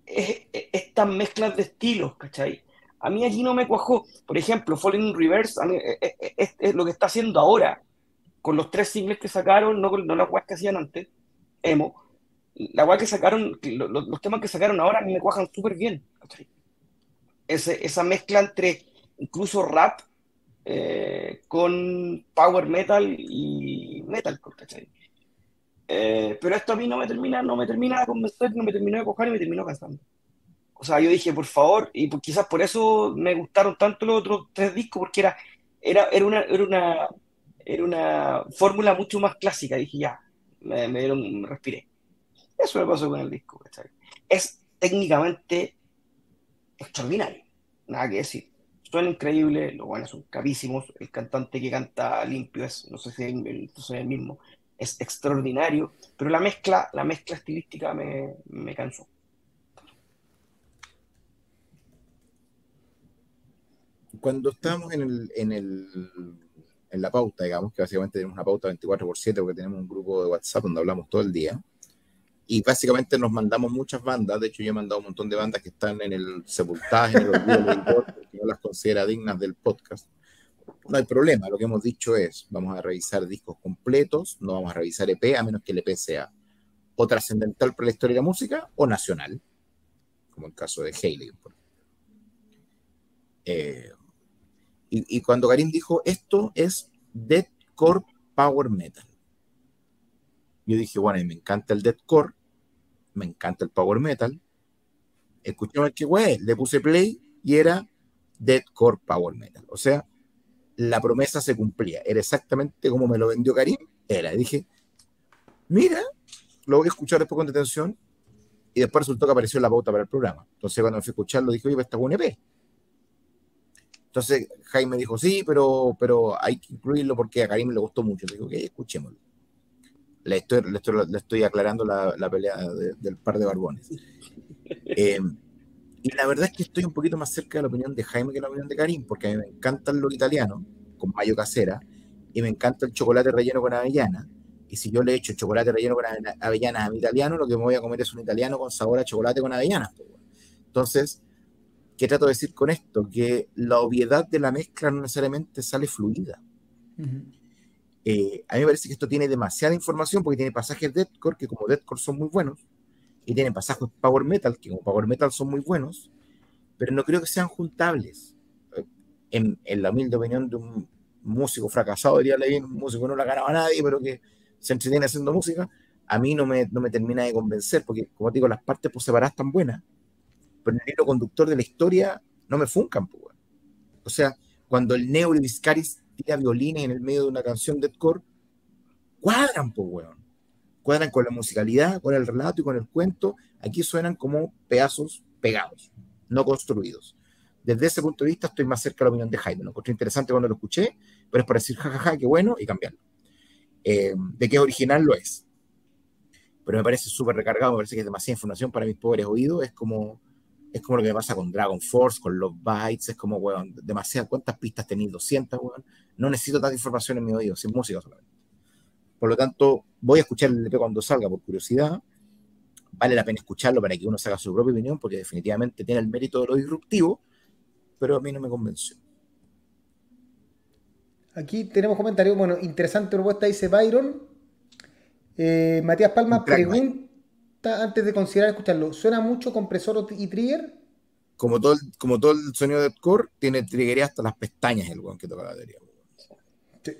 estas mezclas de estilos, ¿cachai? A mí allí no me cuajó. Por ejemplo, Falling in Reverse es, lo que está haciendo ahora, con los tres singles que sacaron, no, no las que hacían antes, emo. La guay que sacaron, los, los, temas que sacaron ahora a mí me cuajan súper bien, ¿cachai? esa mezcla entre incluso rap eh, con power metal y metal, ¿cachai? Eh, pero esto a mí no me termina, no me termina de convencer, no me terminó de coger y me terminó cansando. O sea, yo dije, por favor, y pues quizás por eso me gustaron tanto los otros tres discos, porque era, era, era una, era una, era una fórmula mucho más clásica. Dije, ya, me, me dieron, me respiré. Eso me pasó con el disco, ¿cachai? Es técnicamente extraordinario, nada que decir. Suena increíble, los buenos son carísimos, el cantante que canta limpio es, no sé si es el, mismo, es extraordinario, pero la mezcla, la mezcla estilística me, me cansó. Cuando estamos en, el, en, el, en la pauta, digamos, que básicamente tenemos una pauta 24 por 7 porque tenemos un grupo de WhatsApp donde hablamos todo el día, y básicamente nos mandamos muchas bandas. De hecho, yo he mandado un montón de bandas que están en el sepultaje, en el olvido del porque no las considera dignas del podcast. No hay problema. Lo que hemos dicho es: vamos a revisar discos completos, no vamos a revisar EP, a menos que el EP sea o trascendental para la historia de la música o nacional, como el caso de Haley. Y, cuando Karim dijo esto es deathcore power metal, yo dije, bueno, me encanta el deathcore, me encanta el power metal. Escuchaba que güey, le puse play y era deathcore power metal. O sea, la promesa se cumplía. Era exactamente como me lo vendió Karim. Era. Y dije, mira, lo voy a escuchar después con detención. Y después resultó que apareció la pauta para el programa. Entonces, cuando me fui a escucharlo, dije, oye, está un EP. Entonces, Jaime dijo, sí, pero, pero hay que incluirlo porque a Karim le gustó mucho. Digo, ok, escuchémoslo le estoy, le estoy, aclarando la, pelea del par de barbones. Eh, y la verdad es que estoy un poquito más cerca de la opinión de Jaime que la opinión de Karim, porque a mí me encantan los italianos, con mayo casera y me encanta el chocolate relleno con avellana. Y si yo le echo chocolate relleno con avellanas a mi italiano, lo que me voy a comer es un italiano con sabor a chocolate con avellanas. Entonces, ¿qué trato de decir con esto? Que la obviedad de la mezcla no necesariamente sale fluida. Eh, a mí me parece que esto tiene demasiada información porque tiene pasajes deathcore que como deathcore son muy buenos y tiene pasajes power metal que como power metal son muy buenos, pero no creo que sean juntables. Eh, en, en la humilde opinión de un músico fracasado, diría Levin, un músico que no la ganaba a nadie, pero que se entretiene haciendo música, a mí no me, no me termina de convencer, porque como te digo, las partes por separadas están buenas, pero el hilo conductor de la historia no me funcan. Pues, o sea, cuando el Neo y Viscaris tira violines en el medio de una canción de core, cuadran, pues, weón. Cuadran con la musicalidad, con el relato y con el cuento. Aquí suenan como pedazos pegados, no construidos. Desde ese punto de vista estoy más cerca de la opinión de Jaime. Lo encontré interesante cuando lo escuché, pero es para decir jajaja, qué bueno y cambiarlo. Eh, de que es original lo es. Pero me parece súper recargado, me parece que es demasiada información para mis pobres oídos. Es como, es como lo que me pasa con Dragon Force, con los bytes, es como, weón, demasiado. ¿Cuántas pistas tenéis? 200, weón. No necesito tanta información en mi oído, sin música solamente. Por lo tanto, voy a escuchar el LP cuando salga por curiosidad. Vale la pena escucharlo para que uno se haga su propia opinión, porque definitivamente tiene el mérito de lo disruptivo, pero a mí no me convenció. Aquí tenemos comentarios. Bueno, interesante propuesta, dice Byron. Eh, Matías Palma pregunta antes de considerar escucharlo: ¿suena mucho compresor y trigger? Como todo, el, como todo el sonido de core, tiene trigger hasta las pestañas el weón que toca la batería. Sí.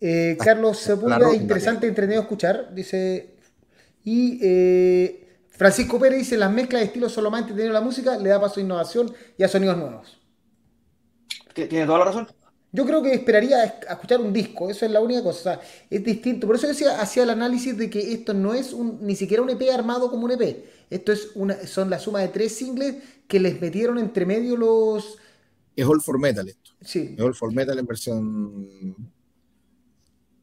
Eh, Carlos Sepúlveda, interesante, entretenido escuchar. Dice. Y eh, Francisco Pérez dice: las mezclas de estilos solo más entretenido la música le da paso a innovación y a sonidos nuevos. Tiene toda la razón. Yo creo que esperaría escuchar un disco, eso es la única cosa. es distinto. Por eso decía, hacía el análisis de que esto no es un, ni siquiera un EP armado como un EP. Esto es una, son la suma de tres singles que les metieron entre medio los. Es All for Metal esto. Sí. Es All for Metal en versión.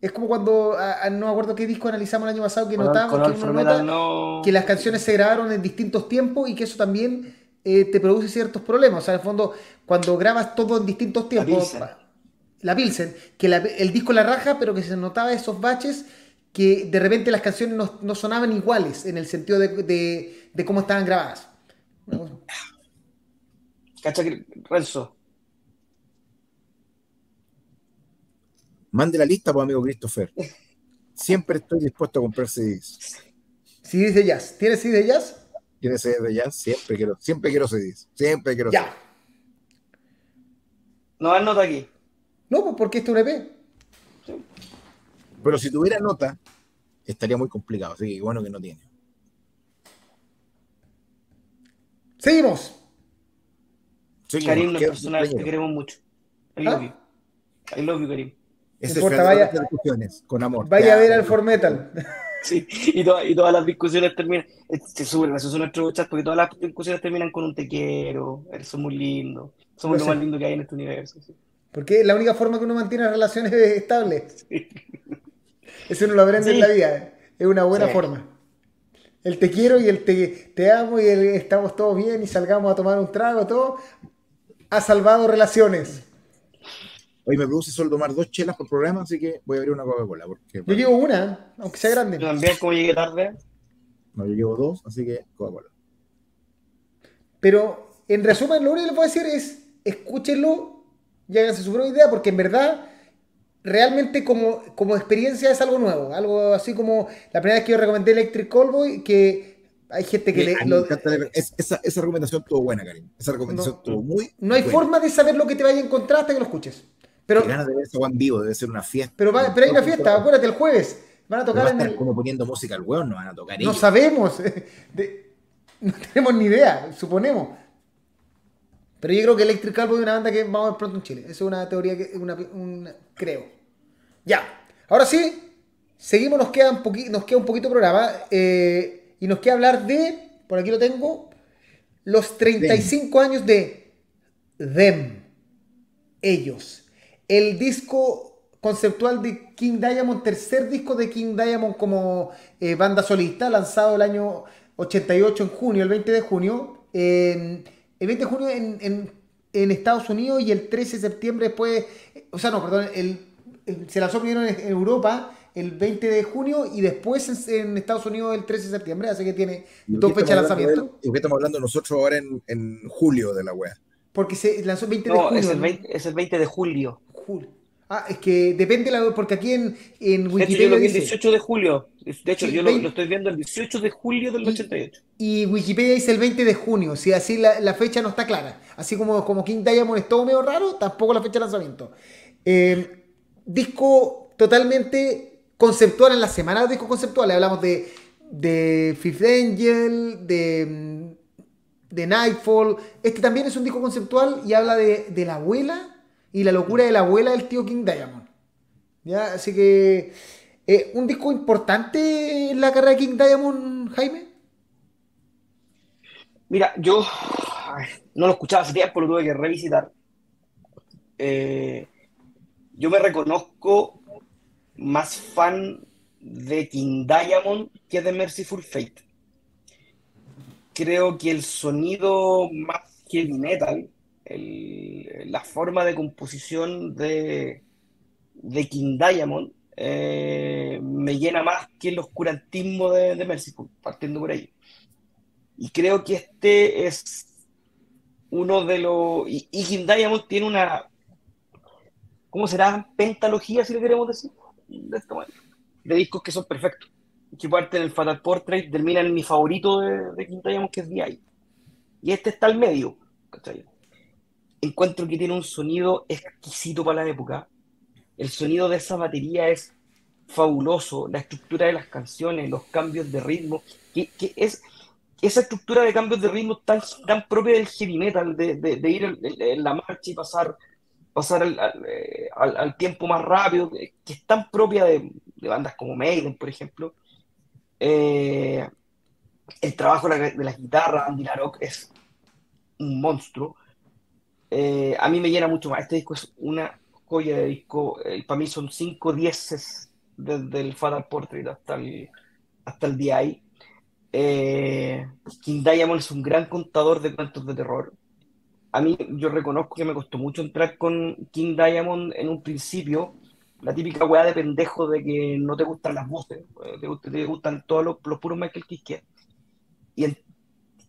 Es como cuando, no me acuerdo qué disco analizamos el año pasado, que notamos que, que las canciones se grabaron en distintos tiempos y que eso también eh, te produce ciertos problemas. O sea, en el fondo, cuando grabas todo en distintos tiempos la Pilsen, que el disco la raja, pero que se notaba esos baches que de repente las canciones no, sonaban iguales en el sentido de, cómo estaban grabadas. Cacha, Renzo. Mande la lista, pues, amigo Christopher. Siempre estoy dispuesto a comprar CDs. ¿CDs de jazz? ¿Tienes CDs de jazz? ¿Tienes CDs de jazz? Siempre quiero, siempre quiero CDs. Siempre quiero Ya. No hay nota aquí. No, pues porque este es un EP. Pero si tuviera nota, estaría muy complicado. Así que bueno que no tiene. Seguimos. Karim, los personajes te queremos mucho. I love ¿Ah? you. I love you, Karim. Ese importa, vaya, discusiones, con amor. Vaya a ver al Formetal. Sí, y, y, todas las discusiones terminan. Se suben, esos son nuestros chats porque todas las discusiones terminan con un te quiero, eres muy lindo. Somos lo más lindo que hay en este universo. Sí. Porque es la única forma que uno mantiene relaciones estables. Eso uno lo aprende en la vida. Es una buena forma. El te quiero y el te, te amo y el estamos todos bien y salgamos a tomar un trago, todo, ha salvado relaciones. Hoy me produce solo tomar dos chelas por programa, así que voy a abrir una Coca-Cola. Yo llevo una, aunque sea grande. También, como llegué tarde. No, yo llevo dos, así que Coca-Cola. Pero, en resumen, lo único que les puedo decir es, escúchenlo y háganse su propia idea, porque en verdad, realmente como, como experiencia es algo nuevo. Algo así como la primera vez que yo recomendé Electric Callboy, que hay gente que le. esa, esa, recomendación estuvo buena, Karim. Esa recomendación estuvo muy. No hay forma de saber lo que te vaya a encontrar hasta que lo escuches. Pero, ganas de ver eso en vivo, debe ser una fiesta. Pero, pero hay una fiesta, acuérdate, el jueves. Van a tocar en el... como poniendo música al hueón, no van a tocar No sabemos. no tenemos ni idea, suponemos. Pero yo creo que Electric Callboy es una banda que vamos a ver pronto en Chile. Esa es una teoría que una, creo. Ya. Ahora sí, seguimos, nos queda un, poquito, nos queda un poquito programa. Eh, y nos queda hablar de, por aquí lo tengo, los 35 años de Them. Ellos. El disco conceptual de King Diamond, tercer disco de King Diamond como eh, banda solista, lanzado el año 88 en junio, el 20 de junio. El 20 de junio en, en Estados Unidos y el 13 de septiembre después, o sea, no, perdón, el, se lanzó primero en, Europa el 20 de junio y después en, Estados Unidos el 13 de septiembre, así que tiene dos fechas de lanzamiento. ¿Y qué estamos hablando nosotros ahora en, en julio de la web? Porque se lanzó el 20 de junio. Es el 20, es el 20 de julio. julio. Ah, es que depende la porque aquí en, en Wikipedia. lo el 18 de julio. De hecho, yo lo, estoy viendo el 18 de julio del 88. Y Wikipedia dice el 20 de junio. Si así la, fecha no está clara. Así como, como King Diamond es todo medio raro, tampoco la fecha de lanzamiento. Eh, disco totalmente conceptual en la semana de discos conceptuales. Hablamos de, de Fifth Angel, de, de Nightfall. Este también es un disco conceptual y habla de, de la abuela y la locura de la abuela del tío King Diamond. ¿Ya? Así que, eh, ¿un disco importante en la carrera de King Diamond, Jaime? Mira, yo no lo escuchaba hace tiempo, lo tuve que revisitar. Eh, yo me reconozco más fan de King Diamond que de Merciful Fate. Creo que el sonido más heavy metal la forma de composición de, de King Diamond eh, me llena más que el oscurantismo de, de Merciful, partiendo por ahí. Y creo que este es uno de los... Y, King Diamond tiene una... ¿Cómo será? Pentalogía, si le queremos decir. De, de discos que son perfectos. Que parte del Fatal Portrait termina en mi favorito de, de King Diamond, que es The Y este está al medio. ¿cachai? Encuentro que tiene un sonido exquisito para la época. El sonido de esa batería es fabuloso, la estructura de las canciones, los cambios de ritmo, que, es esa estructura de cambios de ritmo tan, tan propia del heavy metal, de, ir en, la marcha y pasar, pasar eh, al, tiempo más rápido, que es tan propia de, bandas como Maiden, por ejemplo. Eh, el trabajo de la, guitarra, Andy LaRock, es un monstruo. Eh, a mí me llena mucho más. Este disco es una joya de disco. Eh, para mí son cinco dieces desde el Fatal Portrait hasta el, hasta el DI. Eh, King Diamond es un gran contador de cuentos de terror. A mí, yo reconozco que me costó mucho entrar con King Diamond en un principio. La típica weá de pendejo de que no te gustan las voces, te, gustan todos los, los puros Michael Kiske. Y,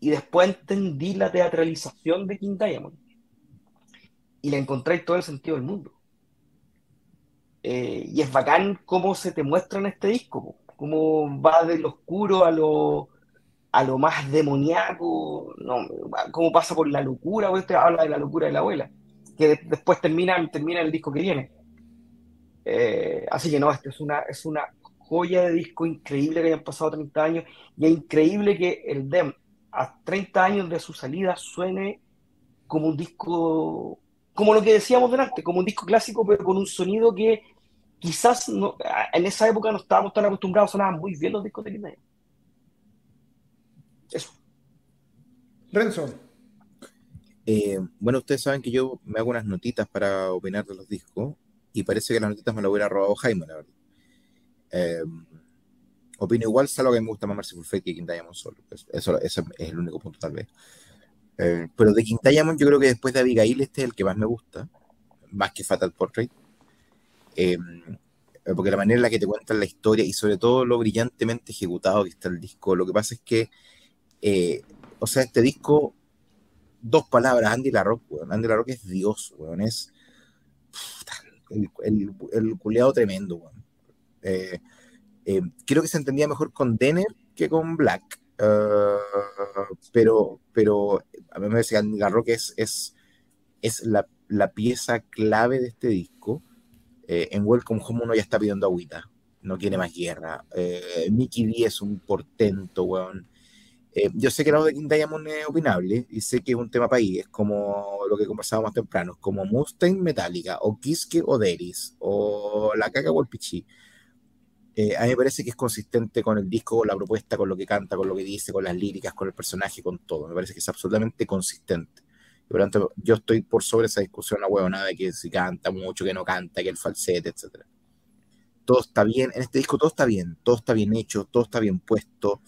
y después entendí la teatralización de King Diamond y le encontráis todo el sentido del mundo. Eh, y es bacán cómo se te muestra en este disco, cómo va de lo oscuro a lo, a lo más demoníaco, no, cómo pasa por la locura, usted habla de la locura de la abuela, que después termina, termina el disco que viene. Eh, así que no, esto es una, es una joya de disco increíble que hayan pasado 30 años y es increíble que el DEM a 30 años de su salida suene como un disco como lo que decíamos delante, como un disco clásico, pero con un sonido que quizás no, en esa época no estábamos tan acostumbrados, sonaban muy bien los discos de Kid Eso. Renzo. Eh, bueno, ustedes saben que yo me hago unas notitas para opinar de los discos y parece que las notitas me las hubiera robado Jaime, la verdad. Eh, opino igual, salvo que me gusta más Merciful Fate que King Diamond solo. Eso, ese es el único punto, tal vez. Eh, pero de Diamond yo creo que después de Abigail este es el que más me gusta, más que Fatal Portrait. Eh, porque la manera en la que te cuentan la historia y sobre todo lo brillantemente ejecutado que está el disco, lo que pasa es que, eh, o sea, este disco, dos palabras, Andy LaRock, weón. Andy LaRock es Dios, weón, es el, el, el culeado tremendo, weón. creo que se entendía mejor con Denner que con Black. pero, pero a mí me decía Garro que es, es, es la, la, pieza clave de este disco. Eh, en Welcome Home uno ya está pidiendo agüita, no quiere más guerra. Eh, Mickey D es un portento, weón. Eh, yo sé que King Diamond es opinable y sé que es un tema país, es como lo que conversábamos más temprano, como Mustang Metallica, o Kiske o Deris, o La Caca o Pichi. a mí me parece que es consistente con el disco, con la propuesta, con lo que canta, con lo que dice, con las líricas, con el personaje, con todo. Me parece que es absolutamente consistente. Y por lo tanto, yo estoy por sobre esa discusión, la nada de que si canta mucho, que no canta, que el falsete, etc. Todo está bien, en este disco todo está bien, todo está bien hecho, todo está bien puesto.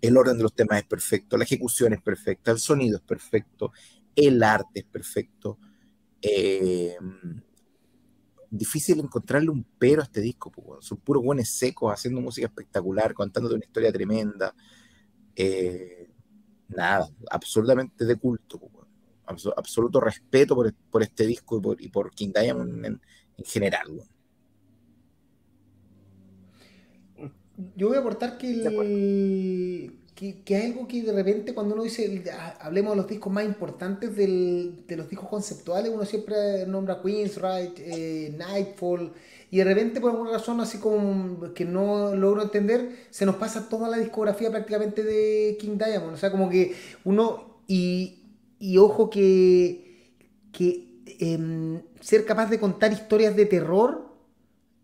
El orden de los temas es perfecto, la ejecución es perfecta, el sonido es perfecto, el arte es perfecto. Eh, difícil encontrarle un pero a este disco, son puros buenos secos haciendo música espectacular, contándote una historia tremenda. Eh, nada, absolutamente de culto, absoluto respeto por, este disco y por, King Diamond en, general. Yo voy a aportar que el, que, hay algo que de repente cuando uno dice, hablemos de los discos más importantes del, de los discos conceptuales, uno siempre nombra Queen's Right, eh, Nightfall, y de repente por alguna razón así como que no logro entender, se nos pasa toda la discografía prácticamente de King Diamond, o sea, como que uno, y, y ojo que, que em, ser capaz de contar historias de terror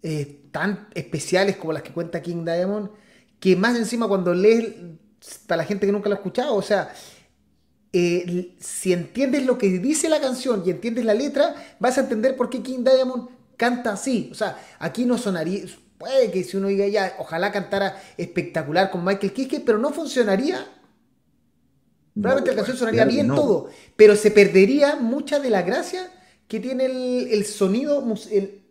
eh, tan especiales como las que cuenta King Diamond, que más encima cuando lees para la gente que nunca lo ha escuchado, o sea, eh, si entiendes lo que dice la canción y entiendes la letra, vas a entender por qué King Diamond canta así. O sea, aquí no sonaría, puede que si uno diga ya, ojalá cantara espectacular con Michael Kiske, pero no funcionaría. Probablemente la canción sonaría bien todo, pero se perdería mucha de la gracia que tiene el, el sonido, el,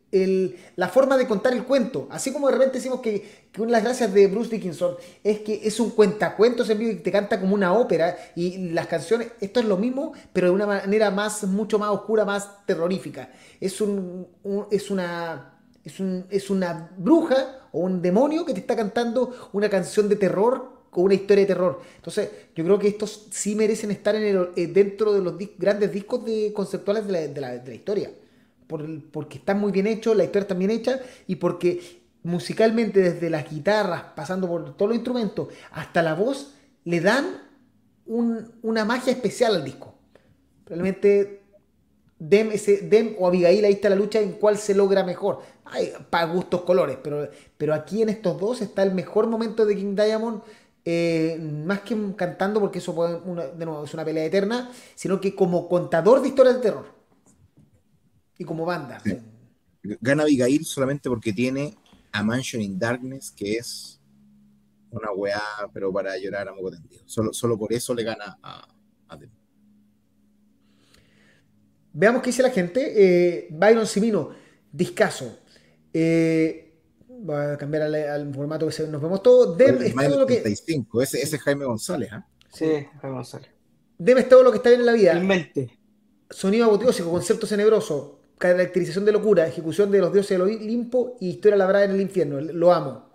la forma de contar el cuento. Así como de repente decimos que, una de las gracias de Bruce Dickinson es que es un cuentacuentos en vivo y te canta como una ópera. Y las canciones, esto es lo mismo, pero de una manera más, mucho más oscura, más terrorífica. Es, un, es una. Es, es una bruja o un demonio que te está cantando una canción de terror o una historia de terror. Entonces, yo creo que estos sí merecen estar en el, eh, dentro de los grandes discos de, conceptuales de la, de la historia porque está muy bien hecho, la historia está bien hecha y porque musicalmente desde las guitarras, pasando por todos los instrumentos, hasta la voz, le dan una magia especial al disco. Probablemente Dem, ese, Dem o Abigail, ahí está la lucha en cuál se logra mejor. Para gustos colores, pero, pero aquí en estos dos está el mejor momento de King Diamond. Eh, más que cantando, porque eso de nuevo, es una pelea eterna, sino que como contador de historias de terror y como banda. Gana Abigail solamente porque tiene a Mansion in Darkness, que es una weá, pero para llorar a moco tendido. Solo, solo por eso le gana a, a Veamos qué dice la gente. Eh, Byron Simino, discaso. Eh, voy a cambiar al, formato que nos vemos todos. Dem es todo lo que. Ese, ese es Jaime González, ¿ah? Sí, Jaime González. Dem es todo lo que está bien en la vida. Realmente. Sonido apoteósico, concepto tenebroso, caracterización de locura, ejecución de los dioses del Olimpo y historia labrada en el infierno. Lo amo.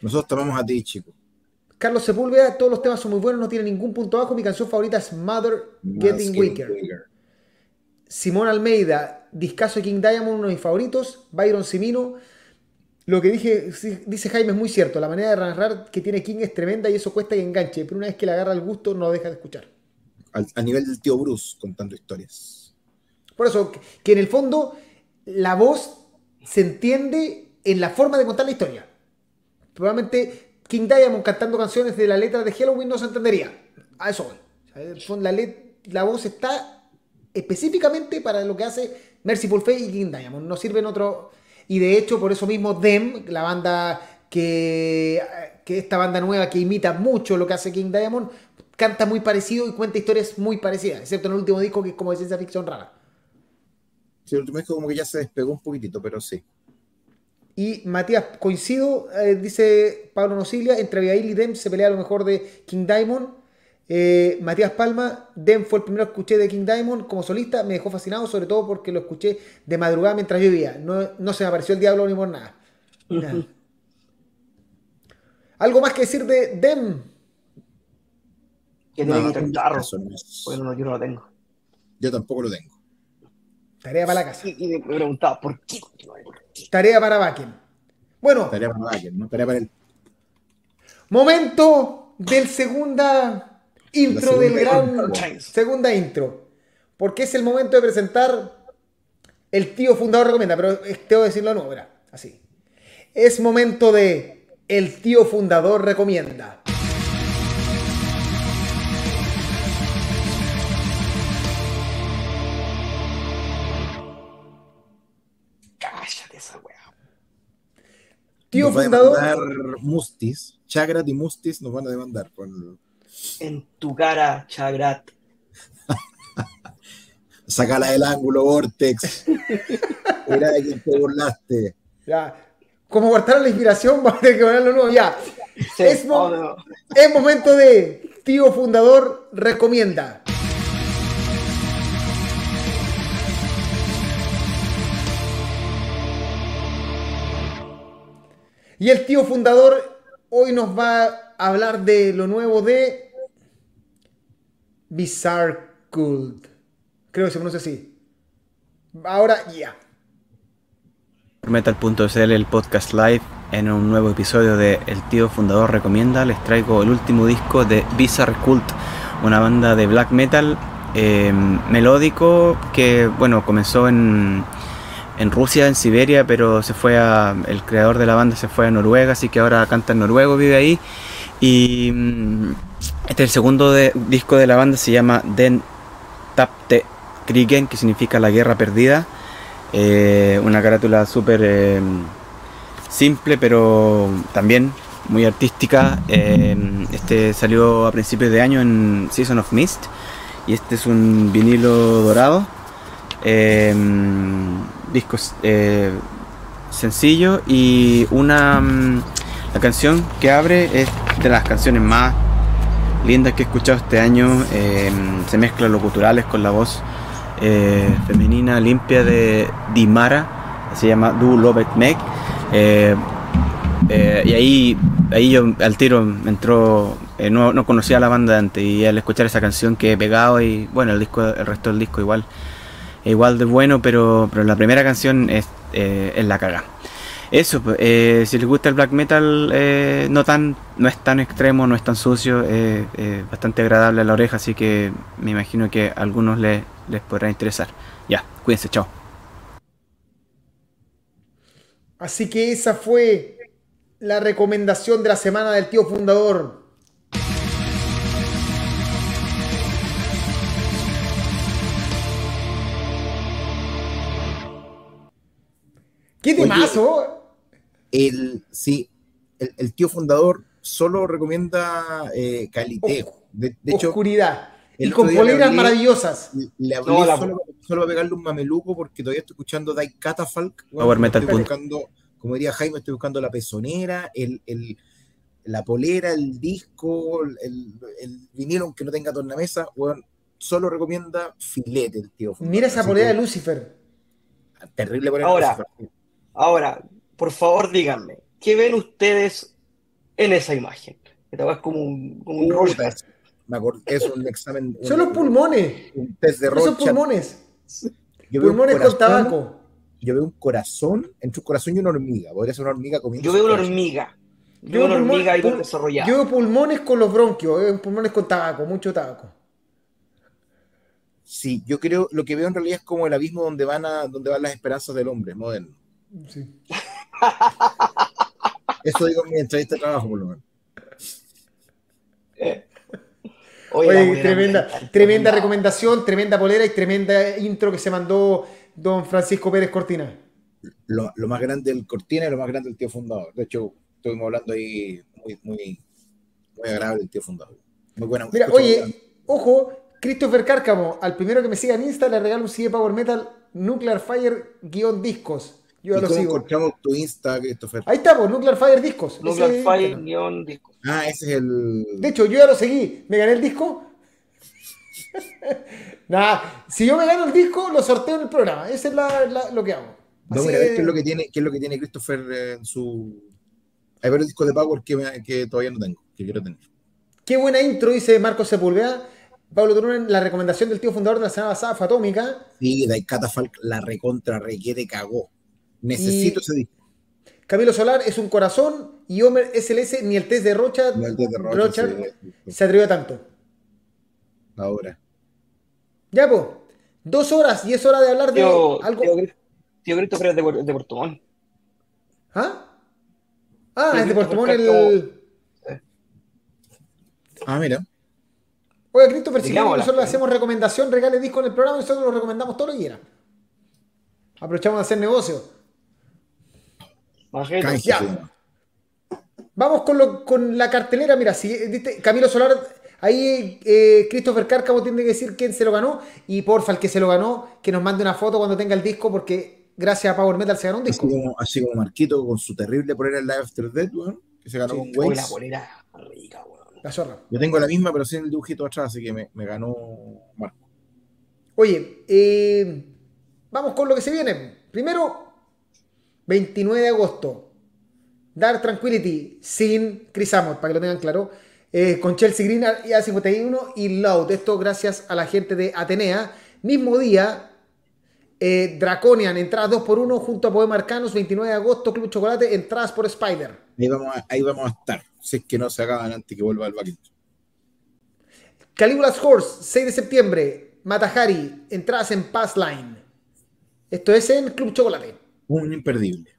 Nosotros tomamos a ti, chico. Carlos Sepúlveda, todos los temas son muy buenos, no tiene ningún punto bajo. Mi canción favorita es Mother Getting Weaker. Simón Almeida, Discaso King Diamond, uno de mis favoritos. Byron Simino. Lo que dije, dice Jaime es muy cierto. La manera de narrar que tiene King es tremenda y eso cuesta que enganche. Pero una vez que le agarra el gusto, no lo deja de escuchar. a nivel del tío Bruce contando historias. Por eso, que en el fondo la voz se entiende en la forma de contar la historia. Probablemente King Diamond cantando canciones de la letra de Halloween no se entendería. A eso voy. La, la voz está específicamente para lo que hace Mercyful Fate y King Diamond. No sirven otro. Y de hecho, por eso mismo, Dem, la banda que, que esta banda nueva que imita mucho lo que hace King Diamond, canta muy parecido y cuenta historias muy parecidas, excepto en el último disco que es como de ciencia ficción rara. Sí, el último disco como que ya se despegó un poquitito, pero sí. Y Matías, coincido, eh, dice Pablo Nocilia, entre Abigail y Dem se pelea lo mejor de King Diamond. Eh, Matías Palma, Dem fue el primero que escuché de King Diamond como solista, me dejó fascinado, sobre todo porque lo escuché de madrugada mientras llovía. No, no se me apareció el diablo ni por nada. ¿Algo más que decir de Dem? Que tiene no, Bueno, yo no lo tengo. Yo tampoco lo tengo. Tarea para la casa. Y, me preguntaba, ¿por qué? Tarea para Bakken. Bueno. Tarea para Bakken, no tarea para él. Momento del segunda intro del gran. Segunda intro. Porque es el momento de presentar el tío fundador recomienda, pero tengo que decirlo no, verá, así. Es momento de el tío fundador recomienda. Tío nos fundador. Va a demandar Mustis, Chagrat y Mustis nos van a demandar. Por... En tu cara, Chagrat. Sacala del ángulo, Vortex. Era de quien te burlaste. Ya. Como guardar la inspiración, vamos a tener que ponerlo nuevo. Ya. Sí, es, mo- oh, no. es momento de tío fundador recomienda. Y el tío fundador hoy nos va a hablar de lo nuevo de Bizarre Cult. Creo que se pronuncia así. Ahora ya. Metal.cl, el podcast live, en un nuevo episodio de El Tío Fundador Recomienda, les traigo el último disco de Bizarre Cult, una banda de black metal eh, melódico que, bueno, comenzó en, en Rusia, en Siberia, pero se fue a, el creador de la banda se fue a Noruega, así que ahora canta en noruego, vive ahí. Y mm, este es el segundo disco de la banda, se llama Den Tapte Krigen, que significa la guerra perdida. Eh, una carátula súper eh, simple, pero también muy artística. Eh, este salió a principios de año en Season of Mist. Y este es un vinilo dorado. Eh, disco eh, sencillo. Y una. mm, La canción que abre es de las canciones más lindas que he escuchado este año. Eh, se mezclan los guturales con la voz eh, femenina limpia de Dimara, se llama Du Lobet Meg. Eh, eh, y ahí, ahí yo al tiro me entró, no, no conocía a la banda antes y al escuchar esa canción que he pegado y bueno, el disco, el resto del disco igual, igual de bueno, pero, pero la primera canción es, eh, es la caga. Eso, pues, eh, si les gusta el black metal, eh, no tan, no es tan extremo, no es tan sucio, eh, bastante agradable a la oreja, así que me imagino que a algunos les, les podrá interesar. Ya, cuídense, chao. Así que esa fue la recomendación de la semana del tío fundador. ¿Qué Oye, temazo? El, sí, el, el tío fundador solo recomienda eh, Calité. Oscu- De, de hecho, Oscuridad. el Y con poleras hablé- maravillosas. le hablé No, la- solo, solo a pegarle un mameluco porque todavía estoy escuchando Die Catafalque. Power Metal Estoy Punto. buscando, como diría Jaime, estoy buscando la pezonera, el, el- la polera, el disco, el, el vinilo, aunque no tenga tornamesa. Bueno, solo recomienda filete el tío fundador. Mira esa polera de Lucifer. Terrible polera. Ahora, Lucifer. Ahora, por favor, díganme, ¿qué ven ustedes en esa imagen? Que te vas como un, como un es, me acordé- es un examen. un- Son los pulmones. Un test de Son pulmones. Yo veo un Pulmones con tabaco. Yo veo un corazón, entre un corazón y una hormiga. Podría ser una hormiga comiendo. Yo veo una hormiga. Yo Yo veo una pulmón- hormiga ahí pul- desarrollada. Yo veo pulmones con los bronquios, eh, pulmones con tabaco, mucho tabaco. Sí, yo creo, lo que veo en realidad es como el abismo donde van a, donde van las esperanzas del hombre moderno. Sí. Eso digo en mi entrevista de trabajo, por lo menos. Oye, tremenda, tremenda recomendación, tremenda polera y tremenda intro que se mandó don Francisco Pérez Cortina. Lo, lo más grande del Cortina y lo más grande del tío fundador. De hecho, estuvimos hablando ahí muy, muy, muy agradable del tío fundador. Muy buena. Mira, oye, ojo, Christopher Cárcamo, al primero que me siga en Insta le regalo un CD Power Metal Nuclear Fire guion discos. Yo ¿Y lo cómo sigo. encontramos tu Insta, Christopher? Ahí está, pues, Nuclear Fire discos. Nuclear Ese- Fire guion disco. Ah, ese es el. De hecho, yo ya lo seguí. ¿Me gané el disco? Nada, si yo me gano el disco, lo sorteo en el programa. Ese es la- la- lo que hago. Mira, que- ¿ves qué es lo que tiene, qué es lo que tiene Christopher en su. Hay varios discos de Power que, me- que todavía no tengo, que quiero tener. Qué buena intro, dice Marcos Sepúlveda. Pablo Turunen, la recomendación del tío fundador de la semana pasada fue Atómica. Sí, Die Catafalque la recontra requiere cagó. Necesito Y- ese disco. Camilo Solar es un corazón y Homer SLS ni el test de Rocha, No, el de Rocha, Rocha sí, sí, se atrevió a tanto. Ahora. Ya, pues, dos horas y es hora de hablar de Tío, algo. tío, tío Christopher es de, Puer- de Puerto Montt. ¿Ah? Ah, es de Puerto Montt el. Ah, mira. Oye, Christopher, si Digamos, nosotros le hacemos recomendación, regale disco en el programa, nosotros lo recomendamos todo lo que quiera. Aprovechamos de hacer negocio. Majete. Canje, Ya. sí. Vamos con, lo- con la cartelera. Mira, si, viste, Camilo Solar Ahí eh, Christopher Cárcamo tiene que decir quién se lo ganó. Y porfa, el que se lo ganó, que nos mande una foto cuando tenga el disco, porque gracias a Power Metal se ganó un disco. Así como, así como Marquito con su terrible polera en Live After Death, weón, que se ganó Sí. con Waze. la polera rica, weón. La zorra. Yo tengo la misma, pero sin el dibujito atrás, así que me, me ganó Marco. Oye, eh, vamos con lo que se viene. Primero, 29 de agosto. Dark Tranquility sin Chris Amott, para que lo tengan claro. eh, con Chelsea Green y A51 y Loud. Esto gracias a la gente de Atenea. Mismo día, eh, Draconian, entradas 2x1 junto a Poema Arcanos, 29 de agosto, Club Chocolate, entradas por Spider. Ahí vamos, a, ahí vamos a estar, si es que no se acaban antes que vuelva el vaquito. Caligula's Horse, 6 de septiembre, Matahari, entradas en Pass Line. Esto es en Club Chocolate. Un imperdible.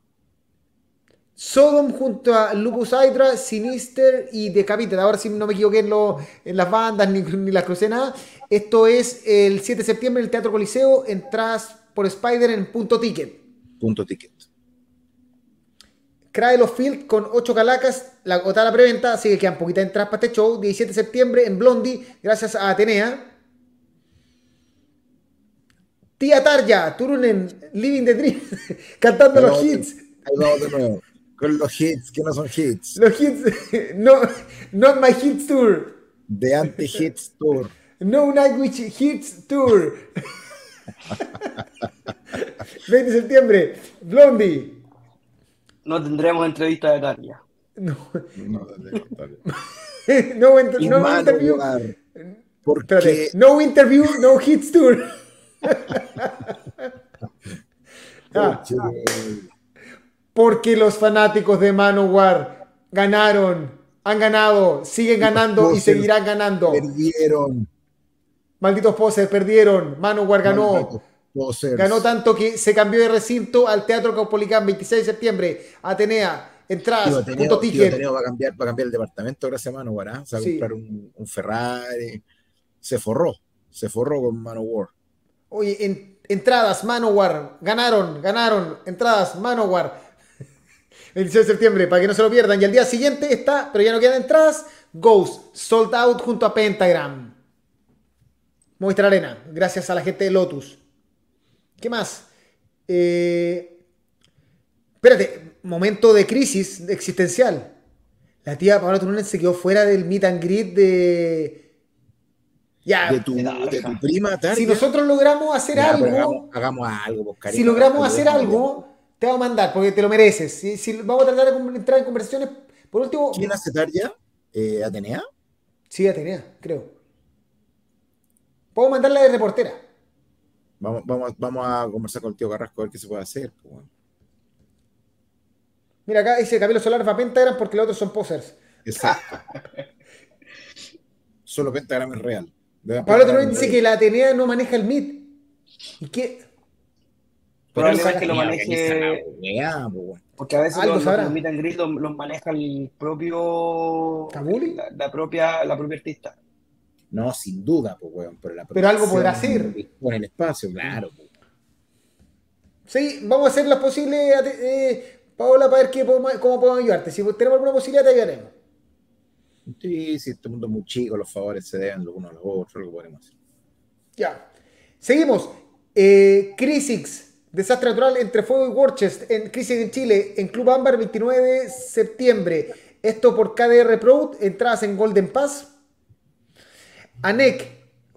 Sodom junto a Lupus Hydra, Sinister y Decapitated. Ahora sí no me equivoqué en, lo- en las bandas ni, ni las crucé nada. Esto es el 7 de septiembre en el Teatro Coliseo. Entradas por Spider en punto ticket. Punto ticket. Cradle of Field con 8 calacas. La agotada la preventa, así que quedan poquitas entradas para este show. 17 de septiembre en Blondie, gracias a Atenea. Tía Tarja, Turunen, Living the Dream, cantando los hits. Ahí vamos de nuevo. Con los hits que no son hits. Los hits, no, not my hits tour. De Anti-Hits Tour. No Nightwish Hits Tour. 20 de septiembre, Blondie. No tendremos entrevista de Tania. No, No, dale. no, no Manowar, interview. Porque no interview, no hits tour. Ah, porque los fanáticos de Manowar ganaron, han ganado, siguen ganando y seguirán ganando. perdieron. Malditos posers, perdieron. Manowar ganó. Posers. Ganó tanto que se cambió de recinto al Teatro Caupolicán 26 de septiembre. Atenea, entradas, punto Ateneo, tío ticket. Ateneo va a cambiar, va a cambiar el departamento gracias a Manowar. ¿ah? Se va a Sí. comprar un, un Ferrari. Se forró. Se forró con Manowar. Oye, en- entradas, Manowar, ganaron, ganaron, entradas, Manowar. 26 de septiembre, para que no se lo pierdan. Y al día siguiente está, pero ya no quedan entradas, Ghost, sold out junto a Pentagram. Movistar Arena, gracias a la gente de Lotus. ¿Qué más? Eh, espérate, momento de crisis existencial. La tía Paola Turunen se quedó fuera del meet and greet de... Ya, De tu, de prima si nosotros logramos hacer Ya, algo... hagamos, hagamos algo, pues, cariño. Si logramos Hagamos hacer algo, te vamos a mandar, porque te lo mereces. Si, si vamos a tratar de entrar en conversaciones, por último, ¿Quién hace Tarja? Eh, ¿Atenea? sí, Atenea, creo. Puedo mandarla de reportera. Vamos, vamos, vamos a conversar con el tío Carrasco a ver qué se puede hacer. pues, bueno. Mira, acá dice Camilo Solar va a Pentagram porque los otros son posers. Exacto. Solo Pentagram es real. Pablo es dice que la Atenea no maneja el MIT. ¿Y qué? Probablemente lo Mira, maneje-. Porque a veces Algo los, los meet and greet los, los maneja el propio. ¿Kabuli? La, la propia, la propia artista. No, sin duda, pues, weón. Pero, la Pero algo podrá hacer. dispone el espacio, claro. pues. Sí, vamos a hacer las posibles, eh, Paola, para ver qué podemos- cómo podemos ayudarte. Si tenemos alguna posibilidad, te ayudaremos. Sí, sí, este mundo es muy chico, los favores se deben los unos a los otros, lo podemos hacer. Ya. Seguimos. Eh, Crisix, desastre natural entre Fuego y Worcest, en Crisis en Chile, en Club Ámbar, 29 de septiembre. Esto por KDR Pro, entradas en Golden Pass. ANEC,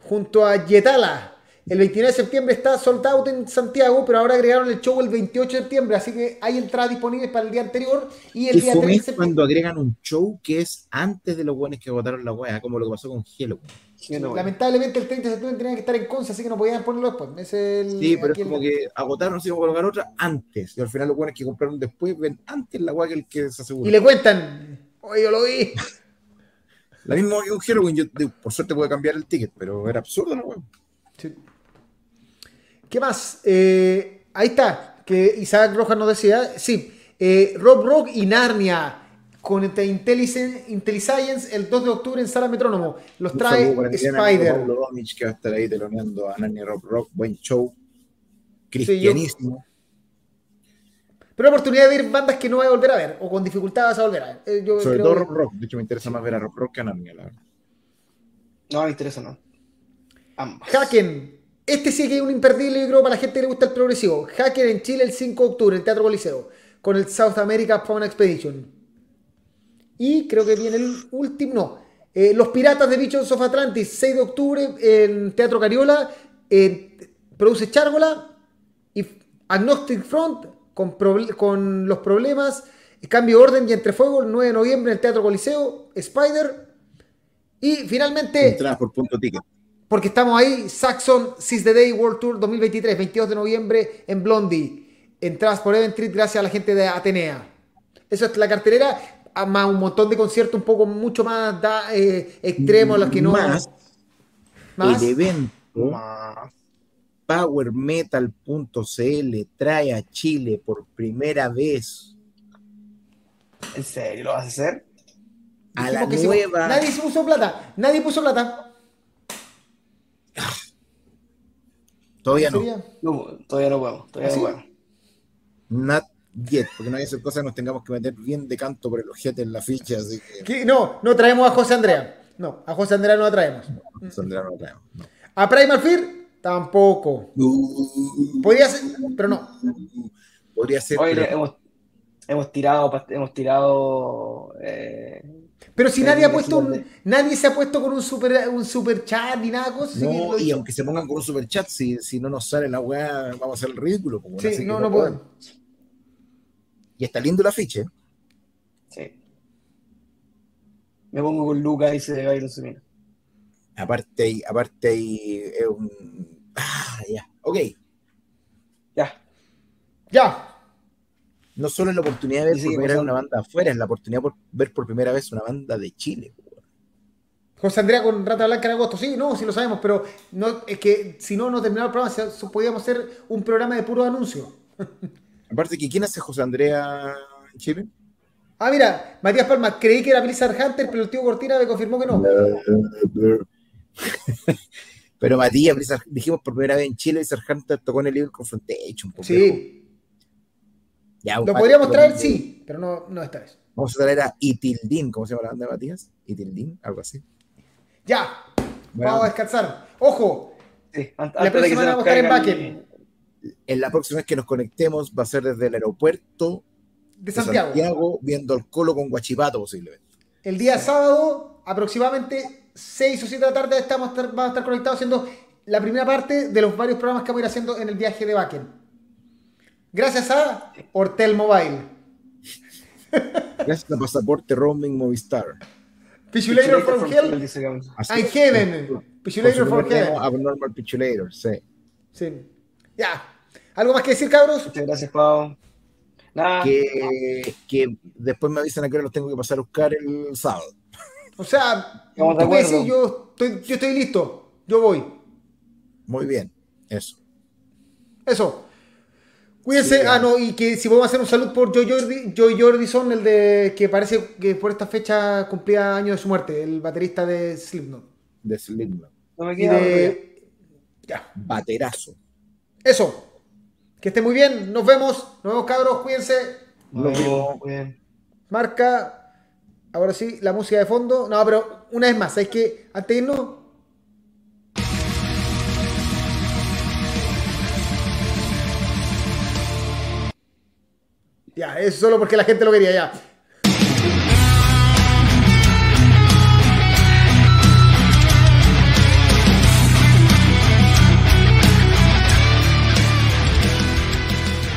junto a Yetala. El 29 de septiembre está sold out en Santiago, pero ahora agregaron el show el 28 de septiembre, así que hay entradas disponibles para el día anterior y el Y día fome 3 de es septiembre. cuando agregan un show que es antes de los buenos que votaron la weá, como lo que pasó con Hello. Sí, no. Lamentablemente el 30 de septiembre tenía que estar en Conce, así que no podían ponerlo después. Ese es el- Sí, pero es el- como que agotaron, así como colocar otra antes. Y al final los buenos que compraron después ven antes la weá que el que se aseguró. Y le cuentan, oye, yo lo vi. La misma que un Halloween, yo digo, por suerte puede cambiar el ticket, pero era absurdo la weá. ¿Qué más? Eh, ahí está, que Isaac Rojas nos decía, sí, eh, Rob Rock y Narnia con Intelligence, IntelliScience el 2 de octubre en Sala Metrónomo. Los trae Spider. Pablo Domich, que va a estar ahí teloneando a Nani Rock Rock. Buen show. yo- Cristianísimo. Pero la oportunidad de ver bandas que no vas a volver a ver, o con dificultad vas a volver a ver. Eh, yo Sobre creo todo que- Rock Rock. De hecho, me interesa más ver a Rock Rock que a Narnia, la verdad. No, me interesa, no. Ambas. Haken. Este sí que es un imperdible, yo creo, para la gente que le gusta el progresivo. Haken en Chile el 5 de octubre, en Teatro Coliseo, con el South America Fauna Expedition. Y creo que viene el último, no. Eh, Los Piratas de Bichos of Atlantis, 6 de octubre, en Teatro Cariola. produce Chárgola. Y Agnostic Front, con, con los problemas. Cambio de orden y entre fuego, el 9 de noviembre en el Teatro Coliseo. Spider. Y finalmente. Entradas por punto ticket. Porque estamos ahí. Saxon Seize the Day World Tour 2023, 22 de noviembre en Blondie. Entradas por Event gracias a la gente de Atenea. Eso es la cartelera más un montón de conciertos un poco mucho más da, eh, extremos, los que no. Más, ¿Más? El evento PowerMetal.cl trae a Chile por primera vez. ¿En serio lo vas a hacer? A la nueva. nadie se puso plata. Nadie puso plata. Todavía no. Todavía no podemos. Todavía no podemos. Not yet, porque no hay hacer cosas que nos tengamos que meter bien de canto por el ojete en la ficha. Así que... No, no traemos a José Andrea. No, a José Andrea no lo traemos. A José Andrea no lo traemos. A Primal Fear tampoco. Podría ser, pero no. Podría ser. hemos, hemos, tirado, hemos tirado. Eh, pero si nadie ha puesto un, nadie se ha puesto con un super, un super chat ni nada cosa. No, y aunque se pongan con un super chat, si, si no nos sale la weá, vamos a hacer el ridículo. Como sí, no, no, pueden. Y está lindo el afiche. Sí. Me pongo con Lucas y se va a ir mina. Aparte, aparte es un. Ah, ya. Ok. Ya. Ya. No solo es la oportunidad de ver por primera vez una banda afuera, es la oportunidad de ver por primera vez una banda de Chile. José Andrea con Rata Blanca en agosto, sí, no, sí lo sabemos, pero no, es que si no, no terminaba el programa, podíamos hacer un programa de puro anuncio. Aparte, que ¿quién hace José Andrea en Chile? Ah, mira, Matías Palma, creí que era Blizzard Hunter, pero el tío Cortina me confirmó que no. pero Matías, dijimos por primera vez en Chile, Blizzard Hunter tocó en el Evil Confrontation. Sí. Ya, Lo podríamos traer, sí, pero no, no esta vez. Vamos a traer a Itildin, ¿cómo se llama la banda de Matías? Itildin, algo así. Ya, vamos a descansar. Ojo, la próxima semana vamos a estar en Backen en la próxima vez que nos conectemos va a ser desde el aeropuerto de Santiago, viendo el colo con Guachipato posiblemente. El día sábado, aproximadamente 6 o 7 de la tarde, estamos, vamos a estar conectados haciendo la primera parte de los varios programas que vamos a ir haciendo en el viaje de Bakken. Gracias a Hortel Mobile. Gracias a Pasaporte Roaming Movistar. Pichulator from Hell and Heaven. Pichulator from Heaven. Abnormal Pichulator, sí. Sí. Ya. ¿Algo más que decir, cabros? Muchas gracias, Pau. Nada. Que, que después me avisan a que los tengo que pasar a buscar el sábado. O sea, tú me decís, yo estoy, yo estoy listo. Yo voy. Muy bien. Eso. Eso. Cuídense. ah, no, y que si podemos hacer un saludo por Joy, Jordi, Joy Jordison, el de que parece que por esta fecha cumplía año de su muerte, el baterista de Slipknot. De Slipknot. No me queda. De... Ya. Baterazo. Eso. Que esté muy bien. Nos vemos. Nos vemos, cabros. Cuídense. Nos vemos. Marca. Ahora sí, la música de fondo. No, pero una vez más, hay que antes de irnos. Ya, es solo porque la gente lo quería ya.